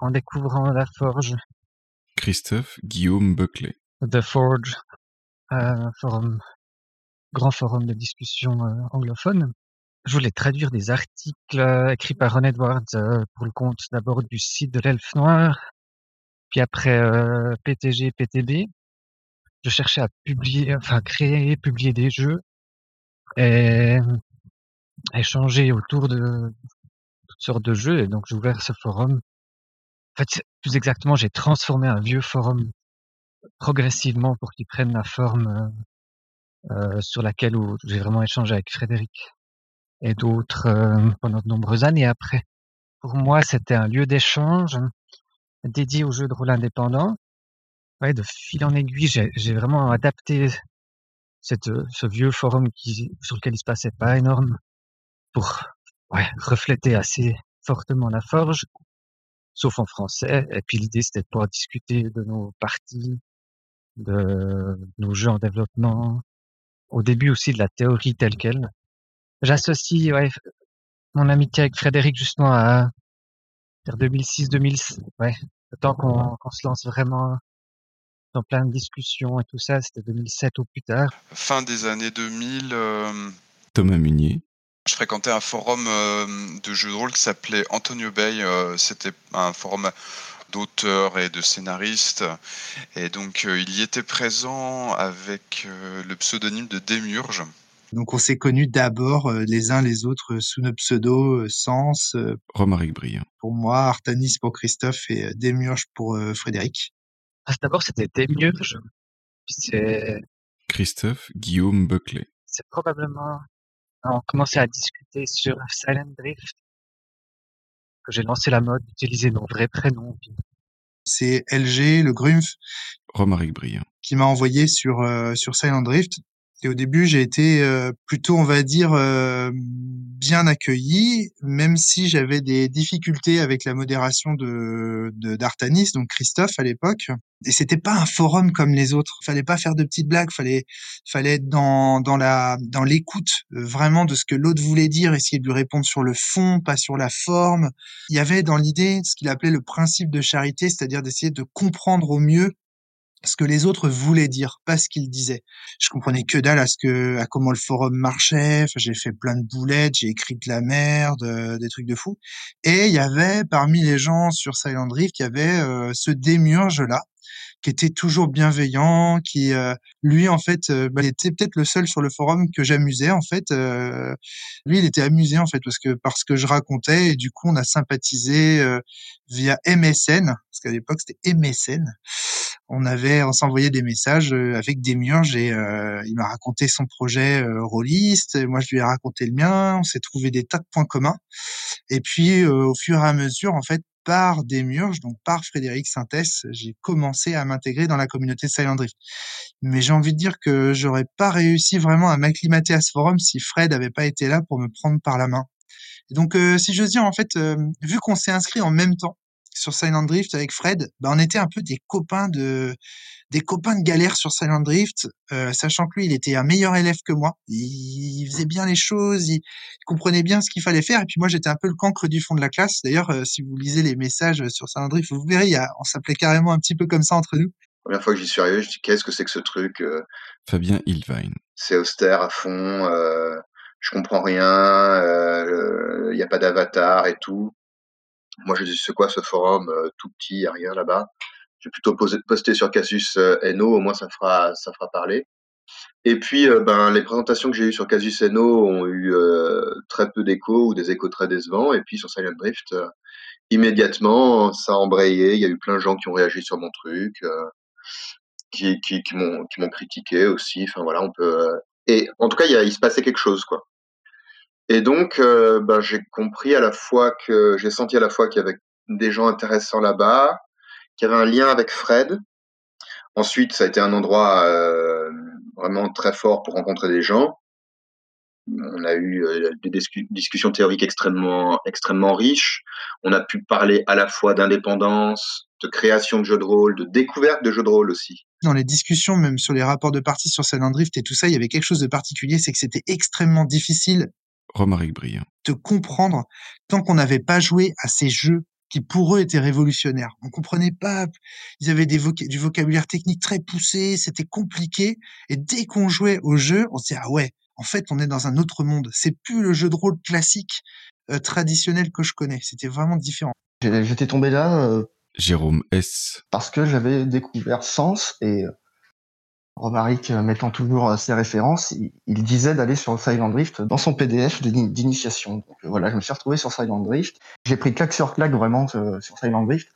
Speaker 9: En découvrant la forge,
Speaker 3: Christophe Guillaume Buckley.
Speaker 9: The Forge, un forum, grand forum de discussion euh, anglophone. Je voulais traduire des articles euh, écrits par Ron Edwards euh, pour le compte d'abord du site de l'Elfe Noir, puis après euh, PTG, PTB. Je cherchais à publier, enfin créer, publier des jeux et échanger autour de toutes sortes de jeux. Et donc j'ai ouvert ce forum. En fait, plus exactement, j'ai transformé un vieux forum progressivement pour qu'il prenne la forme euh, euh, sur laquelle j'ai vraiment échangé avec Frédéric et d'autres euh, pendant de nombreuses années après. Pour moi, c'était un lieu d'échange dédié aux jeux de rôle indépendants. Ouais, de fil en aiguille, j'ai j'ai vraiment adapté cette, euh, ce vieux forum qui, sur lequel il se passait pas énorme pour ouais, refléter assez fortement la forge, sauf en français. Et puis l'idée, c'était de pouvoir discuter de nos parties, de nos jeux en développement, au début aussi de la théorie telle qu'elle. J'associe ouais, mon amitié avec Frédéric justement à vers 2006-2007, ouais, le temps qu'on qu'on se lance vraiment dans plein de discussions et tout ça, c'était 2007 ou plus tard.
Speaker 11: Fin des années 2000, euh,
Speaker 3: Thomas Munier.
Speaker 11: Je fréquentais un forum euh, de jeux de rôle qui s'appelait Antonio Bay. euh, C'était un forum d'auteurs et de scénaristes. Et donc, euh, il y était présent avec euh, le pseudonyme de Démurge.
Speaker 10: Donc on s'est connus d'abord euh, les uns les autres euh, sous nos pseudos euh, Sens euh,
Speaker 3: Romaric Briand.
Speaker 10: pour moi, Artanis pour Christophe et euh, Démurge pour euh, Frédéric.
Speaker 9: Ah, D'abord, c'était Démiurge. Puis c'est
Speaker 3: Christophe Guillaume Buckley.
Speaker 9: c'est probablement on commençait à discuter sur Silent Drift que j'ai lancé la mode d'utiliser nos vrais prénoms. Puis
Speaker 10: C'est LG, le Grumpf,
Speaker 3: Romaric Briand.
Speaker 10: qui m'a envoyé sur euh, sur Silent Drift. Et au début, j'ai été euh, plutôt, on va dire, euh, bien accueilli, même si j'avais des difficultés avec la modération de de- d'Artanis, donc Christophe à l'époque. Et c'était pas un forum comme les autres. Fallait pas faire de petites blagues. Fallait fallait être dans dans la dans l'écoute euh, vraiment de ce que l'autre voulait dire, essayer de lui répondre sur le fond, pas sur la forme. Il y avait dans l'idée ce qu'il appelait le principe de charité, c'est-à-dire d'essayer de comprendre au mieux ce que les autres voulaient dire, pas ce qu'ils disaient. Je comprenais que dalle à ce que, à comment le forum marchait. Enfin, j'ai fait plein de boulettes, j'ai écrit de la merde, euh, des trucs de fou. Et il y avait parmi les gens sur Silent Drift, il y avait euh, ce démiurge là qui était toujours bienveillant, qui euh, lui en fait euh, bah, il était peut-être le seul sur le forum que j'amusais en fait. Euh, lui il était amusé en fait parce que parce que je racontais et du coup on a sympathisé euh, via MSN parce qu'à l'époque c'était MSN. On avait on s'envoyait des messages euh, avec Démiurge et euh, il m'a raconté son projet euh, rôliste, moi je lui ai raconté le mien, on s'est trouvé des tas de points communs et puis euh, au fur et à mesure en fait par Démurge, donc par Frédéric Sintès, j'ai commencé à m'intégrer dans la communauté Silent Drift. Mais j'ai envie de dire que j'aurais pas réussi vraiment à m'acclimater à ce forum si Fred avait pas été là pour me prendre par la main. Et donc, euh, si j'ose dire, en fait, euh, vu qu'on s'est inscrit en même temps sur Silent Drift avec Fred, bah, on était un peu des copains de des copains de galère sur Silent Drift, euh, sachant que lui, il était un meilleur élève que moi. Il, il faisait bien les choses, il, il comprenait bien ce qu'il fallait faire. Et puis moi, j'étais un peu le cancre du fond de la classe. D'ailleurs, euh, si vous lisez les messages sur Silent Drift, vous verrez, il y a, on s'appelait carrément un petit peu comme ça entre nous.
Speaker 6: Première fois que j'y suis arrivé, je dis qu'est-ce que c'est que ce truc euh,
Speaker 3: Fabien Ilvain.
Speaker 6: C'est austère à fond, euh, je comprends rien, il n'y a pas d'avatar et tout. Moi, je dis c'est quoi ce forum euh, tout petit, y a rien là-bas? Je vais plutôt poser- poster sur Casus euh, No, au moins ça fera ça fera parler. Et puis, euh, ben, les présentations que j'ai eues sur Casus No ont eu euh, très peu d'échos ou des échos très décevants. Et puis sur Silent Drift, immédiatement, ça a embrayé. Il y a eu plein de gens qui ont réagi sur mon truc, qui, qui, qui m'ont critiqué aussi. Enfin voilà, on peut. Et en tout cas, il, y a, il se passait quelque chose, quoi. Et donc, euh, ben, j'ai compris à la fois que j'ai senti à la fois qu'il y avait des gens intéressants là-bas, qu'il y avait un lien avec Fred. Ensuite, ça a été un endroit euh, vraiment très fort pour rencontrer des gens. On a eu euh, des discu- discussions théoriques extrêmement, extrêmement riches. On a pu parler à la fois d'indépendance, de création de jeux de rôle, de découverte de jeux de rôle aussi.
Speaker 10: Dans les discussions, même sur les rapports de partie sur Silent Drift et tout ça, il y avait quelque chose de particulier, c'est que c'était extrêmement difficile
Speaker 3: Romaric Brillant.
Speaker 10: de comprendre tant qu'on n'avait pas joué à ces jeux qui pour eux étaient révolutionnaires. On comprenait pas, ils avaient des voca- du vocabulaire technique très poussé, c'était compliqué, et dès qu'on jouait au jeu, on se disait ah ouais, en fait on est dans un autre monde. C'est plus le jeu de rôle classique euh, traditionnel que je connais. C'était vraiment différent.
Speaker 23: J'étais tombé là euh,
Speaker 3: Jérôme S.
Speaker 23: parce que j'avais découvert Sens et euh, Romaric euh, mettant toujours euh, ses références, il, il disait d'aller sur Silent Drift dans son PDF d'ini- d'initiation. Donc euh, voilà, je me suis retrouvé sur Silent Drift. J'ai pris claque sur claque vraiment euh, sur Silent Drift.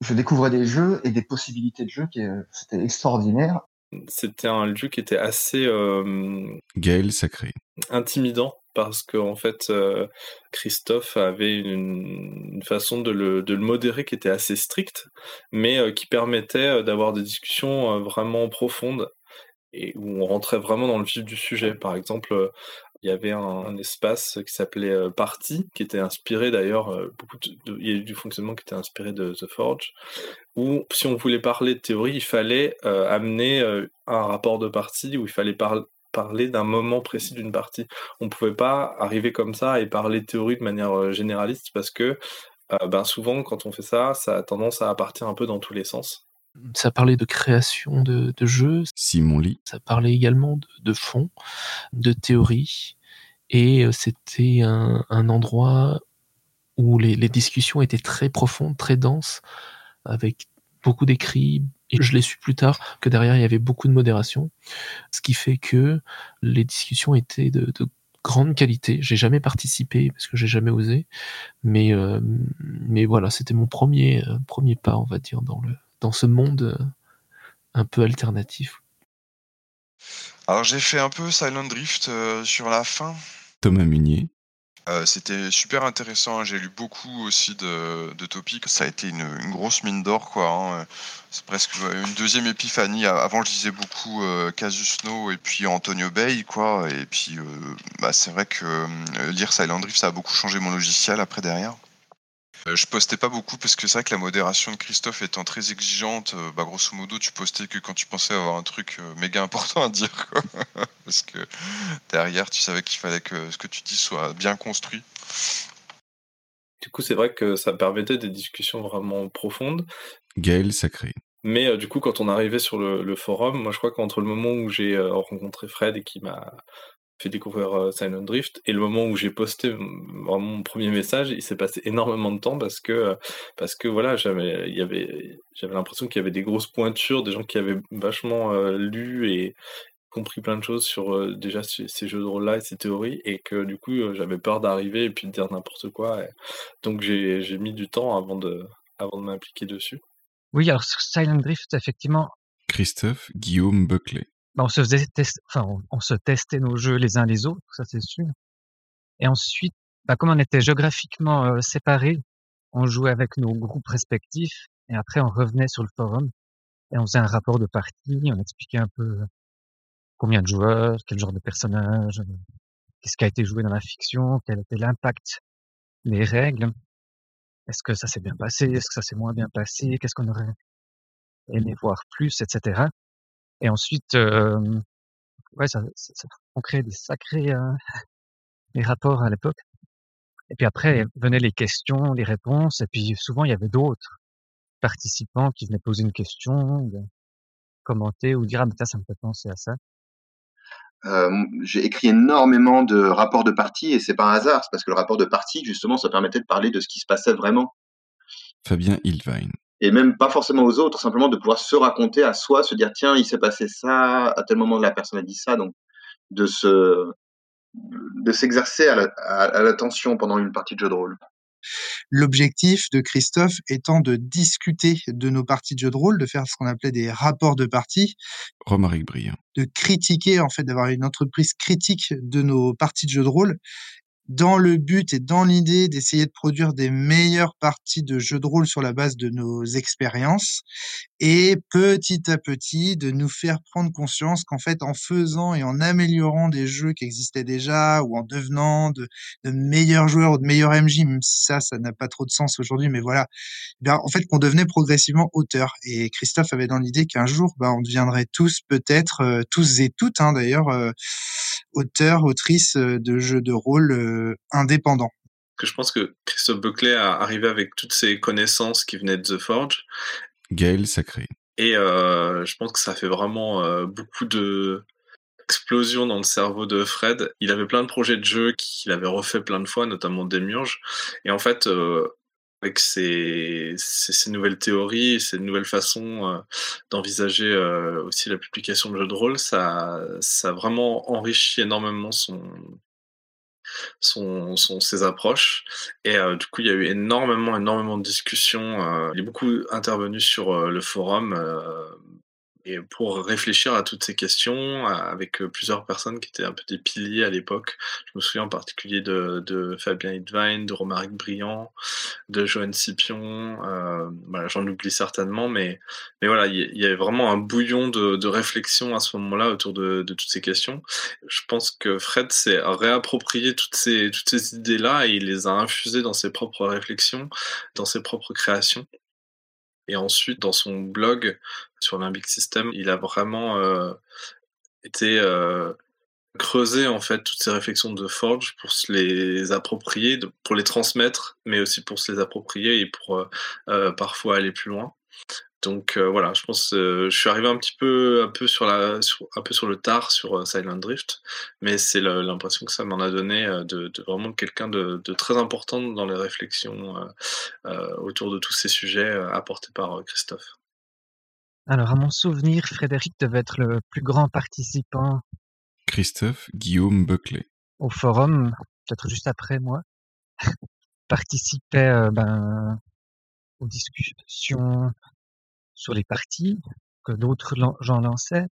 Speaker 23: Je découvrais des jeux et des possibilités de jeux qui euh, c'était extraordinaire.
Speaker 12: C'était un lieu qui était assez euh,
Speaker 3: Gaël Sacré.
Speaker 12: intimidant parce que en fait euh, Christophe avait une, façon de le, modérer qui était assez stricte, mais euh, qui permettait euh, d'avoir des discussions vraiment profondes et où on rentrait vraiment dans le vif du sujet. Par exemple, il y avait un, espace qui s'appelait Party, qui était inspiré d'ailleurs, beaucoup il y a eu du fonctionnement qui était inspiré de The Forge, où si on voulait parler de théorie, il fallait amener un rapport de partie, où il fallait par- parler d'un moment précis d'une partie. On pouvait pas arriver comme ça et parler de théorie de manière généraliste, parce que euh, ben souvent, quand on fait ça, ça a tendance à partir un peu dans tous les sens.
Speaker 13: Ça parlait de création de, de jeux.
Speaker 3: Simon Lee.
Speaker 13: Ça parlait également de, de fond, de théorie. Et c'était un, un endroit où les, les discussions étaient très profondes, très denses, avec beaucoup d'écrits. Et je l'ai su plus tard que derrière, il y avait beaucoup de modération. Ce qui fait que les discussions étaient de, de grande qualité. J'ai jamais participé parce que j'ai jamais osé. Mais, euh, mais voilà, c'était mon premier, euh, premier pas, on va dire, dans, le, dans ce monde euh, un peu alternatif.
Speaker 11: Alors j'ai fait un peu Silent Drift euh, sur la fin.
Speaker 3: Thomas Munier.
Speaker 11: Euh, C'était super intéressant. J'ai lu beaucoup aussi de, de topics. Ça a été une, grosse mine d'or, quoi. hein. C'est presque une deuxième épiphanie. Avant, je lisais beaucoup euh, Casus No et puis Antonio Bay, quoi. Et puis, euh, bah, c'est vrai que euh, lire Silent Drift, ça a beaucoup changé mon logiciel après derrière. Euh, je postais pas beaucoup parce que c'est vrai que la modération de Christophe étant très exigeante, euh, bah, grosso modo, tu postais que quand tu pensais avoir un truc euh, méga important à dire. quoi. [LAUGHS] parce que derrière, tu savais qu'il fallait que ce que tu dis soit bien construit.
Speaker 12: Du coup, c'est vrai que ça permettait des discussions vraiment profondes.
Speaker 3: Gaël Sacré.
Speaker 12: Mais euh, du coup, quand on arrivait sur le, le forum, moi je crois qu'entre le moment où j'ai euh, rencontré Fred et qui m'a fait découvrir euh, Silent Drift et le moment où j'ai posté vraiment mon premier message, il s'est passé énormément de temps parce que euh, parce que voilà, j'avais il y avait j'avais l'impression qu'il y avait des grosses pointures, des gens qui avaient vachement euh, lu et compris plein de choses sur euh, déjà ces, ces jeux de rôle-là et ces théories et que du coup euh, j'avais peur d'arriver et puis de dire n'importe quoi. et donc j'ai j'ai mis du temps avant de avant de m'impliquer dessus.
Speaker 9: Oui, alors sur Silent Drift, effectivement,
Speaker 3: Christophe Guillaume Buckley.
Speaker 9: Bah, on se faisait enfin, on, se testait nos jeux les uns les autres, ça c'est sûr. Et ensuite, bah, comme on était géographiquement séparés, on jouait avec nos groupes respectifs et après on revenait sur le forum et on faisait un rapport de partie, on expliquait un peu combien de joueurs, quel genre de personnage, qu'est-ce qui a été joué dans la fiction, quel était l'impact, les règles, est-ce que ça s'est bien passé, est-ce que ça s'est moins bien passé, qu'est-ce qu'on aurait aimé voir plus, etc. Et ensuite, euh, ouais, ça, ça, ça- on créait des sacrés euh, les rapports à l'époque. Et puis après venaient les questions, les réponses, et puis souvent il y avait d'autres participants qui venaient poser une question, commenter ou dire ah mais ça, ça me fait penser à ça.
Speaker 6: Euh, j'ai écrit énormément de rapports de partie et c'est pas un hasard, c'est parce que le rapport de partie, justement, ça permettait de parler de ce qui se passait vraiment.
Speaker 3: Fabien Ilvain.
Speaker 6: Et même pas forcément aux autres, simplement de pouvoir se raconter à soi, se dire tiens, il s'est passé ça, à tel moment la personne a dit ça, donc de se de s'exercer à la- à- à l'attention pendant une partie de jeu de rôle.
Speaker 10: L'objectif de Christophe étant de discuter de nos parties de jeu de rôle, de faire ce qu'on appelait des rapports de partie,
Speaker 3: Romaric Brillant.
Speaker 10: de critiquer, en fait, d'avoir une entreprise critique de nos parties de jeu de rôle dans le but et dans l'idée d'essayer de produire des meilleures parties de jeux de rôle sur la base de nos expériences et petit à petit de nous faire prendre conscience qu'en fait en faisant et en améliorant des jeux qui existaient déjà ou en devenant de, meilleurs joueurs ou de meilleurs MJ, même si ça, ça n'a pas trop de sens aujourd'hui, mais voilà, eh bien, en fait qu'on devenait progressivement auteur. Et Christophe avait dans l'idée qu'un jour, ben, on deviendrait tous peut-être, euh, tous et toutes hein, d'ailleurs, euh, auteurs, autrices euh, de jeux de rôle euh, indépendants.
Speaker 12: Que je pense que Christophe Buckley a arrivé avec toutes ses connaissances qui venaient de The Forge.
Speaker 3: Gaël Sacré.
Speaker 12: Et euh, je pense que ça fait vraiment euh, beaucoup de explosion dans le cerveau de Fred. Il avait plein de projets de jeux qu'il avait refait plein de fois, notamment Demiurge. Et en fait, euh, avec ces, nouvelles théories, ces nouvelles façons euh, d'envisager euh, aussi la publication de jeux de rôle, ça, a vraiment enrichi énormément ses approches. Et euh, du coup, il y a eu énormément, énormément de discussions. Euh, il est beaucoup intervenu sur le forum et pour réfléchir à toutes ces questions avec euh, plusieurs personnes qui étaient un peu des piliers à l'époque. Je me souviens en particulier de, de Fabien Hitvine, de Romaric Briand, de Joanne Scipion. Euh, voilà, J'en oublie certainement, mais, mais voilà, il y, y avait vraiment un bouillon de, de réflexion à ce moment-là autour de, de, toutes ces questions. Je pense que Fred s'est réapproprié toutes ces, toutes ces idées-là et il les a infusées dans ses propres réflexions, dans ses propres créations. Et ensuite, dans son blog sur Limbic System, il a vraiment euh, été euh, creuser en fait toutes ces réflexions de Forge pour se les approprier, pour les transmettre, mais aussi pour se les approprier et pour euh parfois aller plus loin. Donc euh, voilà, je pense euh, je suis arrivé un petit peu un peu sur la sur, un peu sur le tard sur euh, Silent Drift, mais c'est l'impression que ça m'en a donné euh, de, de, vraiment quelqu'un de, de, très important dans les réflexions euh, autour de tous ces sujets apportés par Christophe.
Speaker 9: Alors à mon souvenir, Frédéric devait être le plus grand participant.
Speaker 3: Christophe Guillaume Buckley.
Speaker 9: Au forum, peut-être juste après moi, [LAUGHS] participait ben, aux discussions sur les parties que d'autres gens lançaient,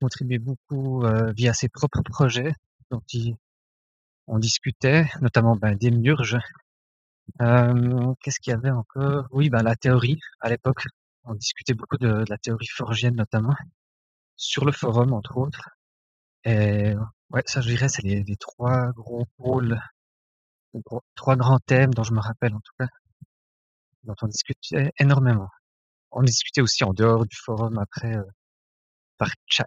Speaker 9: contribuait beaucoup euh, via ses propres projets dont il, on discutait, notamment ben, des murges. Euh, Qu'est-ce qu'il y avait encore? Oui, ben, la théorie. À l'époque, on discutait beaucoup de, la théorie forgienne notamment, sur le forum entre autres. Et ouais, ça je dirais, c'est les, trois gros pôles, trois grands thèmes dont je me rappelle en tout cas, dont on discutait énormément on discutait aussi en dehors du forum après euh, par chat.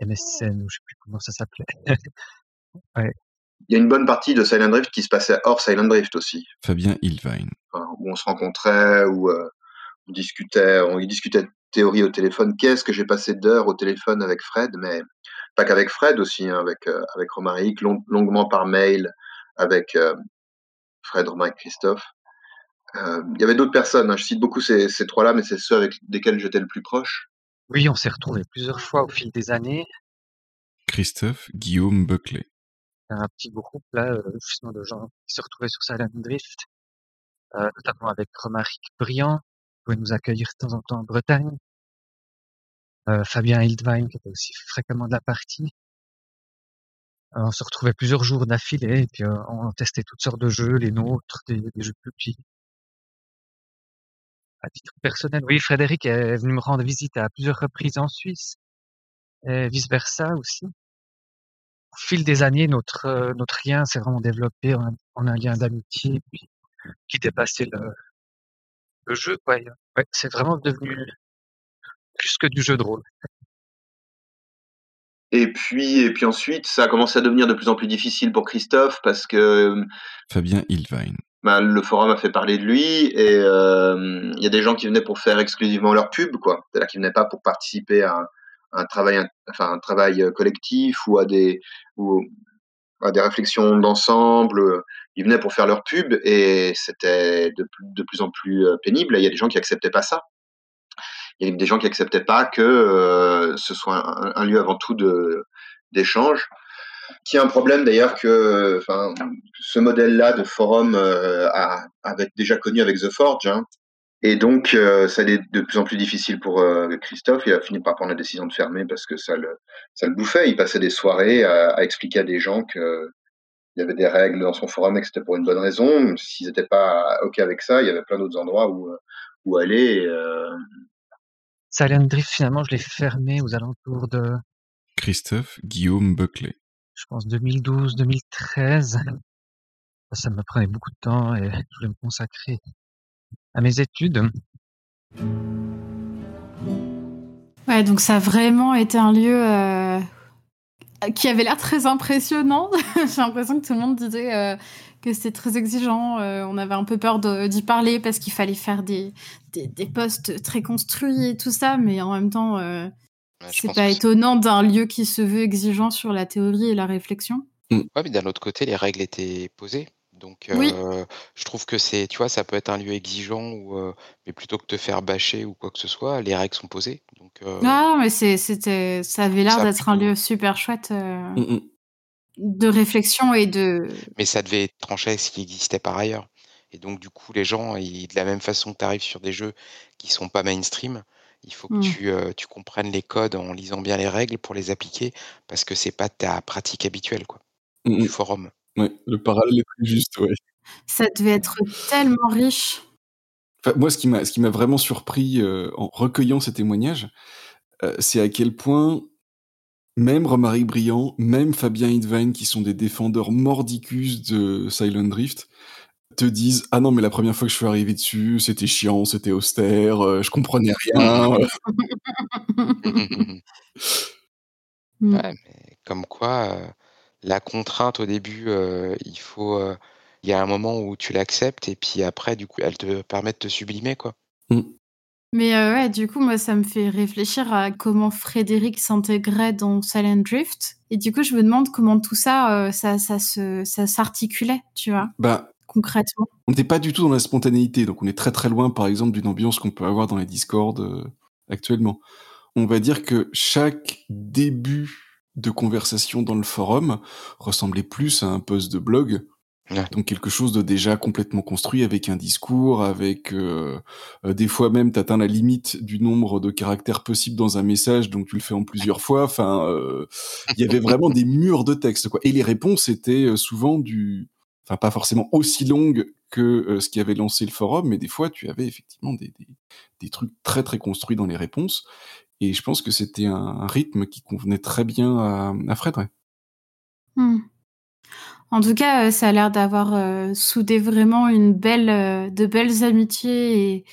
Speaker 9: MSN ou je sais plus comment ça s'appelait. [LAUGHS] ouais.
Speaker 6: Il y a une bonne partie de Silent Drift qui se passait hors Silent Drift aussi.
Speaker 3: Fabien Ilvine.
Speaker 6: où on se rencontrait, où euh, on discutait, on discutait de théorie au téléphone. Qu'est-ce que j'ai passé d'heures au téléphone avec Fred, mais pas qu'avec Fred aussi, hein, avec euh, avec Romaric, long, longuement par mail avec euh, Fred, Romaric, Christophe. Euh, il y avait d'autres personnes, hein. je cite beaucoup ces, ces trois-là, mais c'est ceux avec lesquels j'étais le plus proche.
Speaker 9: Oui, on s'est retrouvés plusieurs fois au fil des années.
Speaker 3: Christophe Guillaume Buckley.
Speaker 9: Un petit groupe là, euh, justement de gens qui se retrouvaient sur Silent Drift, euh, notamment avec Romaric Briand, qui pouvait nous accueillir de temps en temps en Bretagne. Euh, Fabien Hildwein, qui était aussi fréquemment de la partie. Euh, on se retrouvait plusieurs jours d'affilée et puis on testait toutes sortes de jeux, les nôtres, des, des jeux publics à titre personnel, oui, Frédéric est venu me rendre visite à plusieurs reprises en Suisse, et vice versa aussi. Au fil des années, notre euh, notre lien s'est vraiment développé en, un lien d'amitié qui dépassait le, le jeu. Quoi. C'est vraiment devenu plus que du jeu de rôle.
Speaker 6: Et puis, et puis ensuite, ça a commencé à devenir de plus en plus difficile pour Christophe parce que
Speaker 3: Fabien Ilvine
Speaker 6: bah, le forum a fait parler de lui et il euh, y a des gens qui venaient pour faire exclusivement leur pub, quoi. C'est-à-dire qui venaient pas pour participer à un, un travail, enfin un travail collectif ou à des ou à des réflexions d'ensemble. Ils venaient pour faire leur pub et c'était de, de, plus en plus pénible. Il y a des gens qui acceptaient pas ça. Il y a des gens qui acceptaient pas que euh, ce soit un, lieu avant tout de d'échange qui est un problème d'ailleurs que enfin, ce modèle-là de forum euh, a, avait déjà connu avec The Forge. Hein. Et donc, euh, ça est de plus en plus difficile pour euh, Christophe. Il a fini par prendre la décision de fermer parce que ça le, ça le bouffait. Il passait des soirées à, expliquer à des gens que il y avait des règles dans son forum et que c'était pour une bonne raison. S'ils n'étaient pas OK avec ça, il y avait plein d'autres endroits où, où aller.
Speaker 9: Silent Drift, finalement, je l'ai fermé aux alentours de,
Speaker 3: Christophe Guillaume Buckley.
Speaker 9: je pense, 2012, 2013. Ça me prenait beaucoup de temps et je voulais me consacrer à mes études.
Speaker 2: Ouais, donc ça a vraiment été un lieu euh, qui avait l'air très impressionnant. [LAUGHS] J'ai l'impression que tout le monde disait euh, que c'était très exigeant. Euh, on avait un peu peur d'y parler parce qu'il fallait faire des, des, des postes très construits et tout ça, mais en même temps, euh, c'est pas étonnant d'un lieu qui se veut exigeant sur la théorie et la réflexion.
Speaker 1: Ouais, mais d'un autre côté, les règles étaient posées. Donc,
Speaker 2: Oui.
Speaker 1: euh, je trouve que c'est, tu vois, ça peut être un lieu exigeant, ou, euh, mais plutôt que de te faire bâcher ou quoi que ce soit, les règles sont posées. Donc, euh,
Speaker 2: Ah, mais c'était, ça avait l'air d'être un lieu super chouette euh,
Speaker 3: Mm, mm.
Speaker 2: De réflexion et de.
Speaker 1: mais ça devait trancher avec ce qui existait par ailleurs. Et donc, du coup, les gens, ils- de la même façon que tu arrives sur des jeux qui sont pas mainstream, il faut que
Speaker 2: Mm.
Speaker 1: tu, euh, tu comprennes les codes en lisant bien les règles pour les appliquer, parce que c'est pas ta pratique habituelle, quoi,
Speaker 3: Mm,
Speaker 1: du
Speaker 3: mm.
Speaker 1: forum.
Speaker 3: Ouais, le parallèle est plus juste, ouais.
Speaker 2: Ça devait être tellement riche.
Speaker 3: Enfin, moi, ce qui m'a, ce qui m'a vraiment surpris euh, en recueillant ces témoignages, euh, c'est à quel point même Romaric Briand, même Fabien Hidvine, qui sont des défendeurs mordicus de Silent Drift, te disent ah non mais la première fois que je suis arrivé dessus, c'était chiant, c'était austère, euh, je comprenais rien. [LAUGHS]
Speaker 2: Mm.
Speaker 1: Ouais, mais comme quoi, euh, la contrainte au début, euh, il faut, euh, il y a un moment où tu l'acceptes et puis après, du coup, elle te permet de te sublimer, quoi.
Speaker 2: Mais euh, ouais, du coup, moi, ça me fait réfléchir à comment Frédéric s'intégrait dans Silent Drift. Et du coup, je me demande comment tout ça, euh, ça, ça se, ça s'articulait, tu vois,
Speaker 3: Bah,
Speaker 2: concrètement.
Speaker 3: on n'était pas du tout dans la spontanéité, donc on est très très loin, par exemple, d'une ambiance qu'on peut avoir dans les Discord euh, actuellement. On va dire que chaque début de conversation dans le forum ressemblait plus à un post de blog, donc quelque chose de déjà complètement construit avec un discours, avec euh, euh, des fois même t'atteins la limite du nombre de caractères possibles dans un message, donc tu le fais en plusieurs fois. Enfin, euh, il y avait vraiment des murs de texte, quoi. Et les réponses étaient euh, souvent du, enfin pas forcément aussi longues que euh, ce qui avait lancé le forum, mais des fois tu avais effectivement des, des, des trucs très très construits dans les réponses. Et je pense que c'était un, un rythme qui convenait très bien à, à Fred. Ouais.
Speaker 2: Hmm. En tout cas, euh, ça a l'air d'avoir euh, soudé vraiment une belle, euh, de belles amitiés et,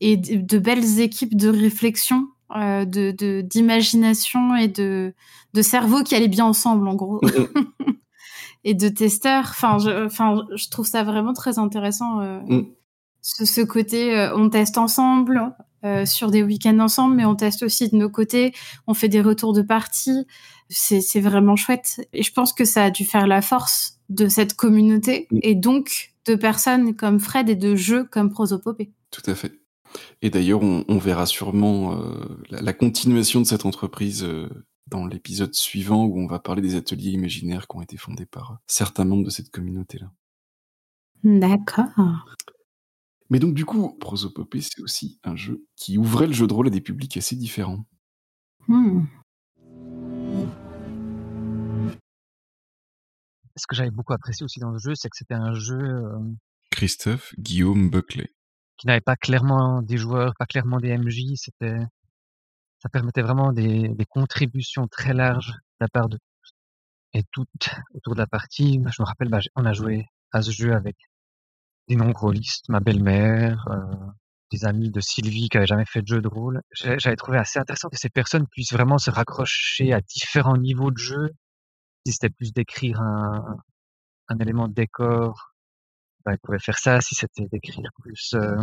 Speaker 2: et de, de belles équipes de réflexion, euh, de, de- d'imagination et de, de cerveau qui allaient bien ensemble, en gros. [LAUGHS] et de testeurs. Enfin, je, enfin, je trouve ça vraiment très intéressant. euh,
Speaker 3: Mm.
Speaker 2: ce, ce côté, euh, on teste ensemble euh, sur des week-ends ensemble, mais on teste aussi de nos côtés. On fait des retours de partie. C'est c'est vraiment chouette. Et je pense que ça a dû faire la force de cette communauté et donc de personnes comme Fred et de jeux comme Prosopopée.
Speaker 3: Tout à fait. Et d'ailleurs, on, on verra sûrement euh, la, la continuation de cette entreprise euh, dans l'épisode suivant où on va parler des ateliers imaginaires qui ont été fondés par certains membres de cette communauté-là.
Speaker 2: D'accord.
Speaker 3: Mais donc du coup, Prosopopée, c'est aussi un jeu qui ouvrait le jeu de rôle à des publics assez différents.
Speaker 2: Hmm.
Speaker 9: Ce que j'avais beaucoup apprécié aussi dans le jeu, c'est que c'était un jeu euh,
Speaker 3: Christophe Guillaume Buckley.
Speaker 9: qui n'avait pas clairement des joueurs, pas clairement des MJ. C'était, ça permettait vraiment des, des contributions très larges de la part de tous. Et tout autour de la partie, je me rappelle, bah, on a joué à ce jeu avec des non-rôlistes, ma belle-mère, euh, des amis de Sylvie qui avaient jamais fait de jeu de rôle. J'avais trouvé assez intéressant que ces personnes puissent vraiment se raccrocher à différents niveaux de jeu. Si c'était plus d'écrire un, élément de décor, bah, ils pouvaient faire ça. Si c'était d'écrire plus euh,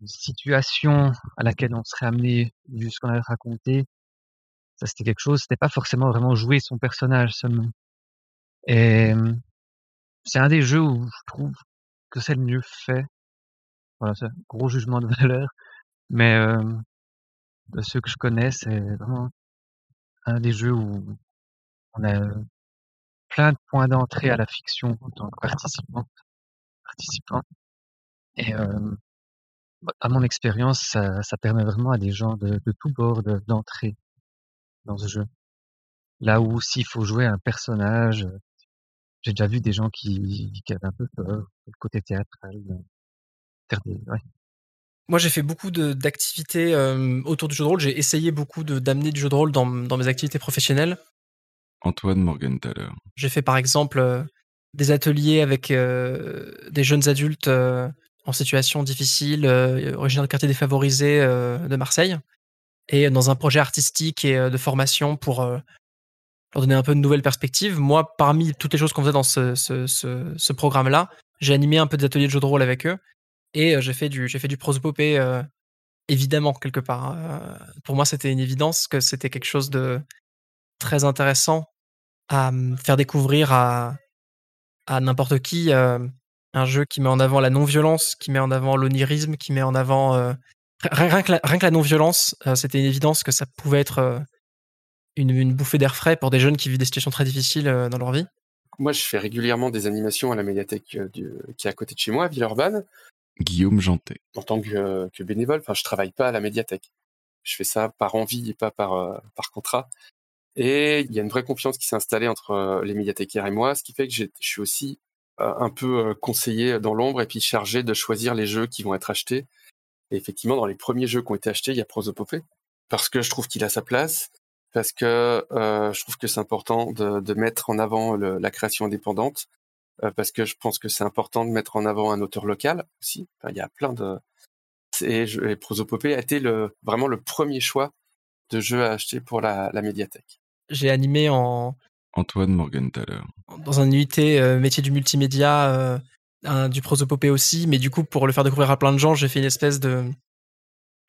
Speaker 9: une situation à laquelle on serait amené vu ce qu'on avait raconté, ça c'était quelque chose. C'était pas forcément vraiment jouer son personnage seulement. Et euh, c'est un des jeux où je trouve que c'est le mieux fait. Voilà, c'est un gros jugement de [LAUGHS] valeur, mais euh, de ceux que je connais, c'est vraiment un des jeux où on a plein de points d'entrée à la fiction en tant que participant. Et euh, bah, à mon expérience, ça, permet vraiment à des gens de, de tout bord de- d'entrer dans ce jeu. Là où s'il faut jouer un personnage, j'ai déjà vu des gens qui, qui avaient un peu peur, le côté théâtral. euh, ouais.
Speaker 5: Moi, j'ai fait beaucoup d'activités euh, autour du jeu de rôle. J'ai essayé beaucoup d'amener du jeu de rôle dans mes activités professionnelles.
Speaker 3: Antoine Morgenthaler.
Speaker 5: J'ai fait par exemple euh, des ateliers avec euh, des jeunes adultes euh, en situation difficile, euh, originaires de quartiers défavorisés de Marseille, et dans un projet artistique et de formation pour leur donner un peu de nouvelles perspectives. Moi, parmi toutes les choses qu'on faisait dans ce, programme-là, j'ai animé un peu des ateliers de jeux de rôle avec eux, et j'ai fait du, j'ai fait du prosopopée, évidemment, quelque part. Euh, pour moi, c'était une évidence que c'était quelque chose de très intéressant à me faire découvrir à, à n'importe qui euh, un jeu qui met en avant la non-violence, qui met en avant l'onirisme, qui met en avant... euh, rien, que la, rien que la non-violence, euh, c'était une évidence que ça pouvait être euh, une, une bouffée d'air frais pour des jeunes qui vivent des situations très difficiles euh, dans leur vie.
Speaker 22: Moi, je fais régulièrement des animations à la médiathèque euh, du- qui est à côté de chez moi, à Villeurbanne,
Speaker 3: Guillaume Jantet.
Speaker 22: en tant que, euh, que bénévole. Enfin, je travaille pas à la médiathèque. Je fais ça par envie et pas par, euh, par contrat. Et il y a une vraie confiance qui s'est installée entre euh, les médiathécaires et moi, ce qui fait que je suis aussi euh, un peu euh, conseiller dans l'ombre et puis chargé de choisir les jeux qui vont être achetés. Et effectivement, dans les premiers jeux qui ont été achetés, il y a Prosopopée, parce que je trouve qu'il a sa place, parce que je trouve que c'est important de, mettre en avant la création indépendante, parce que je pense que c'est important de mettre en avant un auteur local aussi. Il y a plein de... Et, Prosopopée a été le, vraiment le premier choix de jeu à acheter pour la médiathèque.
Speaker 5: J'ai animé en,
Speaker 3: Antoine Morgenthaler.
Speaker 5: dans un UIT euh, métier du multimédia, euh, un- du prosopopée aussi, mais du coup, pour le faire découvrir à plein de gens, j'ai fait une espèce de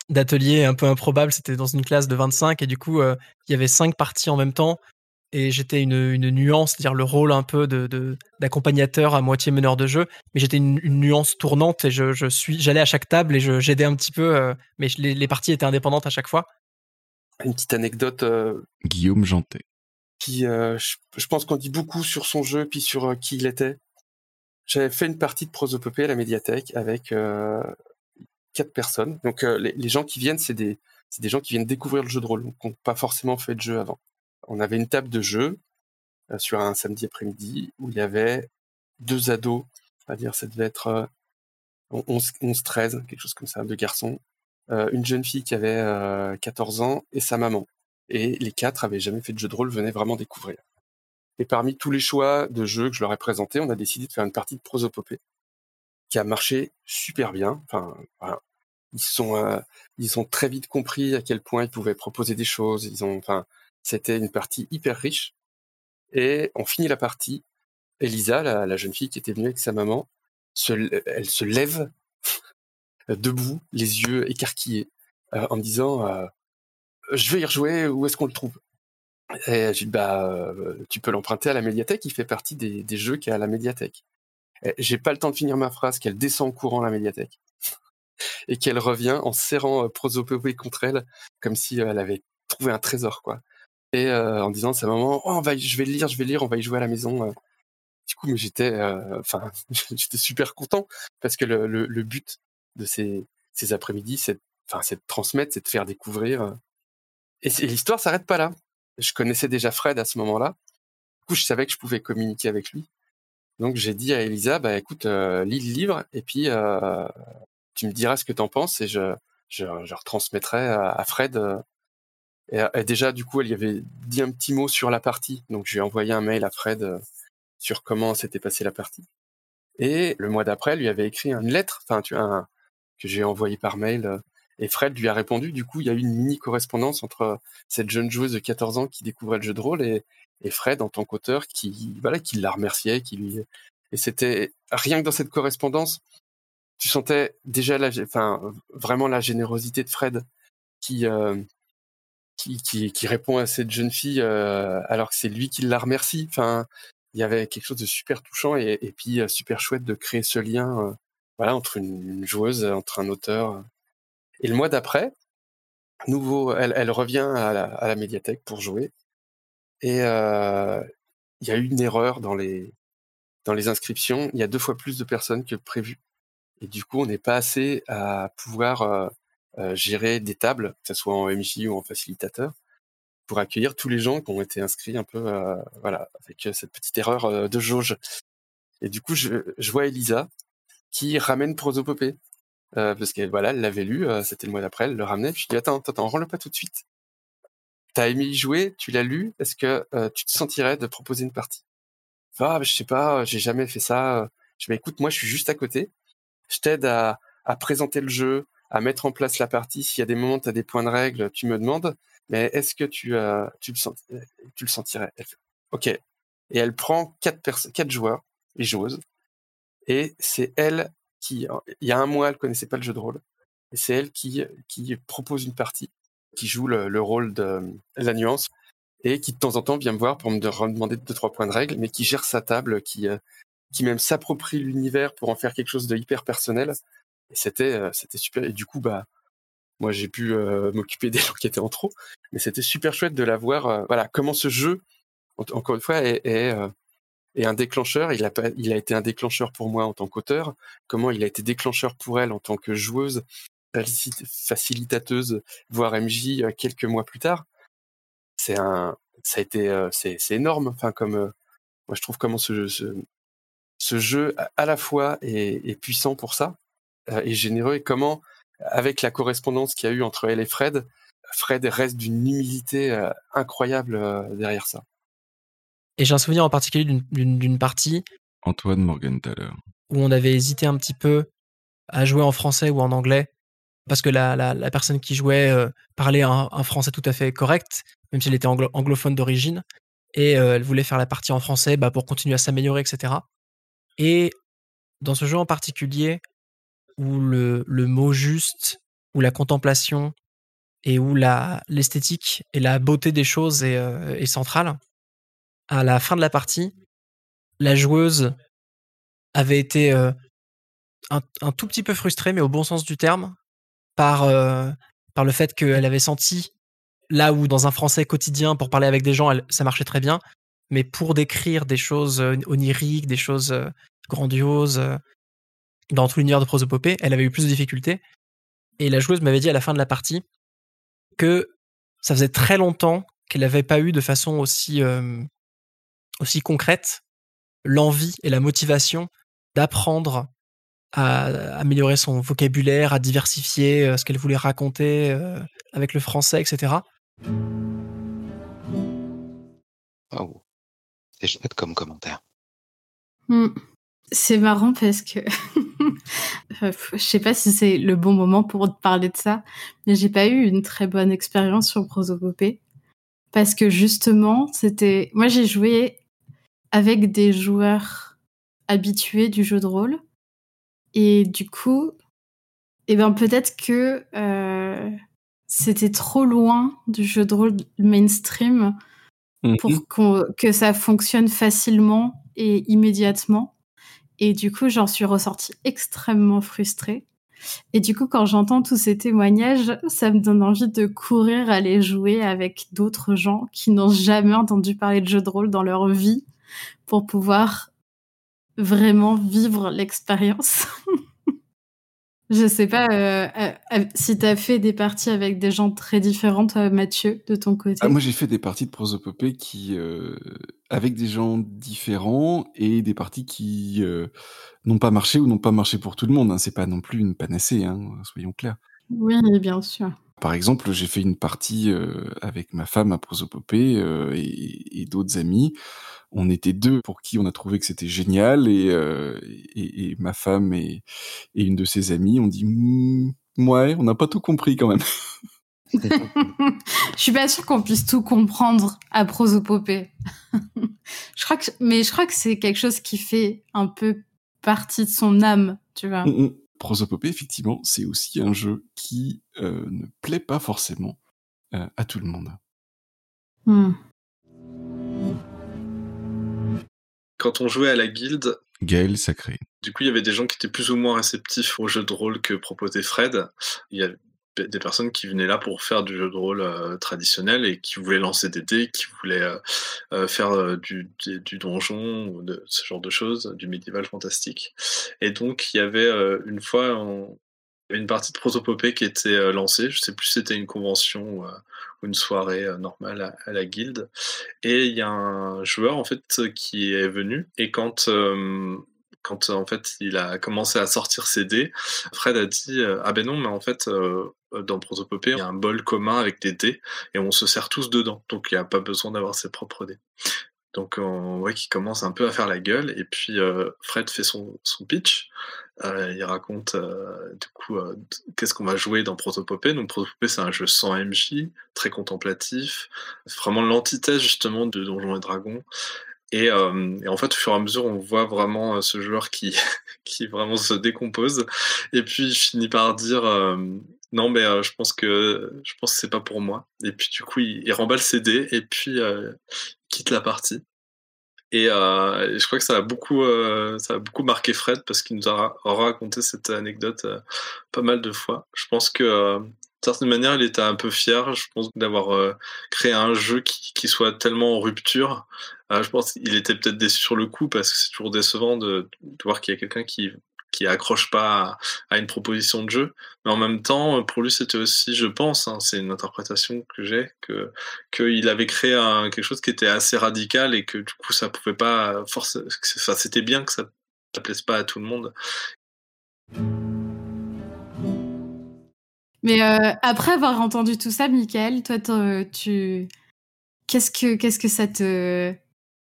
Speaker 5: d'atelier un peu improbable. C'était dans une classe de 25 et du coup, euh, il y avait cinq parties en même temps et j'étais une, une nuance, c'est-à-dire le rôle un peu de d'accompagnateur à moitié meneur de jeu, mais j'étais une, une nuance tournante et je, je suis, j'allais à chaque table et je- j'aidais un petit peu, euh, mais les parties étaient indépendantes à chaque fois.
Speaker 22: Une petite anecdote euh,
Speaker 3: Guillaume Jantet.
Speaker 22: qui, euh, je, je pense qu'on dit beaucoup sur son jeu puis sur euh, qui il était. J'avais fait une partie de prosopopée à la médiathèque avec quatre personnes. Donc les, les gens qui viennent, c'est des, des gens qui viennent découvrir le jeu de rôle, donc qui n'ont pas forcément fait de jeu avant. On avait une table de jeu sur un samedi après-midi où il y avait deux ados, c'est-à-dire ça devait être euh, 11, 11, 13, quelque chose comme ça, deux garçons, une jeune fille qui avait euh, 14 ans et sa maman. Et les quatre avaient jamais fait de jeu de rôle, venaient vraiment découvrir. Et parmi tous les choix de jeux que je leur ai présentés, on a décidé de faire une partie de prosopopée qui a marché super bien. Enfin. Ils sont, euh, ils ont très vite compris à quel point ils pouvaient proposer des choses. Ils ont, enfin, c'était une partie hyper riche. Et on finit la partie. Elisa, la, la jeune fille qui était venue avec sa maman, se, elle se lève debout, les yeux écarquillés, euh, en me disant euh, Je vais y rejouer, où est-ce qu'on le trouve? Et j'ai dit Bah, euh, tu peux l'emprunter à la médiathèque, il fait partie des, des jeux qu'il y a à la médiathèque. J'ai pas le temps de finir ma phrase qu'elle descend en courant à la médiathèque [LAUGHS] et qu'elle revient en serrant Prosopopée contre elle, comme si elle avait trouvé un trésor, quoi. Et en disant à sa maman, oh, on va, je vais le lire, je vais lire, on va y jouer à la maison. Du coup, mais j'étais, enfin, [LAUGHS] j'étais super content parce que le, le but de ces, ces après-midi, c'est, de transmettre, c'est de faire découvrir. euh. Et, c'est- l'histoire s'arrête pas là. Je connaissais déjà Fred à ce moment-là. Du coup, je savais que je pouvais communiquer avec lui. Donc, j'ai dit à Elisa, bah écoute, euh, lis le livre et puis euh, tu me diras ce que t'en penses et je, je, je retransmettrai à, Fred. et, et déjà, du coup, elle y avait dit un petit mot sur la partie. Donc, je lui ai envoyé un mail à Fred sur comment s'était passée la partie. Et le mois d'après, elle lui avait écrit une lettre, enfin, tu un- que j'ai envoyé par mail. euh, Et Fred lui a répondu. Du coup, il y a eu une mini correspondance entre cette jeune joueuse de 14 ans qui découvrait le jeu de rôle et, Fred en tant qu'auteur qui, voilà, qui la remerciait, qui lui. Et c'était rien que dans cette correspondance, tu sentais déjà la, enfin, vraiment la générosité de Fred qui, euh, qui, qui, qui répond à cette jeune fille euh, alors que c'est lui qui la remercie. Enfin, il y avait quelque chose de super touchant et, et puis euh, super chouette de créer ce lien, euh, voilà, entre une, joueuse, entre un auteur. Et le mois d'après, nouveau, elle, elle revient à la, médiathèque pour jouer et euh, il y a eu une erreur dans les dans les inscriptions. Il y a deux fois plus de personnes que prévu. Et du coup, on n'est pas assez à pouvoir euh, euh, gérer des tables, que ce soit en MJ ou en facilitateur, pour accueillir tous les gens qui ont été inscrits un peu, voilà, avec cette petite erreur de jauge. Et du coup, je vois Elisa qui ramène Prosopopée. Euh, parce qu'elle voilà, elle l'avait lu, euh, c'était le mois d'après, elle le ramenait. Puis je dis attends, attends, rends-le pas tout de suite. T'as aimé y jouer, tu l'as lu, est-ce que euh, tu te sentirais de proposer une partie? Ah, je sais pas, j'ai jamais fait ça. Je dis, écoute, moi je suis juste à côté. Je t'aide à, présenter le jeu, à mettre en place la partie. S'il y a des moments, tu des points de règle, tu me demandes. Mais est-ce que tu, euh, tu, le sent, tu le sentirais? Ok. Et elle prend quatre, quatre joueurs et joueuses. Et c'est elle qui, il y a un mois, elle connaissait pas le jeu de rôle. Et c'est elle qui, qui propose une partie, qui joue le, le rôle de la nuance et qui de temps en temps vient me voir pour me de- demander deux trois points de règle, mais qui gère sa table, qui euh, qui même s'approprie l'univers pour en faire quelque chose de hyper personnel. Et c'était euh, c'était super. Et du coup bah moi j'ai pu euh, [LAUGHS] m'occuper des gens qui étaient en trop, mais c'était super chouette de la voir. euh, voilà comment ce jeu en- encore une fois est, est, est un déclencheur. Il a il a été un déclencheur pour moi en tant qu'auteur. Comment il a été déclencheur pour elle en tant que joueuse, facilitateuse, voire MJ euh, quelques mois plus tard c'est un ça a été euh, c'est énorme enfin comme euh, moi je trouve comment ce ce, ce jeu à- la fois est, est puissant pour ça et généreux et comment avec la correspondance qu'il y a eu entre elle et Fred Fred reste d'une humilité incroyable derrière ça
Speaker 5: Et j'ai un souvenir en particulier d'une- partie
Speaker 3: Antoine Morgenthaler.
Speaker 5: où on avait hésité un petit peu à jouer en français ou en anglais parce que la, la, la personne qui jouait euh, parlait un, un français tout à fait correct, même si elle était anglo- anglophone d'origine, et euh, elle voulait faire la partie en français bah, pour continuer à s'améliorer, etc. Et dans ce jeu en particulier, où le, le mot juste, où la contemplation, et où l'esthétique et la beauté des choses est, euh, est centrale, à la fin de la partie, la joueuse avait été euh, un, tout petit peu frustrée, mais au bon sens du terme, par, euh, par le fait qu'elle avait senti, là où dans un français quotidien, pour parler avec des gens, ça marchait très bien, mais pour décrire des choses euh, oniriques, des choses grandioses, dans tout l'univers de prosopopée, elle avait eu plus de difficultés. Et la joueuse m'avait dit à la fin de la partie que ça faisait très longtemps qu'elle n'avait pas eu de façon aussi, aussi concrète l'envie et la motivation d'apprendre à améliorer son vocabulaire, à diversifier euh, ce qu'elle voulait raconter euh, avec le français, etc.
Speaker 1: Waouh. C'est chouette comme commentaire.
Speaker 2: Hmm. C'est marrant parce que [LAUGHS] Euh, je sais pas si c'est le bon moment pour te parler de ça, mais j'ai pas eu une très bonne expérience sur Prosopopée parce que justement, c'était moi j'ai joué avec des joueurs habitués du jeu de rôle et du coup, eh ben peut-être que euh, c'était trop loin du jeu de rôle mainstream pour qu'on- que ça fonctionne facilement et immédiatement. Et du coup, j'en suis ressortie extrêmement frustrée. Et du coup, quand j'entends tous ces témoignages, ça me donne envie de courir aller jouer avec d'autres gens qui n'ont jamais entendu parler de jeux de rôle dans leur vie pour pouvoir vraiment vivre l'expérience. [LAUGHS] Je sais pas euh, euh, euh, si t'as fait des parties avec des gens très différents, toi, Mathieu, de ton côté.
Speaker 3: Ah, moi, j'ai fait des parties de prosopopée qui, euh, avec des gens différents et des parties qui n'ont pas marché ou n'ont pas marché pour tout le monde. Hein. C'est pas non plus une panacée, hein, soyons clairs.
Speaker 2: Oui, bien sûr.
Speaker 3: Par exemple, j'ai fait une partie avec ma femme à prosopopée et, et d'autres amis. On était deux pour qui on a trouvé que c'était génial et, euh, et, et ma femme et, et une de ses amies ont dit Mmm, ouais, on n'a pas tout compris quand même. [LAUGHS]
Speaker 2: je suis pas sûre qu'on puisse tout comprendre à prosopopée. [LAUGHS] je crois que, mais je crois que c'est quelque chose qui fait un peu partie de son âme, tu vois.
Speaker 3: Mm, mm. Prosopopée, effectivement, c'est aussi un jeu qui euh, ne plaît pas forcément euh, à tout le monde.
Speaker 2: Hmm.
Speaker 12: Quand on jouait à la guilde,
Speaker 3: Gaël Sacré.
Speaker 12: du coup, il y avait des gens qui étaient plus ou moins réceptifs au jeu de rôle que proposait Fred. Il y avait des personnes qui venaient là pour faire du jeu de rôle euh, traditionnel et qui voulaient lancer des dés, qui voulaient euh, euh, faire du, du, du donjon, ou de ce genre de choses, du médiéval fantastique. Et donc, il y avait une fois, on- une partie de Prosopopée qui était euh, lancée. Je sais plus si c'était une convention ou, euh, une soirée euh, normale à, la guilde. Et il y a un joueur en fait qui est venu et quand quand en fait il a commencé à sortir ses dés, Fred a dit ah ben non mais en fait euh, dans Prosopopée il y a un bol commun avec des dés et on se sert tous dedans donc il n'y a pas besoin d'avoir ses propres dés. Donc on voit qu'il commence un peu à faire la gueule et puis euh, Fred fait son, son pitch. Euh, il raconte euh, du coup qu'est-ce qu'on va jouer dans Protopopée. Donc Protopopée c'est un jeu sans MJ, très contemplatif, vraiment l'antithèse justement de Donjons et Dragons. Et, en fait, au fur et à mesure, on voit vraiment ce joueur qui, [LAUGHS] qui vraiment se décompose. Et puis, il finit par dire non, mais je pense que je pense que c'est pas pour moi. Et puis, du coup, il, il remballe ses dés et puis quitte la partie. Et, euh, et je crois que ça a beaucoup, euh, ça a beaucoup marqué Fred parce qu'il nous a ra- raconté cette anecdote euh, pas mal de fois. Je pense que d'une certaine manière, il était un peu fier, je pense, d'avoir créé un jeu qui, soit tellement en rupture. Je pense qu'il était peut-être déçu sur le coup parce que c'est toujours décevant de, de voir qu'il y a quelqu'un qui qui accroche pas à, une proposition de jeu. Mais en même temps, pour lui, c'était aussi, je pense, hein, c'est une interprétation que j'ai, que qu'il avait créé quelque chose qui était assez radical et que du coup, ça pouvait pas forcément, enfin, c'était bien que ça ne plaise pas à tout le monde.
Speaker 2: Mais euh, après avoir entendu tout ça, Michael, toi, tu, qu'est-ce que, qu'est-ce que ça te,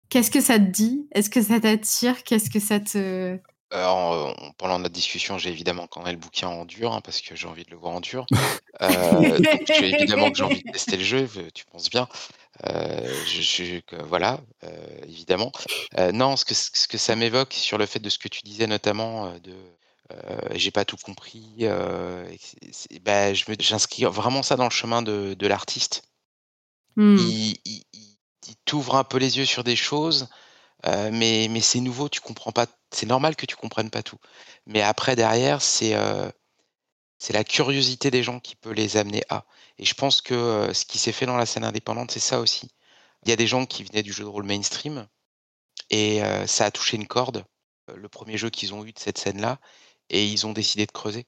Speaker 2: qu'est-ce que ça te dit? Est-ce que ça t'attire? Qu'est-ce que ça te,
Speaker 1: Alors, euh, pendant notre discussion, j'ai évidemment quand le bouquin en dur, hein, parce que j'ai envie de le voir en dur. Euh, donc, évidemment que j'ai envie de tester le jeu, tu penses bien. Euh, je, je- que- voilà, évidemment. Non, ce que, ce que ça m'évoque sur le fait de ce que tu disais notamment euh, de euh, j'ai pas tout compris. me- j'inscris vraiment ça dans le chemin de, de l'artiste.
Speaker 2: Hmm.
Speaker 1: Il, il- il- il t'ouvre un peu les yeux sur des choses, mais, mais c'est nouveau, tu comprends pas. C'est normal que tu comprennes pas tout. Mais après, derrière, c'est euh, c'est la curiosité des gens qui peut les amener à. Et je pense que euh, ce qui s'est fait dans la scène indépendante, c'est ça aussi. Il y a des gens qui venaient du jeu de rôle mainstream et euh, ça a touché une corde, le premier jeu qu'ils ont eu de cette scène-là, et ils ont décidé de creuser.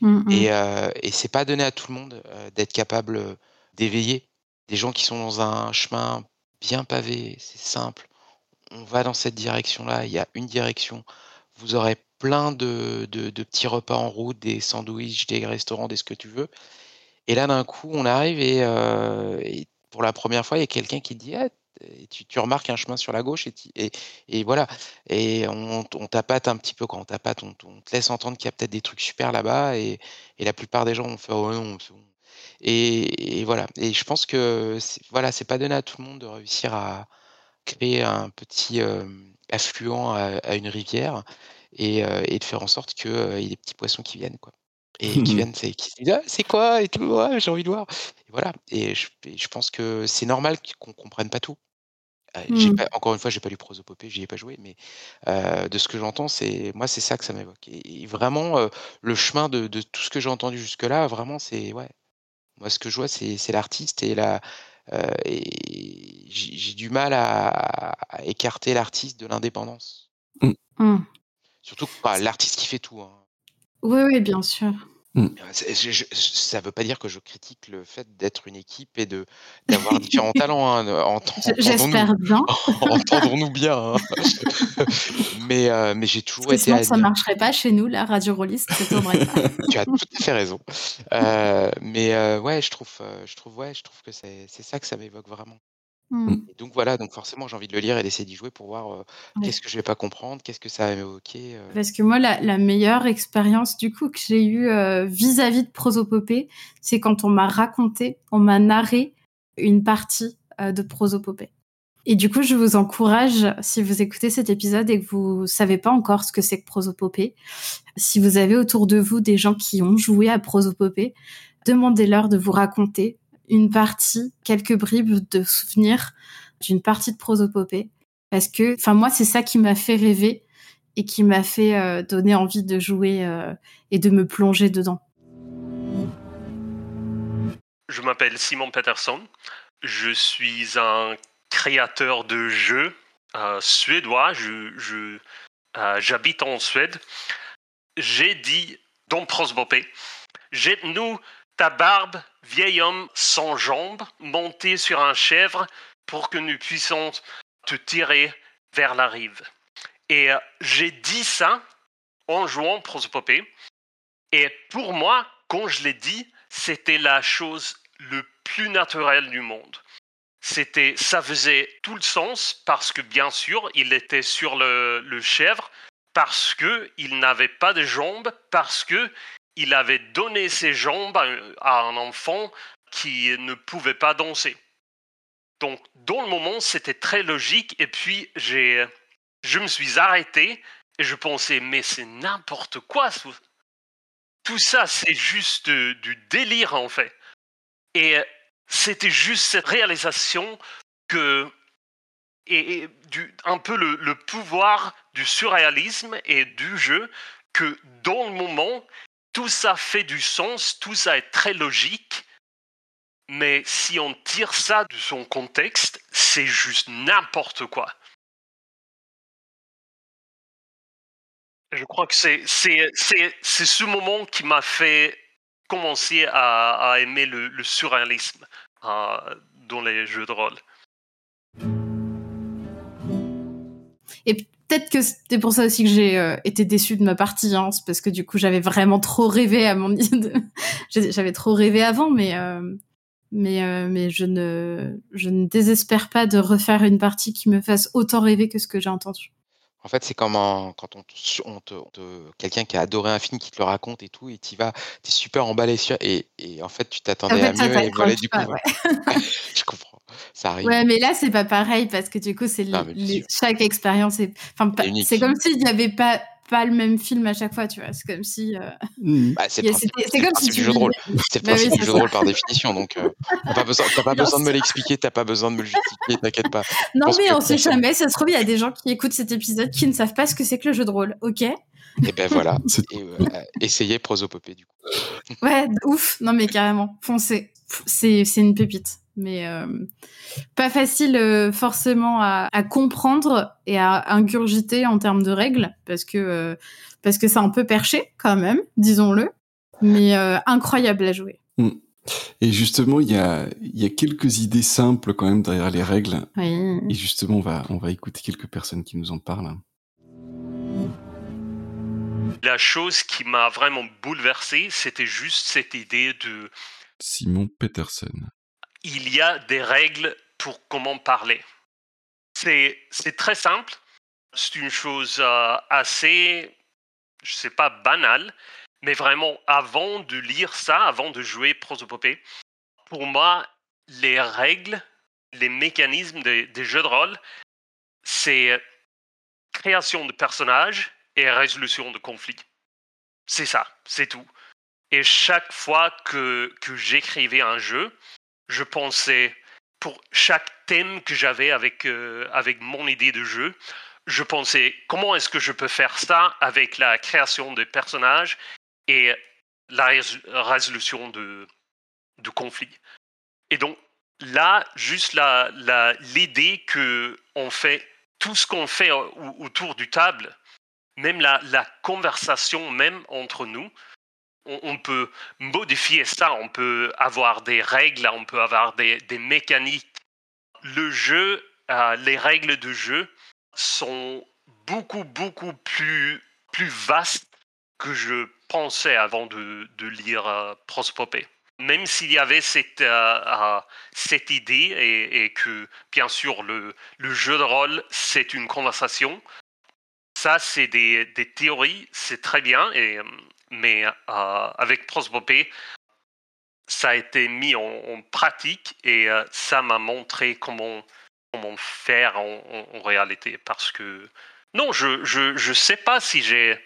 Speaker 2: Mm, mm.
Speaker 1: Et, et c'est pas donné à tout le monde d'être capable d'éveiller des gens qui sont dans un chemin bien pavé, c'est simple. On va dans cette direction-là, il y a une direction. Vous aurez plein de, de- petits repas en route, des sandwichs, des restaurants, des ce que tu veux. Et là, d'un coup, on arrive et, euh, pour la première fois, il y a quelqu'un qui dit Ah, tu, remarques un chemin sur la gauche et, et, et voilà. Et on, on tapate un petit peu quand on tapate, on, on te laisse entendre qu'il y a peut-être des trucs super là-bas et, et la plupart des gens ont fait oh non. Et, voilà. Et je pense que voilà, c'est pas donné à tout le monde de réussir à créer un petit affluent à, à une rivière et, et de faire en sorte qu'il y ait des petits poissons qui viennent quoi. Et qui viennent, c'est qui se disent ah, c'est quoi et tout, j'ai envie de voir. Et voilà. Et je, et je pense que c'est normal qu'on comprenne pas tout. Euh, j'ai
Speaker 2: Mm.
Speaker 1: pas, encore une fois, j'ai pas lu Prosopopée, j'y ai pas joué, mais euh, de ce que j'entends, c'est moi, c'est ça que ça m'évoque. Et, et vraiment, euh, le chemin de, de tout ce que j'ai entendu jusque-là, vraiment, c'est ouais. Moi, ce que je vois, c'est l'artiste et la et j'ai du mal à, à écarter l'artiste de l'indépendance.
Speaker 2: Mm.
Speaker 1: Surtout que, bah, l'artiste qui fait tout. hein.
Speaker 2: Oui, oui, bien sûr.
Speaker 1: Euh, je- je- ça veut pas dire que je critique le fait d'être une équipe et de d'avoir différents [LAUGHS] talents. hein,
Speaker 2: J- J'espère bien. [LAUGHS]
Speaker 1: Entendons-nous bien. hein. [LAUGHS] mais euh, mais j'ai toujours
Speaker 2: Parce que
Speaker 1: été
Speaker 2: sinon, ça
Speaker 1: admira-
Speaker 2: marcherait pas chez nous, la radio rôliste,
Speaker 1: tu as tout à fait raison. Euh, mais euh, ouais, je trouve, euh, je trouve, ouais, je trouve que c'est ça que ça m'évoque vraiment.
Speaker 2: Mm.
Speaker 1: Et donc voilà, donc forcément j'ai envie de le lire et d'essayer d'y jouer pour voir euh,
Speaker 2: Ouais.
Speaker 1: qu'est-ce que je vais pas comprendre, qu'est-ce que ça va m'évoquer. euh.
Speaker 2: Parce que moi, la, la meilleure expérience du coup que j'ai eue vis-à-vis de Prosopopée, c'est quand on m'a raconté, on m'a narré une partie de Prosopopée. Et du coup, je vous encourage, si vous écoutez cet épisode et que vous savez pas encore ce que c'est que Prosopopée, si vous avez autour de vous des gens qui ont joué à Prosopopée, demandez-leur de vous raconter une partie, quelques bribes de souvenirs d'une partie de Prosopopée. Parce que, enfin, moi, c'est ça qui m'a fait rêver et qui m'a fait euh, donner envie de jouer euh, et de me plonger dedans.
Speaker 24: Je m'appelle Simon Peterson. Je suis un créateur de jeux euh, suédois. Je, j'habite en Suède. J'ai dit dans Prosbopé. Jette-nous ta barbe, vieil homme sans jambes, monté sur un chèvre, pour que nous puissions te tirer vers la rive. Et euh, j'ai dit ça en jouant Prosopopée. Et pour moi, quand je l'ai dit, c'était la chose le plus naturelle du monde. C'était, ça faisait tout le sens parce que bien sûr, il était sur le, chèvre, parce que il n'avait pas de jambes, parce que il avait donné ses jambes à, un enfant qui ne pouvait pas danser. Donc, dans le moment, c'était très logique. Et puis, j'ai, je me suis arrêté et je pensais, mais c'est n'importe quoi. Tout ça, c'est juste du délire, en fait. Et c'était juste cette réalisation que. Et, un peu le pouvoir du surréalisme et du jeu, que dans le moment, tout ça fait du sens, tout ça est très logique. Mais si on tire ça de son contexte, c'est juste n'importe quoi. Je crois que c'est ce moment qui m'a fait commencer à, aimer le, le surréalisme euh, dans les jeux de rôle.
Speaker 2: Et peut-être que c'était pour ça aussi que j'ai euh, été déçue de ma partie, hein, c'est parce que du coup j'avais vraiment trop rêvé à mon [LAUGHS] j'avais trop rêvé avant, mais euh, mais euh, mais je ne je ne désespère pas de refaire une partie qui me fasse autant rêver que ce que j'ai entendu.
Speaker 1: En fait, c'est comme un- quand on, te- on te, on te- quelqu'un qui a adoré un film qui te le raconte et tout, et tu vas, t'es super emballé sur, et, et en fait, tu
Speaker 2: En
Speaker 1: t'attendais à
Speaker 2: fait,
Speaker 1: mieux, et voilà, du coup,
Speaker 2: ouais. [LAUGHS]
Speaker 1: je comprends, ça arrive.
Speaker 2: Ouais, mais là, c'est pas pareil parce que du coup, c'est
Speaker 1: sûr.
Speaker 2: chaque expérience est, enfin,
Speaker 1: C'est unique.
Speaker 2: c'est comme s'il n'y avait pas pas le même film à chaque fois, tu vois. C'est comme si. euh,
Speaker 1: Bah, c'est
Speaker 2: comme si tu
Speaker 1: du jeu de rôle. C'est le
Speaker 2: Bah oui,
Speaker 1: principe du jeu de rôle par définition, donc euh, t'as pas besoin, t'as pas
Speaker 2: Non,
Speaker 1: besoin de me l'expliquer, t'as pas besoin de me le justifier, t'inquiète pas.
Speaker 2: Non, mais
Speaker 1: que
Speaker 2: on sait jamais. Ça se trouve, il y a des gens qui écoutent cet épisode qui ne savent pas ce que c'est que le jeu de rôle. Ok?
Speaker 1: Et ben voilà, [LAUGHS] et, euh, essayez Prosopopée du coup.
Speaker 2: Ouais, ouf. Non, mais carrément. Foncez. C'est une pépite. Mais euh, pas facile euh, forcément à, à comprendre et à ingurgiter en termes de règles parce que, euh, parce que c'est un peu perché quand même, disons-le. Mais euh, incroyable à jouer.
Speaker 3: Mm. Et justement, il y a, il y a quelques idées simples quand même derrière les règles.
Speaker 2: Oui.
Speaker 3: Et justement, on va, on va écouter quelques personnes qui nous en parlent.
Speaker 24: La chose qui m'a vraiment bouleversé, c'était juste cette idée de
Speaker 3: Simon Peterson.
Speaker 24: Il y a des règles pour comment parler. C'est très simple. C'est une chose euh, assez, je sais pas, banale, mais vraiment avant de lire ça, avant de jouer Prosopopée, pour moi, les règles, les mécanismes des, jeux de rôle, c'est création de personnages et résolution de conflits. C'est ça, c'est tout. Et chaque fois que j'écrivais un jeu, je pensais, pour chaque thème que j'avais avec, euh, avec mon idée de jeu, je pensais comment est-ce que je peux faire ça avec la création de personnages et la rés- résolution de, conflits? Et donc là, juste l'idée que on fait tout ce qu'on fait au- autour du table, même la, la conversation même entre nous, on, peut modifier ça, on peut avoir des règles, on peut avoir des, mécaniques. Le jeu, euh, les règles de jeu sont beaucoup, beaucoup plus, plus vastes que je pensais avant de, lire euh, Prospopée. Même s'il y avait cette, euh, euh, cette idée et, que, bien sûr, le, jeu de rôle, c'est une conversation, ça, c'est des, des théories, c'est très bien, et, mais euh, avec Prospopée, ça a été mis en, pratique et euh, ça m'a montré comment, comment faire en, réalité. Parce que, non, je je, je sais pas si j'ai.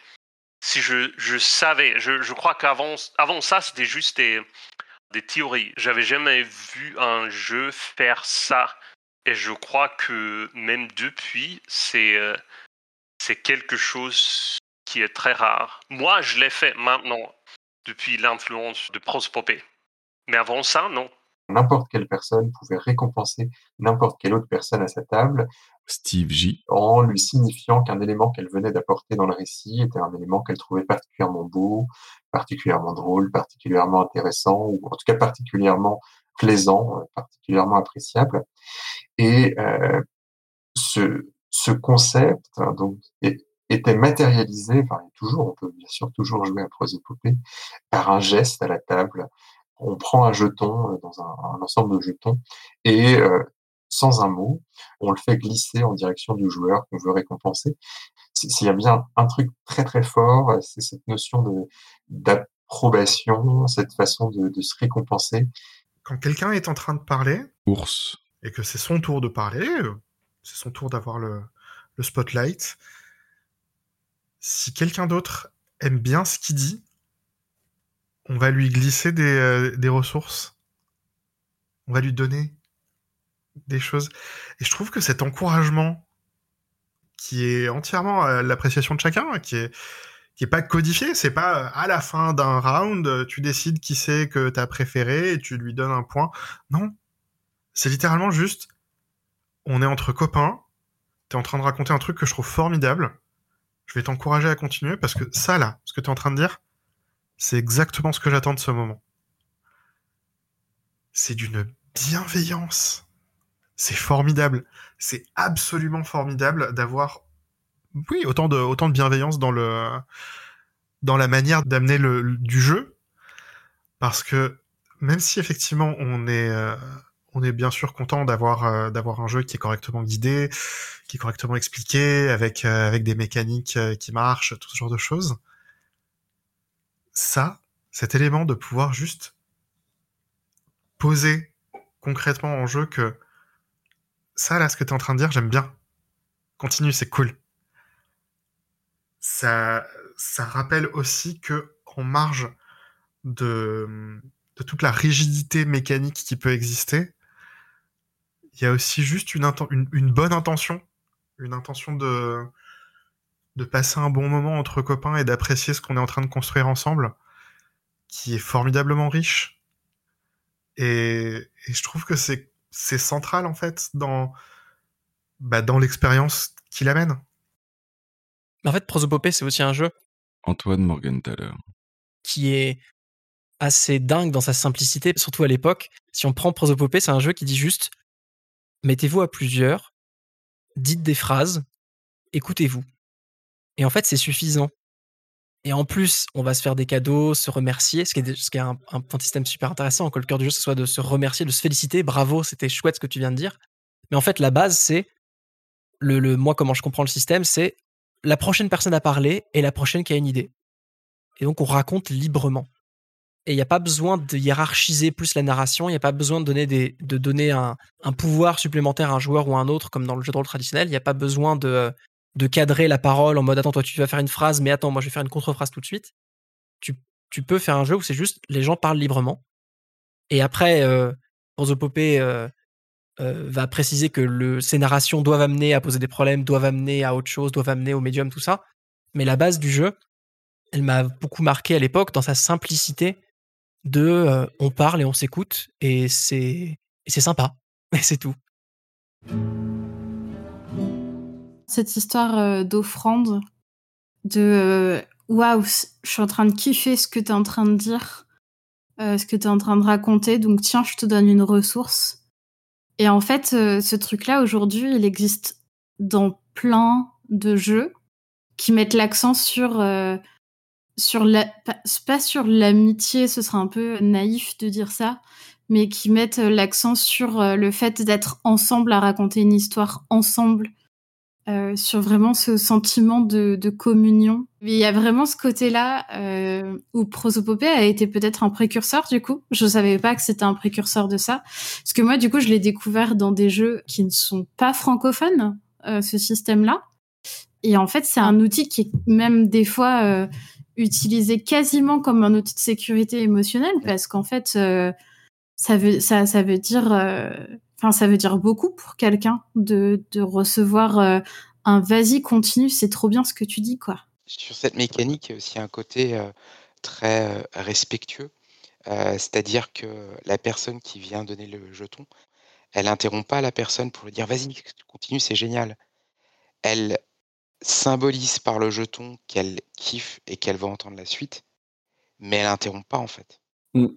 Speaker 24: Si je, je savais, je, je crois qu'avant avant ça, c'était juste des, des théories. J'avais jamais vu un jeu faire ça. Et je crois que même depuis, c'est euh, c'est quelque chose qui est très rare. Moi, je l'ai fait maintenant, depuis l'influence de Prospopée. Mais avant ça, non.
Speaker 8: N'importe quelle personne pouvait récompenser n'importe quelle autre personne à sa table
Speaker 3: Steve J.
Speaker 8: en lui signifiant qu'un élément qu'elle venait d'apporter dans le récit était un élément qu'elle trouvait particulièrement beau, particulièrement drôle, particulièrement intéressant, ou en tout cas particulièrement plaisant, particulièrement appréciable. Et euh, ce, ce concept hein, donc était matérialisé, enfin toujours, on peut bien sûr toujours jouer à prosopopée, par un geste à la table. On prend un jeton euh, dans un, un ensemble de jetons et euh, sans un mot, on le fait glisser en direction du joueur qu'on veut récompenser. S'il y a bien un truc très très fort, c'est cette notion de d'approbation, cette façon de, de se récompenser.
Speaker 4: Quand quelqu'un est en train de parler,
Speaker 3: Ours.
Speaker 4: et que c'est son tour de parler, euh, c'est son tour d'avoir le, le spotlight, si quelqu'un d'autre aime bien ce qu'il dit, on va lui glisser des, euh, des ressources. On va lui donner des choses. Et je trouve que cet encouragement, qui est entièrement à l'appréciation de chacun, qui est, qui est pas codifié, c'est pas euh, à la fin d'un round, euh, tu décides qui c'est que t'as préféré et tu lui donnes un point. Non. C'est littéralement juste, on est entre copains, t'es en train de raconter un truc que je trouve formidable, je vais t'encourager à continuer parce que ça là, ce que t'es en train de dire, c'est exactement ce que j'attends de ce moment. C'est d'une bienveillance. C'est formidable. C'est absolument formidable d'avoir, oui, autant de, autant de bienveillance dans le, dans la manière d'amener le, le- du jeu. Parce que même si effectivement on est, euh, on est bien sûr content d'avoir, euh, d'avoir un jeu qui est correctement guidé, qui est correctement expliqué, avec, euh, avec des mécaniques euh, qui marchent, tout ce genre de choses. Ça, cet élément de pouvoir juste poser concrètement en jeu que ça, là, ce que tu es en train de dire, j'aime bien. Continue, c'est cool. Ça, ça rappelle aussi que en marge de, de toute la rigidité mécanique qui peut exister, il y a aussi juste une, inten- une, une bonne intention, une intention de, de passer un bon moment entre copains et d'apprécier ce qu'on est en train de construire ensemble, qui est formidablement riche. Et, et je trouve que c'est c'est central en fait dans bah, dans l'expérience qu'il amène.
Speaker 5: En fait, Prosopopée, c'est aussi un jeu
Speaker 3: Antoine Morgenthaler.
Speaker 5: qui est assez dingue dans sa simplicité, surtout à l'époque. Si on prend Prosopopée, c'est un jeu qui dit juste mettez-vous à plusieurs, dites des phrases, écoutez-vous. Et en fait, c'est suffisant. Et en plus, on va se faire des cadeaux, se remercier, ce qui est, un, système super intéressant, que le cœur du jeu, ce soit de se remercier, de se féliciter. Bravo, c'était chouette ce que tu viens de dire. Mais en fait, la base, c'est le, le moi, comment je comprends le système, c'est la prochaine personne à parler et la prochaine qui a une idée. Et donc, on raconte librement. Et il n'y a pas besoin de hiérarchiser plus la narration, il n'y a pas besoin de donner, de donner un, un pouvoir supplémentaire à un joueur ou à un autre, comme dans le jeu de rôle traditionnel. Il n'y a pas besoin de, de cadrer la parole en mode attends, toi tu vas faire une phrase, mais attends, moi je vais faire une contre-phrase tout de suite. Tu, tu peux faire un jeu où c'est juste les gens parlent librement. Et après, euh, Prosopopée euh, euh, va préciser que le, ces narrations doivent amener à poser des problèmes, doivent amener à autre chose, doivent amener au médium, tout ça. Mais la base du jeu, elle m'a beaucoup marqué à l'époque dans sa simplicité de on parle et on s'écoute et c'est c'est sympa. Et [LAUGHS] c'est tout.
Speaker 2: Cette histoire d'offrande, de waouh, c- je suis en train de kiffer ce que tu es en train de dire, ce que tu es en train de raconter, donc tiens, je te donne une ressource. Et en fait, ce truc-là, aujourd'hui, il existe dans plein de jeux qui mettent l'accent sur sur la pas, sur l'amitié, ce serait un peu naïf de dire ça, mais qui mettent euh, l'accent sur euh, le fait d'être ensemble à raconter une histoire ensemble, euh, sur vraiment ce sentiment de, de communion. Mais Il y a vraiment ce côté-là euh, où Prosopopée a été peut-être un précurseur du coup. Je savais pas que c'était un précurseur de ça, parce que moi du coup je l'ai découvert dans des jeux qui ne sont pas francophones, euh, ce système-là. Et en fait, c'est un outil qui est même des fois euh, utilisé quasiment comme un outil de sécurité émotionnelle parce qu'en fait, euh, ça veut ça, ça veut dire, euh, enfin ça veut dire beaucoup pour quelqu'un de, de recevoir euh, un vas-y continue, c'est trop bien ce que tu dis quoi.
Speaker 1: Sur cette mécanique, il y a aussi un côté très respectueux, c'est-à-dire que la personne qui vient donner le jeton, elle interrompt pas la personne pour lui dire vas-y, continue, c'est génial. Elle symbolise par le jeton qu'elle kiffe et qu'elle va entendre la suite, mais elle interrompt pas en fait.
Speaker 3: Mmh.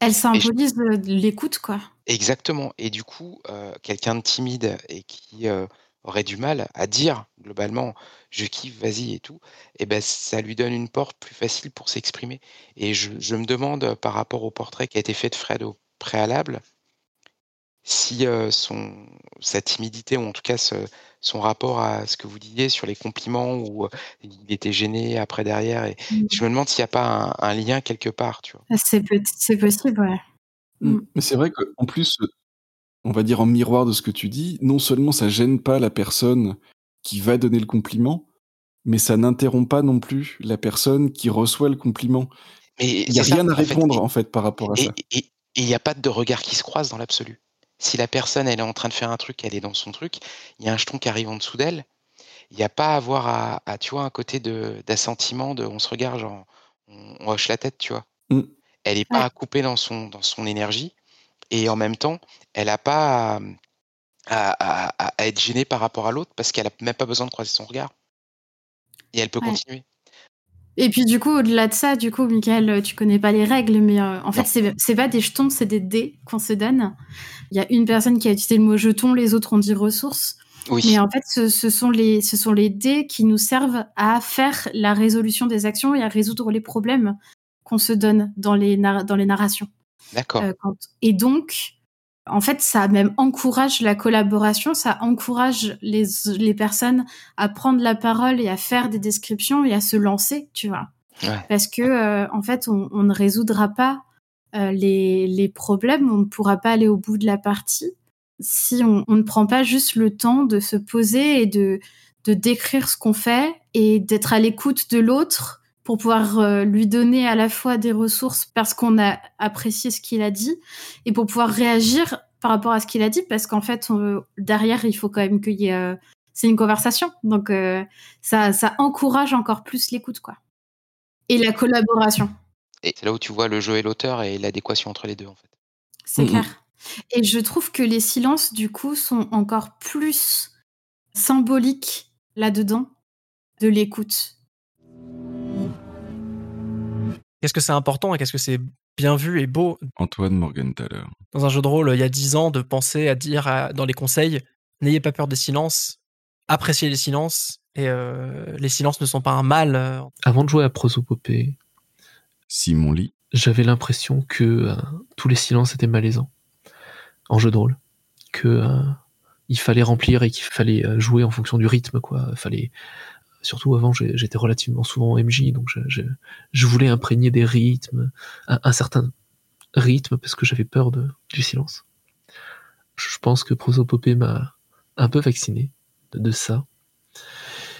Speaker 2: Elle
Speaker 1: je-
Speaker 2: symbolise euh, l'écoute, quoi.
Speaker 1: Exactement. Et du coup, euh, quelqu'un de timide et qui euh, aurait du mal à dire globalement je kiffe, vas-y et tout, et ben ça lui donne une porte plus facile pour s'exprimer. Et je, je me demande par rapport au portrait qui a été fait de Fred au préalable, si euh, son sa timidité ou en tout cas ce- son rapport à ce que vous disiez sur les compliments où euh, il était gêné après derrière. Et
Speaker 2: Mm.
Speaker 1: je me demande s'il n'y a pas un, un lien quelque part, tu vois.
Speaker 2: C'est possible, ouais.
Speaker 3: Mmh. Mais c'est vrai qu'en plus, on va dire en miroir de ce que tu dis, non seulement ça gêne pas la personne qui va donner le compliment, mais ça n'interrompt pas non plus la personne qui reçoit le compliment.
Speaker 1: Mais
Speaker 3: Il y a
Speaker 1: ça,
Speaker 3: rien à
Speaker 1: en fait.
Speaker 3: répondre en fait par rapport à
Speaker 1: Et
Speaker 3: ça.
Speaker 1: et il n'y a pas de regard qui se croise dans l'absolu. Si la personne, elle est en train de faire un truc, elle est dans son truc, il y a un jeton qui arrive en dessous d'elle, il n'y a pas à avoir à, à, tu vois, un côté de d'assentiment, de on se regarde, genre, on, on hoche la tête, tu vois.
Speaker 3: Mmh.
Speaker 1: Elle n'est pas à couper dans son, dans son énergie, et en même temps, elle n'a pas à, à- à- à être gênée par rapport à l'autre, parce qu'elle n'a même pas besoin de croiser son regard. Et elle peut
Speaker 2: Ouais.
Speaker 1: continuer.
Speaker 2: Et puis du coup, au-delà de ça, du coup, Michael, tu connais pas les règles, mais euh, en fait, c'est c'est pas des jetons, c'est des dés qu'on se donne. Il y a une personne qui a utilisé le mot jeton, les autres ont dit ressources.
Speaker 1: Oui.
Speaker 2: Mais en fait, ce, ce sont les, ce sont les dés qui nous servent à faire la résolution des actions et à résoudre les problèmes qu'on se donne dans les, nar- dans les narrations.
Speaker 1: D'accord.
Speaker 2: Euh, quand- Et donc, en fait, ça même encourage la collaboration, ça encourage les, les personnes à prendre la parole et à faire des descriptions et à se lancer, tu vois.
Speaker 1: Ouais.
Speaker 2: Parce que, euh, en fait, on, on ne résoudra pas euh, les, les problèmes, on ne pourra pas aller au bout de la partie si on, on ne prend pas juste le temps de se poser et de, de décrire ce qu'on fait et d'être à l'écoute de l'autre pour pouvoir euh, lui donner à la fois des ressources parce qu'on a apprécié ce qu'il a dit et pour pouvoir réagir par rapport à ce qu'il a dit parce qu'en fait on- derrière il faut quand même qu'il y ait euh, c'est une conversation. Donc euh, ça ça encourage encore plus l'écoute quoi. Et la collaboration.
Speaker 1: Et c'est là où tu vois le jeu et l'auteur et l'adéquation entre les deux, en fait.
Speaker 2: c'est
Speaker 1: Mhm.
Speaker 2: clair. Et je trouve que les silences du coup sont encore plus symboliques là-dedans de l'écoute
Speaker 5: Qu'est-ce que c'est important et qu'est-ce que c'est bien vu et beau
Speaker 3: Antoine Morgenthaler.
Speaker 5: dans un jeu de rôle il y a dix ans de penser à dire à- dans les conseils n'ayez pas peur des silences, appréciez les silences et euh, les silences ne sont pas un mal. euh.
Speaker 13: Avant de jouer à Prosopopée,
Speaker 3: Simon Lee.
Speaker 13: j'avais l'impression que euh, tous les silences étaient malaisants en jeu de rôle, que euh, il fallait remplir et qu'il fallait euh, jouer en fonction du rythme, quoi. Fallait surtout avant, j'étais relativement souvent en MJ, donc je, voulais imprégner des rythmes, un, certain rythme parce que j'avais peur du silence. Je pense que Prosopopée m'a un peu vacciné de, ça.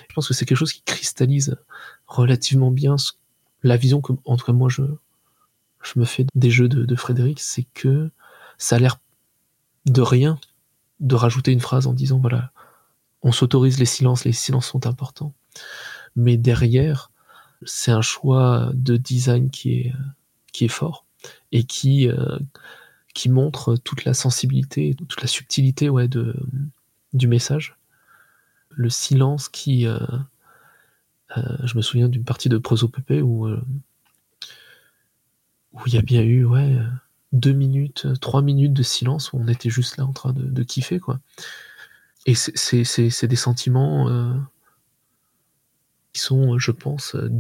Speaker 13: Je pense que c'est quelque chose qui cristallise relativement bien la vision que, en tout cas, moi, je, je me fais des jeux de, de Frédéric, c'est que ça a l'air de rien de rajouter une phrase en disant voilà, on s'autorise les silences, les silences sont importants. Mais derrière, c'est un choix de design qui est, fort et qui, euh, qui montre toute la sensibilité, toute la subtilité ouais, du message. Le silence qui. euh, euh, je me souviens d'une partie de Prosopépé où où il y a bien eu ouais deux minutes, trois minutes de silence où on était juste là en train de, de kiffer quoi. Et c'est- c'est c'est- c'est des sentiments euh, qui sont, euh, je pense, euh,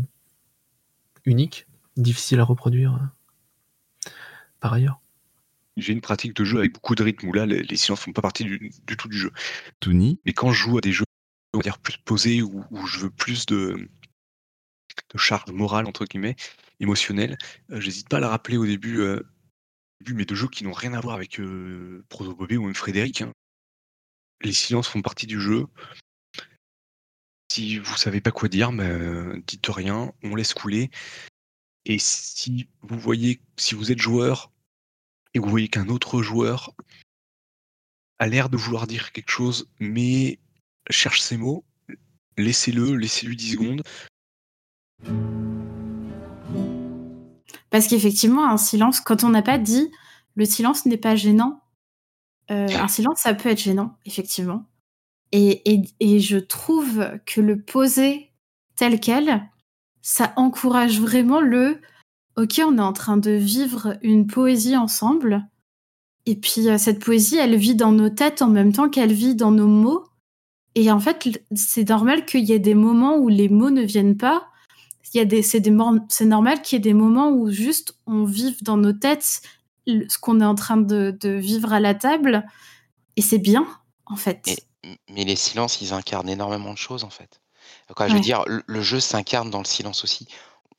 Speaker 13: uniques, difficiles à reproduire euh, par ailleurs.
Speaker 16: J'ai une pratique de jeu avec beaucoup de rythme où là, les, les silences font pas partie du, du tout du jeu.
Speaker 3: Tony.
Speaker 16: Mais quand je joue à des jeux, on va dire, plus posés, où, où je veux plus de, de charge morale, entre guillemets, émotionnelle, euh, j'hésite pas à la rappeler au début, euh, mais de jeux qui n'ont rien à voir avec euh, Prosopopée ou même Frédéric. hein. Les silences font partie du jeu. Si vous savez pas quoi dire, ben, dites rien, on laisse couler. Et si vous voyez, si vous êtes joueur et vous voyez qu'un autre joueur a l'air de vouloir dire quelque chose, mais cherche ses mots, laissez-le, laissez-lui 10 secondes.
Speaker 2: Parce qu'effectivement, un silence, quand on n'a pas dit, le silence n'est pas gênant. Euh, un silence, ça peut être gênant, effectivement. Et, et, et je trouve que le poser tel quel, ça encourage vraiment le ok, on est en train de vivre une poésie ensemble. Et puis euh, cette poésie, elle vit dans nos têtes en même temps qu'elle vit dans nos mots. Et en fait, c'est normal qu'il y ait des moments où les mots ne viennent pas. Il y a des, c'est, normal qu'il y ait des moments où juste on vive dans nos têtes ce qu'on est en train de, de, vivre à la table. Et c'est bien, en fait.
Speaker 1: Mais, mais, les silences, ils incarnent énormément de choses, en fait. Quoi, je veux dire, le, le jeu s'incarne dans le silence aussi.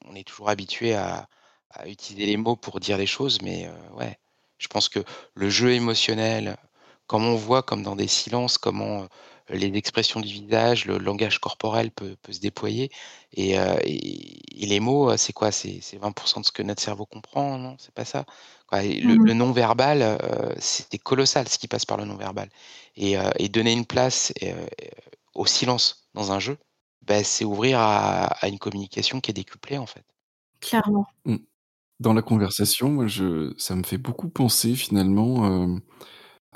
Speaker 1: On est toujours habitué à, à utiliser les mots pour dire les choses, mais euh, ouais, je pense que le jeu émotionnel, comme on voit, comme dans des silences, comment euh, les expressions du visage, le langage corporel peut, peut se déployer, et, euh, et, et les mots, c'est quoi? C'est 20% de ce que notre cerveau comprend, non? C'est pas ça? Quoi, le,
Speaker 2: Mmh
Speaker 1: le non-verbal, euh, c'était colossal ce qui passe par le non-verbal. Et, euh, et donner une place euh, au silence dans un jeu, bah, c'est ouvrir à, à une communication qui est décuplée en fait.
Speaker 2: Clairement.
Speaker 3: Mmh. Dans la conversation, moi, je, ça me fait beaucoup penser finalement euh,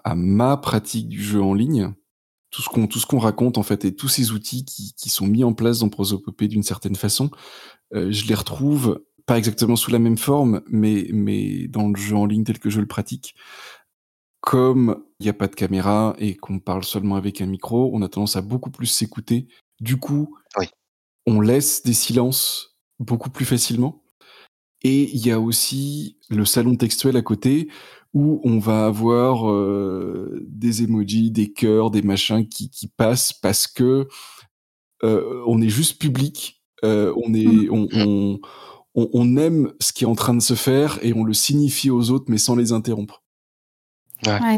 Speaker 3: à ma pratique du jeu en ligne. Tout ce qu'on tout ce qu'on raconte en fait et tous ces outils qui, qui sont mis en place dans Prosopopée d'une certaine façon, euh, je les retrouve pas exactement sous la même forme, mais mais dans le jeu en ligne tel que je le pratique. Comme il n'y a pas de caméra et qu'on parle seulement avec un micro, on a tendance à beaucoup plus s'écouter. Du coup,
Speaker 1: oui.
Speaker 3: on laisse des silences beaucoup plus facilement. Et il y a aussi le salon textuel à côté où on va avoir euh, des emojis, des cœurs, des machins qui, qui passent parce que euh, on est juste public, euh, on est, on, on, on, on, aime ce qui est en train de se faire et on le signifie aux autres mais sans les interrompre.
Speaker 2: Ouais. ouais.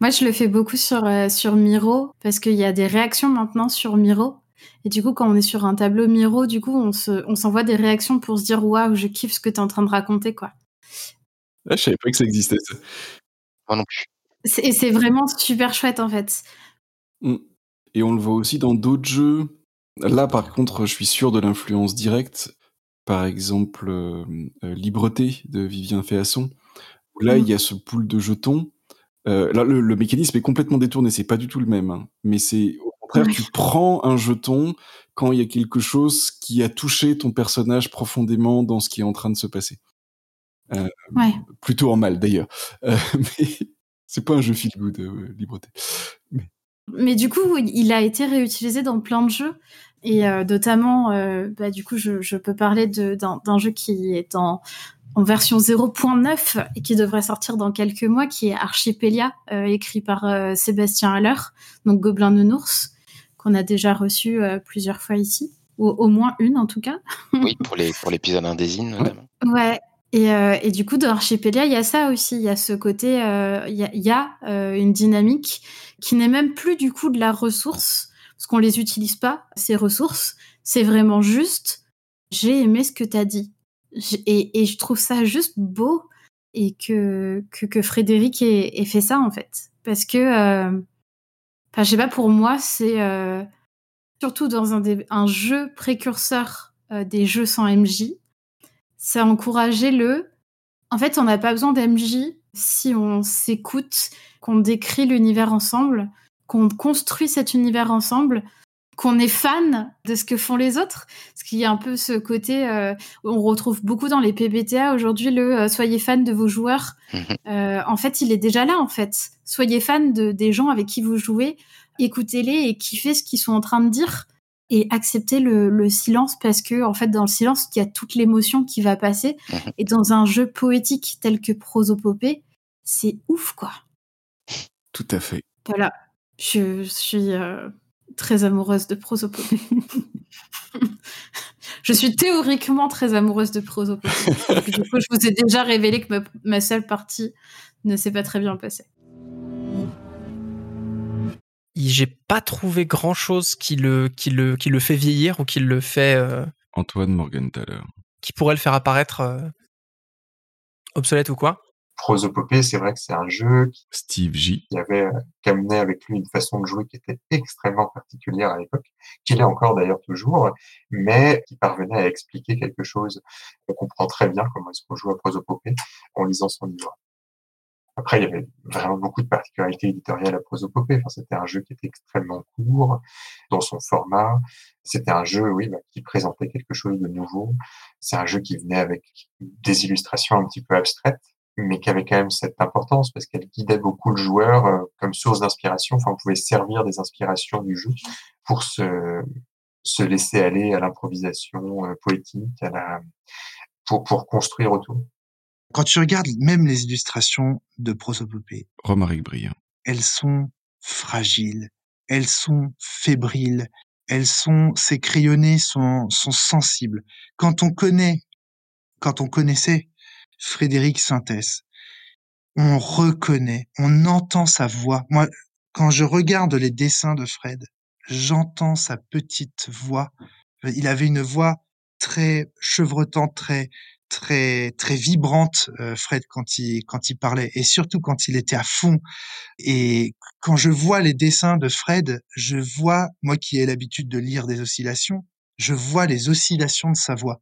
Speaker 2: Moi, je le fais beaucoup sur euh, sur Miro parce qu'il y a des réactions maintenant sur Miro et du coup, quand on est sur un tableau Miro, du coup, on se, on s'envoie des réactions pour se dire waouh, je kiffe ce que tu es en train de raconter, quoi.
Speaker 3: Ah, je savais pas que ça existait, ça.
Speaker 1: Moi non plus.
Speaker 2: Et c'est vraiment super chouette, en fait.
Speaker 3: Mmh. Et on le voit aussi dans d'autres jeux. Là, par contre, je suis sûr de l'influence directe. Par exemple, euh, euh, Libreté de Vivien Féasson. Là, mmh. il y a ce pool de jetons. Euh, là, le, le, mécanisme est complètement détourné. C'est pas du tout le même. Hein. Mais c'est contraire, oui. tu prends un jeton quand il y a quelque chose qui a touché ton personnage profondément dans ce qui est en train de se passer. Euh,
Speaker 2: ouais.
Speaker 3: Plutôt en mal d'ailleurs. Euh, [LAUGHS] mais c'est pas un jeu feel good, euh, Libreté.
Speaker 2: Mais... mais... du coup, il a été réutilisé dans plein de jeux. Et euh, notamment, bah, du coup, je, je peux parler d'un jeu qui est en, en version 0.9 et qui devrait sortir dans quelques mois, qui est Archipélia, écrit par Sébastien Haller, donc Gobelin de Nours qu'on a déjà reçu euh, plusieurs fois ici, ou au moins une en tout cas.
Speaker 1: oui, pour les pour l'épisode Indésine notamment.
Speaker 2: Ouais. Et, euh, et, du coup, dans Archipélia, il y a ça aussi. Il y a ce côté, euh, il y a, y a euh, une dynamique qui n'est même plus du coup de la ressource, parce qu'on les utilise pas ces ressources. C'est vraiment juste. J'ai aimé ce que tu as dit, et, et, je trouve ça juste beau et que que, que Frédéric ait, ait, fait ça en fait, parce que euh, Enfin, je sais pas, pour moi, c'est euh, surtout dans un, des, un jeu précurseur euh, des jeux sans MJ, c'est encourager le. En fait, on n'a pas besoin d'MJ si on s'écoute, qu'on décrit l'univers ensemble, qu'on construit cet univers ensemble, qu'on est fan de ce que font les autres. Parce qu'il y a un peu ce côté, euh, on retrouve beaucoup dans les PBTA aujourd'hui le euh, soyez fan de vos joueurs. Euh, en fait, il est déjà là, en fait. Soyez fan de, des gens avec qui vous jouez, écoutez-les et kiffez ce qu'ils sont en train de dire et acceptez le, le, silence parce que, en fait, dans le silence, il y a toute l'émotion qui va passer. Et dans un jeu poétique tel que Prosopopée, c'est ouf, quoi.
Speaker 3: Tout à fait.
Speaker 2: Voilà. Je, je suis euh, très amoureuse de prosopopée. [LAUGHS] je suis théoriquement très amoureuse de prosopopée. [LAUGHS] du coup, je vous ai déjà révélé que ma, ma seule partie ne s'est pas très bien passée.
Speaker 5: J'ai pas trouvé grand chose qui le, qui, le, qui le fait vieillir ou qui le fait. Euh...
Speaker 3: Antoine Morgenthaler.
Speaker 5: Qui pourrait le faire apparaître euh... obsolète ou quoi
Speaker 8: Prosopopée, c'est vrai que c'est un jeu qui,
Speaker 3: Steve J.
Speaker 8: qui avait euh, amené avec lui une façon de jouer qui était extrêmement particulière à l'époque, qu'il est encore d'ailleurs toujours, mais qui parvenait à expliquer quelque chose. On comprend très bien comment est-ce qu'on joue à Prosopopée en lisant son livre. Après, il y avait vraiment beaucoup de particularités éditoriales à Prosopopée. Enfin, c'était un jeu qui était extrêmement court dans son format. C'était un jeu, oui, bah, qui présentait quelque chose de nouveau. C'est un jeu qui venait avec des illustrations un petit peu abstraites, mais qui avait quand même cette importance parce qu'elle guidait beaucoup le joueur euh, comme source d'inspiration. Enfin, on pouvait servir des inspirations du jeu pour se, se laisser aller à l'improvisation euh, poétique, à la, pour, pour construire autour.
Speaker 10: Quand tu regardes même les illustrations de prosopopée,
Speaker 3: Romaric Briand.
Speaker 10: elles sont fragiles, elles sont fébriles, elles sont, ces crayonnés sont, sont sensibles. Quand on connaît, quand on connaissait Frédéric Sintès, on reconnaît, on entend sa voix. Moi, quand je regarde les dessins de Fred, j'entends sa petite voix. Il avait une voix très chevrotante, très très très vibrante euh, Fred quand il quand il parlait et surtout quand il était à fond. Et quand je vois les dessins de Fred je vois moi qui ai l'habitude de lire des oscillations je vois les oscillations de sa voix.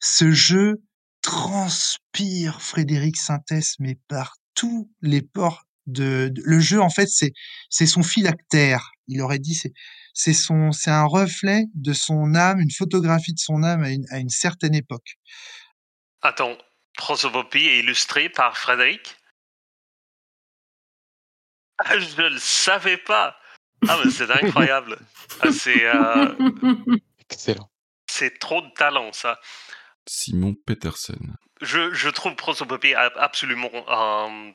Speaker 10: Ce jeu transpire Frédéric Sintès mais par tous les ports de, le jeu en fait c'est c'est son phylactère il aurait dit c'est c'est son c'est un reflet de son âme une photographie de son âme à une, à une certaine époque
Speaker 24: Attends, Prosopopée est illustré par Frédéric? [LAUGHS] Ah, Je le savais pas. Ah, mais c'est incroyable. Ah, c'est euh,
Speaker 1: Excellent.
Speaker 24: c'est trop de talent, ça.
Speaker 3: Simon Peterson.
Speaker 24: Je, je trouve Prosopopée a- absolument euh,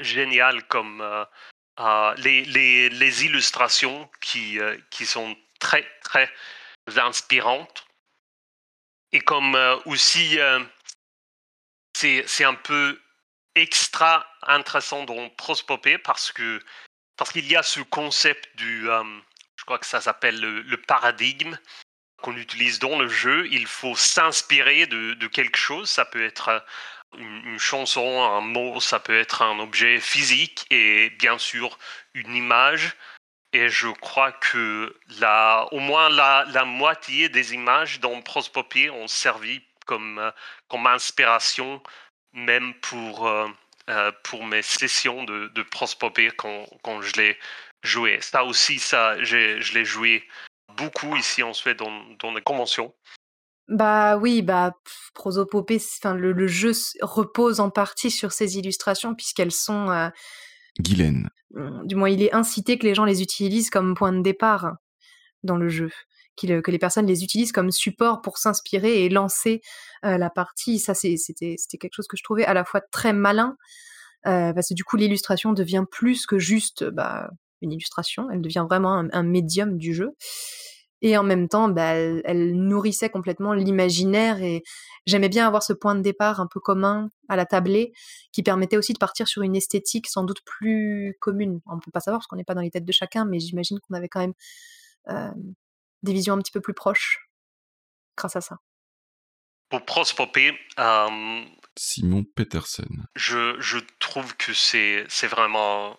Speaker 24: génial comme euh, euh, les, les, les illustrations qui, euh, qui sont très, très inspirantes. Et comme euh, aussi, euh, c'est un peu extra intéressant dans Prosopopée parce que parce qu'il y a ce concept du, euh, je crois que ça s'appelle le, paradigme qu'on utilise dans le jeu. Il faut s'inspirer de, quelque chose. Ça peut être euh, une, chanson, un mot, ça peut être un objet physique et bien sûr une image. Et je crois que la, au moins la, la moitié des images dans Prosopopée ont servi comme, euh, comme inspiration, même pour, euh, euh, pour mes sessions de, de Prosopopée quand, quand je l'ai joué. Ça aussi, ça, je l'ai joué beaucoup ici en Suède dans, dans les conventions.
Speaker 21: Bah oui, bah prosopopée, enfin le, le jeu repose en partie sur ces illustrations puisqu'elles sont, euh,
Speaker 3: Guylaine.
Speaker 21: du moins il est incité que les gens les utilisent comme point de départ dans le jeu, que les personnes les utilisent comme support pour s'inspirer et lancer euh, la partie. Ça c'était quelque chose que je trouvais à la fois très malin euh, parce que du coup l'illustration devient plus que juste bah, une illustration, elle devient vraiment un, médium du jeu. Et en même temps, bah, elle, nourrissait complètement l'imaginaire et j'aimais bien avoir ce point de départ un peu commun à la tablée qui permettait aussi de partir sur une esthétique sans doute plus commune. On peut pas savoir parce qu'on n'est pas dans les têtes de chacun, mais j'imagine qu'on avait quand même euh, des visions un petit peu plus proches grâce à ça.
Speaker 24: Pour Prosopopée, euh,
Speaker 3: Simon Peterson.
Speaker 24: je, je trouve que c'est c'est vraiment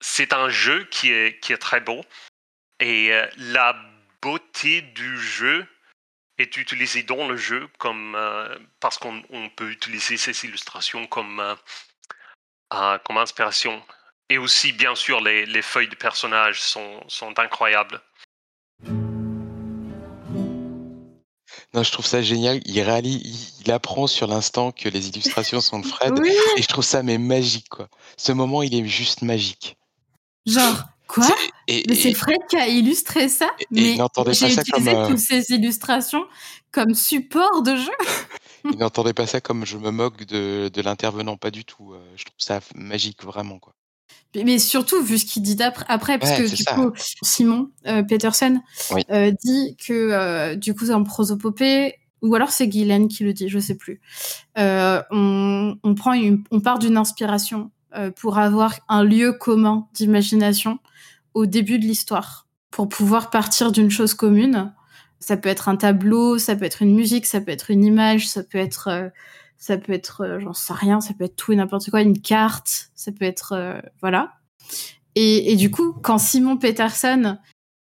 Speaker 24: c'est un jeu qui est qui est très beau et euh, la beauté du jeu est utilisée dans le jeu comme euh, parce qu'on on peut utiliser ces illustrations comme euh, euh, comme inspiration et aussi bien sûr les, les feuilles de personnages sont sont incroyables.
Speaker 1: Non, je trouve ça génial. Il réalise, il, il apprend sur l'instant que les illustrations sont de Fred.
Speaker 2: Oui.
Speaker 1: Et je trouve ça mais magique, quoi. Ce moment, il est juste magique.
Speaker 2: Genre, quoi?
Speaker 1: Et-
Speaker 2: Mais c'est
Speaker 1: et-
Speaker 2: Fred qui a illustré ça? Mais
Speaker 1: il n'entendait pas
Speaker 2: j'ai
Speaker 1: ça comme,
Speaker 2: utilisé
Speaker 1: euh,
Speaker 2: toutes ces illustrations comme support de jeu. [LAUGHS]
Speaker 1: Il n'entendait pas ça comme je me moque de, de l'intervenant, pas du tout. Euh, Je trouve ça magique, vraiment, quoi.
Speaker 2: Mais- surtout, vu ce qu'il dit après, parce
Speaker 1: Ouais,
Speaker 2: que du
Speaker 1: ça.
Speaker 2: coup, Simon euh, Peterson
Speaker 1: Oui.
Speaker 2: euh, dit que euh, du coup, en prosopopée, ou alors c'est Guylaine qui le dit, je sais plus. Euh, on, on prend une, on part d'une inspiration euh, pour avoir un lieu commun d'imagination au début de l'histoire, pour pouvoir partir d'une chose commune. Ça peut être un tableau, ça peut être une musique, ça peut être une image, ça peut être, ça peut être, euh, j'en sais rien, ça peut être tout et n'importe quoi, une carte, ça peut être, euh, voilà. Et, du coup, quand Simon Peterson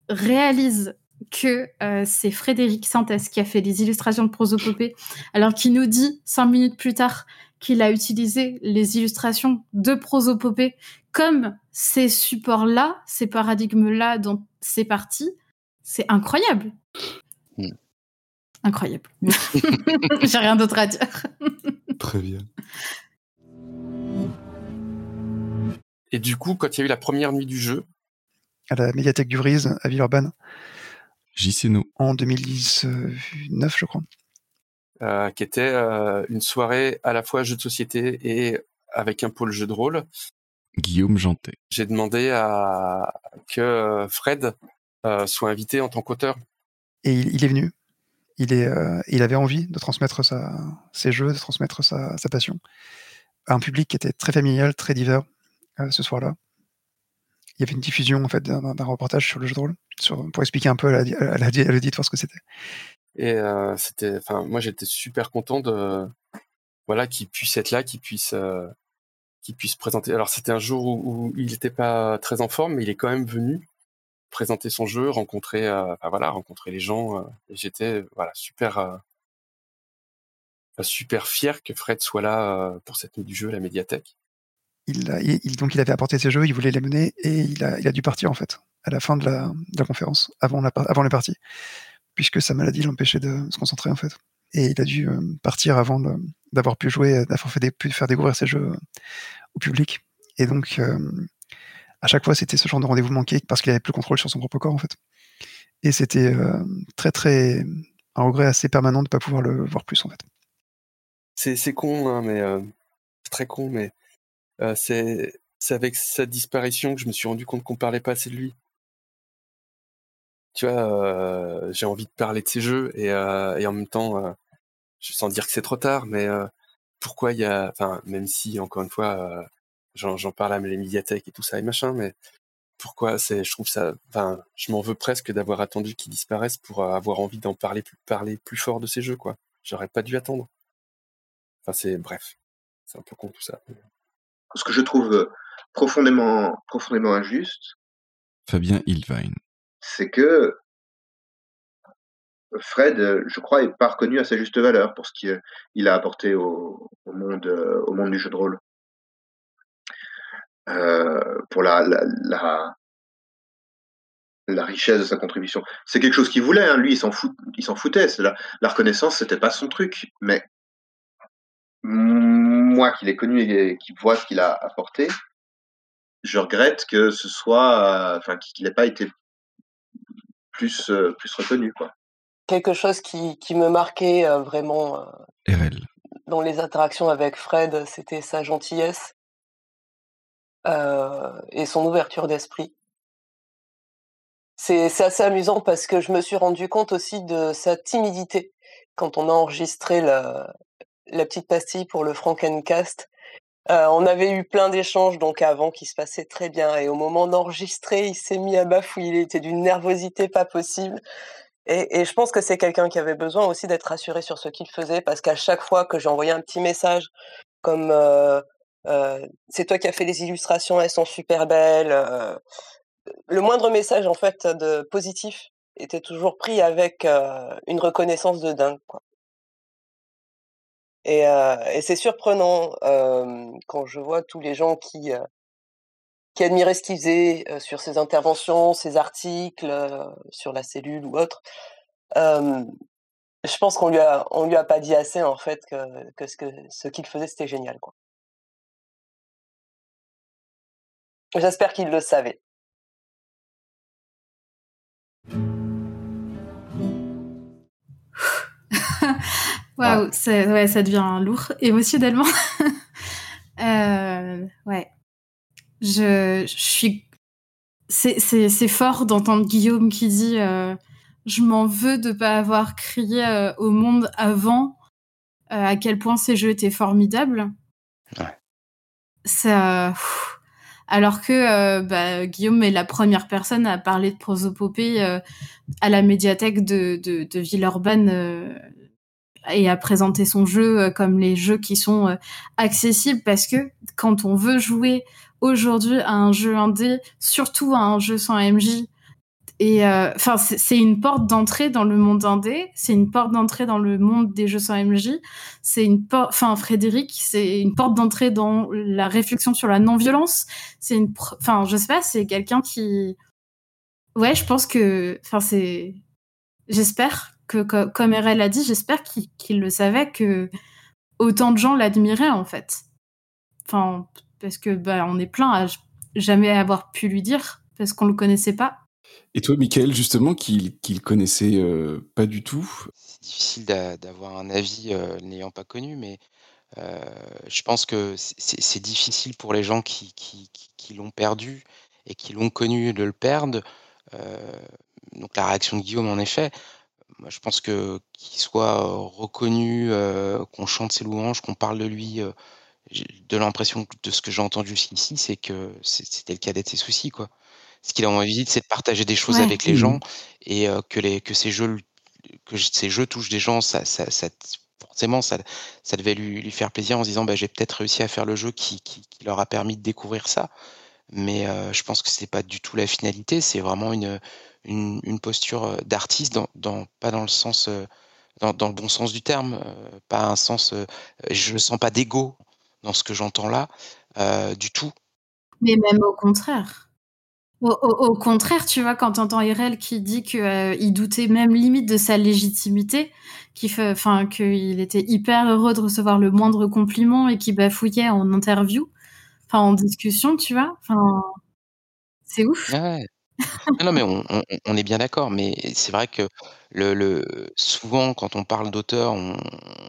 Speaker 2: réalise que euh, c'est Frédéric Santès qui a fait les illustrations de prosopopée, alors qu'il nous dit cinq minutes plus tard qu'il a utilisé les illustrations de prosopopée comme ces supports-là, ces paradigmes-là dans ces parties, c'est incroyable. Incroyable. [LAUGHS] J'ai rien d'autre à dire.
Speaker 3: Très bien.
Speaker 22: Et du coup, quand il y a eu la première nuit du jeu,
Speaker 25: À la médiathèque du Vrise, à Villeurbanne,
Speaker 3: JCNO.
Speaker 25: en 2019, je crois.
Speaker 22: euh, qui était euh, une soirée à la fois jeu de société et avec un pôle jeu de rôle,
Speaker 3: Guillaume Jantet.
Speaker 22: j'ai demandé à que euh, Fred euh, soit invité en tant qu'auteur.
Speaker 25: Et il, il est venu. Euh, il avait envie de transmettre ses jeux, de transmettre sa, passion à un public qui était très familial, très divers euh, ce soir-là. Il y avait une diffusion en fait d'un reportage sur le jeu de rôle, pour expliquer un peu à la- à la- à l'auditoire ce que c'était.
Speaker 22: Et euh, c'était, enfin, moi j'étais super content de, voilà, qu'il puisse être là, qu'il puisse, puisse présenter. Alors c'était un jour où il n'était pas très en forme, mais il est quand même venu présenter son jeu, rencontrer, euh, voilà, rencontrer les gens. euh, j'étais, voilà, super, euh, super fier que Fred soit là euh, pour cette nuit du jeu la médiathèque.
Speaker 25: Il, donc il avait apporté ses jeux, il voulait les mener et il a, il a dû partir en fait à la fin de la, conférence, avant, la, avant les parties, puisque sa maladie l'empêchait de se concentrer en fait. Et il a dû euh, partir avant d'avoir pu jouer, d'avoir fait des- pu faire découvrir ses jeux au public. Et donc euh, à chaque fois c'était ce genre de rendez-vous manqué parce qu'il avait plus le contrôle sur son propre corps en fait. Et c'était euh, très très un regret assez permanent de ne pas pouvoir le voir plus en fait.
Speaker 22: C'est, con, hein, mais euh, c'est très con, mais euh, c'est, avec sa disparition que je me suis rendu compte qu'on parlait pas assez de lui. Tu vois, j'ai envie de parler de ses jeux et, et en même temps, sans dire que c'est trop tard, mais pourquoi il y a, enfin, même si encore une fois, j'en, j'en parle à les médiathèques et tout ça et machin, mais pourquoi c'est, je trouve ça, enfin, je m'en veux presque d'avoir attendu qu'il disparaisse pour euh, avoir envie d'en parler plus, parler plus fort de ses jeux, quoi. J'aurais pas dû attendre. Enfin, c'est bref, c'est un peu con tout ça.
Speaker 6: Ce que je trouve euh, profondément, profondément injuste,
Speaker 3: Fabien Ilvine.
Speaker 6: c'est que Fred, euh, je crois, est pas reconnu à sa juste valeur pour ce qu'il a apporté au, au monde, au monde du jeu de rôle. Euh, pour la, la, la, la richesse de sa contribution. C'est quelque chose qu'il voulait, hein. lui, il s'en fout, il s'en foutait. La, la reconnaissance, c'était pas son truc. Mais moi, qui l'ai connu et qui vois ce qu'il a apporté, je regrette que ce soit, euh, enfin, qu'il n'ait pas été plus, euh, plus reconnu, quoi.
Speaker 20: Quelque chose qui, qui me marquait euh, vraiment euh,
Speaker 3: RL.
Speaker 20: dans les interactions avec Fred, c'était sa gentillesse et son ouverture d'esprit. C'est assez amusant parce que je me suis rendu compte aussi de sa timidité quand on a enregistré la, petite pastille pour le Frankencast. Euh, on avait eu plein d'échanges donc avant qui se passaient très bien et au moment d'enregistrer, il s'est mis à bafouiller, il était d'une nervosité pas possible. Et, je pense que c'est quelqu'un qui avait besoin aussi d'être rassuré sur ce qu'il faisait parce qu'à chaque fois que envoyé un petit message comme euh, euh, c'est toi qui as fait les illustrations, elles sont super belles. euh, le moindre message en fait de positif était toujours pris avec euh, une reconnaissance de dingue. Et, euh, c'est surprenant euh, quand je vois tous les gens qui euh, qui ce qu'il faisait euh, sur ses interventions, ses articles, euh, sur la cellule ou autre. Euh, je pense qu'on lui a on lui a pas dit assez en fait que, ce que ce qu'il faisait c'était génial. J'espère qu'il le savait. [LAUGHS]
Speaker 2: Waouh, c'est- ouais, ça devient lourd émotionnellement. [LAUGHS] Euh, ouais. Je, je suis. C'est fort d'entendre Guillaume qui dit euh, Je m'en veux de pas avoir crié euh, au monde avant euh, à quel point ces jeux étaient formidables. Ça. pff. Alors que euh, bah, Guillaume est la première personne à parler de prosopopée euh, à la médiathèque de, Villeurbanne euh, et à présenter son jeu comme les jeux qui sont accessibles. Parce que quand on veut jouer aujourd'hui à un jeu indé, surtout à un jeu sans MJ, Et euh, enfin, c'est une porte d'entrée dans le monde indé, c'est une porte d'entrée dans le monde des jeux sans MJ, c'est une porte, enfin Frédéric, c'est une porte d'entrée dans la réflexion sur la non-violence. C'est une, enfin, je sais pas, c'est quelqu'un qui, ouais, je pense que, enfin, c'est, j'espère que, comme RL a dit, j'espère qu'il le savait que autant de gens l'admiraient en fait. Enfin, parce que bah, on est plein à jamais avoir pu lui dire parce qu'on le connaissait pas.
Speaker 3: Et toi, Michael, justement, qui ne connaissait euh, pas du tout?
Speaker 1: C'est difficile d'avoir un avis euh, n'ayant pas connu, mais euh, je pense que c'est difficile pour les gens qui, qui, qui l'ont perdu et qui l'ont connu de le perdre. donc la réaction de Guillaume, en effet, moi, je pense que qu'il soit reconnu, qu'on chante ses louanges, qu'on parle de lui, de l'impression de ce que j'ai entendu ici, c'est que c'était le cadet de ses soucis, quoi. Ce qu'il a envie, c'est de partager des choses
Speaker 2: Ouais.
Speaker 1: avec les
Speaker 3: Mmh.
Speaker 1: gens et que les que ces jeux que ces jeux touchent des gens, ça ça ça forcément ça ça devait lui lui faire plaisir en se disant: «Bah, j'ai peut-être réussi à faire le jeu qui qui qui leur a permis de découvrir ça». Mais je pense que c'est pas du tout la finalité, c'est vraiment une, une une posture, d'artiste dans dans pas dans le sens, dans dans le bon sens du terme, pas un sens, je sens pas d'ego dans ce que j'entends là, du tout.
Speaker 2: Mais même au contraire. Au, contraire, tu vois, quand t'entends Irel qui dit que euh, doutait même limite de sa légitimité, qu'il était hyper heureux de recevoir le moindre compliment et qui bafouillait en interview, enfin en discussion, tu vois, c'est ouf.
Speaker 1: Non, non, mais on on on est bien d'accord, mais c'est vrai que le le souvent quand on parle d'auteur, on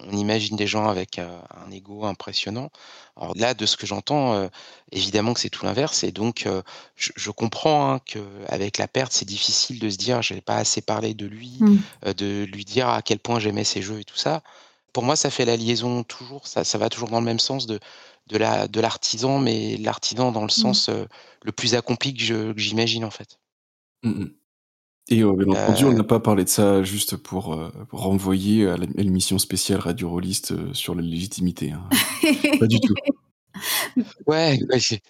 Speaker 1: on imagine des gens avec, heu, un ego impressionnant. Alors là, de ce que j'entends, heu, évidemment que c'est tout l'inverse et donc heu, je je comprends, hein, qu'avec la perte, c'est difficile de se dire: «J'ai pas assez parlé de lui»,
Speaker 2: Mmh.
Speaker 1: de lui dire à quel point j'aimais ses jeux et tout ça. Pour moi, ça fait la liaison toujours, ça ça va toujours dans le même sens de de la de l'artisan, mais l'artisan dans le
Speaker 2: Mmh.
Speaker 1: sens, le plus accompli que j'imagine, en fait.
Speaker 3: Mmh mh. Et bien entendu, on n'a pas parlé de ça juste pour, renvoyer à l'ém à l'émission spéciale Radio Rolliste, sur la légitimité, hein. Pas du tout.
Speaker 1: Ouais, ouais,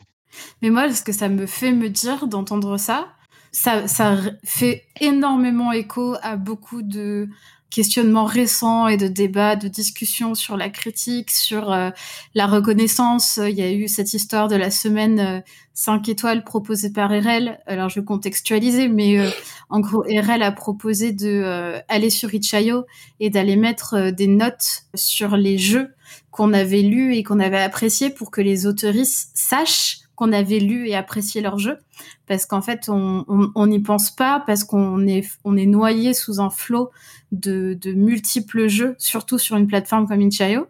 Speaker 2: Mais moi, ce que ça me fait me dire d'entendre ça, ça, ça fait énormément écho à beaucoup de questionnements récents et de débats, de discussions sur la critique, sur euh, la reconnaissance. Il y a eu cette histoire de la semaine euh, 5 étoiles proposée par RL. Alors, je vais contextualiser, mais euh, en gros, RL a proposé de euh, aller sur Itch.io et d'aller mettre des notes sur les jeux qu'on avait lus et qu'on avait appréciés pour que les autoristes sachent qu'on avait lu et apprécié leur jeu. Parce qu'en fait, on n'y pense pas, parce qu'on est, on est noyé sous un flot de, multiples jeux, surtout sur une plateforme comme Itch.io.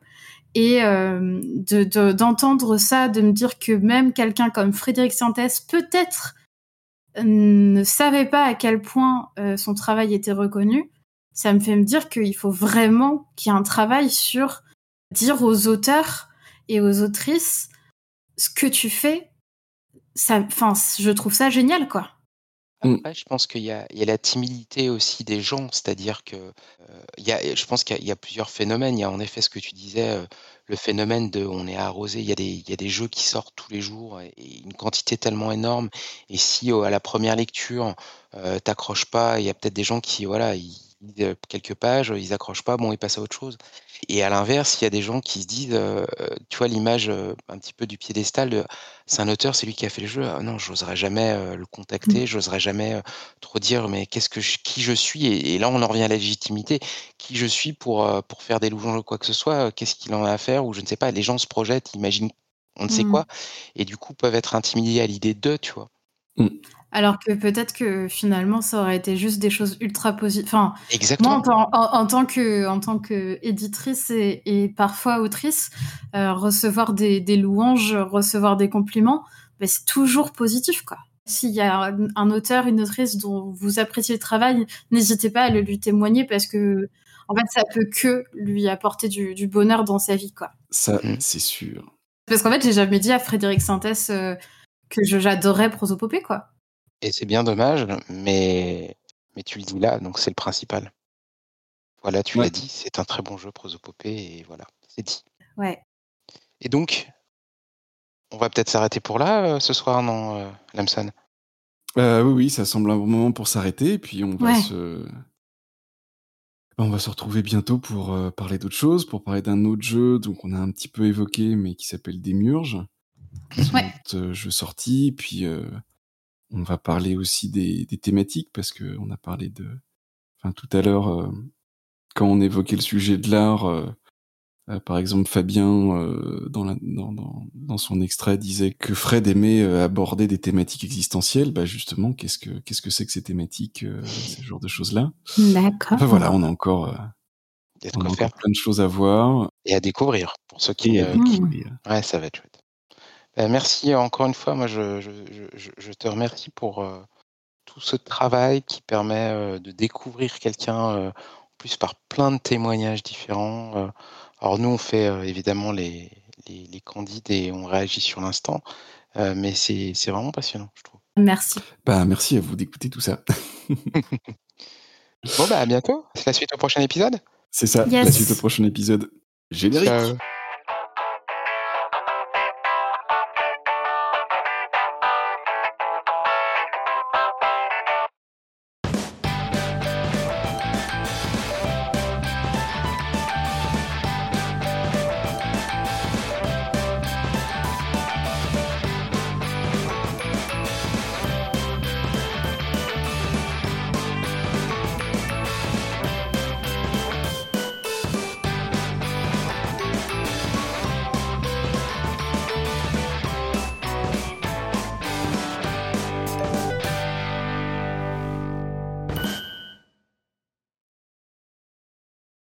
Speaker 2: Et euh, de- de- d'entendre ça, de me dire que même quelqu'un comme Frédéric Santès, peut-être euh, ne savait pas à quel point euh, son travail était reconnu, ça me fait me dire qu'il faut vraiment qu'il y ait un travail sur dire aux auteurs et aux autrices ce que tu fais. Ça, enfin, je trouve ça génial, quoi.
Speaker 3: Mmh.
Speaker 1: Après, je pense qu'il y a il y a la timidité aussi des gens, c'est-à-dire que, heu, il y a je pense qu'il y a il y a plusieurs phénomènes. Il y a en effet ce que tu disais, heu, le phénomène de on est arrosé, il y a des il y a des jeux qui sortent tous les jours et et une quantité tellement énorme et si, à la première lecture, heu, tu accroches pas, il y a peut-être des gens qui, voilà, ils lisent, quelques pages, ils accrochent pas, bon, ils passent à autre chose et à l'inverse, il y a des gens qui se disent, tu vois l'image, un petit peu du piédestal de: «C'est un auteur, c'est lui qui a fait le jeu. Ah non, j'oserais jamais, le contacter, j'oserais jamais, trop dire: "Mais qu'est-ce que je qui je suis?" et et là, on en revient à la légitimité. Qui je suis pour, pour faire des louanges ou quoi que ce soit? Qu'est-ce qu'il en a à faire? Ou je ne sais pas, les gens se projettent, imaginent on ne sait
Speaker 2: Mmh.
Speaker 1: quoi et du coup, peuvent être intimidés à l'idée d'eux, tu vois?
Speaker 3: Mmh.
Speaker 2: Alors que peut-être que finalement, ça aurait été juste des choses ultra positives. Enfin, moi, en
Speaker 1: Exactement.
Speaker 2: tant, en, en tant que, en tant que éditrice et, et parfois autrice, euh, recevoir des, des louanges, recevoir des compliments, ben, c'est toujours positif, quoi. S'il y a un, auteur, une autrice dont vous appréciez le travail, n'hésitez pas à le lui témoigner parce que, en fait, ça peut que lui apporter du, du bonheur dans sa vie, quoi.
Speaker 3: Ça,
Speaker 1: Mmh.
Speaker 3: c'est sûr.
Speaker 2: Parce qu'en fait, j'ai jamais dit à Frédéric Sintès euh, que je- j'adorais Prosopopée, quoi.
Speaker 1: Et c'est bien dommage, mais mais tu le dis là, donc c'est le principal. Voilà, tu
Speaker 3: Ouais.
Speaker 1: l'as dit, c'est un très bon jeu, Prosopopée et voilà, c'est dit.
Speaker 2: Ouais.
Speaker 1: Et donc, on va peut-être s'arrêter pour là, heu, ce soir, non, heu, Lamson?
Speaker 3: Bah, oui, oui, ça semble un bon moment pour s'arrêter et puis on va
Speaker 2: Ouais.
Speaker 3: se on va se retrouver bientôt pour, heu, parler d'autre chose, pour parler d'un autre jeu, donc on a un petit peu évoqué, mais qui s'appelle sont
Speaker 2: Ouais.
Speaker 3: jeux sortis. Puis, on va parler aussi des des thématiques parce qu'on a parlé de enfin tout à l'heure, heu, quand on évoquait le sujet de l'art, heu heu, par exemple Fabien, dans la dans dans dans son extrait disait que Fred aimait, aborder des thématiques existentielles. Bah, justement, qu'est-ce que qu'est-ce que c'est que ces thématiques, ce genre de choses-là?
Speaker 2: D'accord.
Speaker 3: Enfin voilà, on a encore, on a plein de choses à voir.
Speaker 1: Et à découvrir pour ceux qui
Speaker 3: Et à
Speaker 1: ne qui
Speaker 3: découvrir.
Speaker 1: ouais, ça va être chouette. Merci encore une fois. Moi, je je je je je te remercie pour, heu, tout ce travail qui permet, heu, de découvrir quelqu'un, heu, en plus par plein de témoignages différents. Alors nous, on fait, évidemment les les les candides et on réagit sur l'instant, mais c'est c'est vraiment passionnant, je trouve.
Speaker 2: Merci.
Speaker 3: Bah, merci à vous d'écouter tout ça. [LAUGHS] [LAUGHS]
Speaker 1: Bon, bah, à bientôt. C'est la suite au prochain épisode?
Speaker 3: C'est ça, la suite au prochain épisode. Générique!
Speaker 1: Ciao.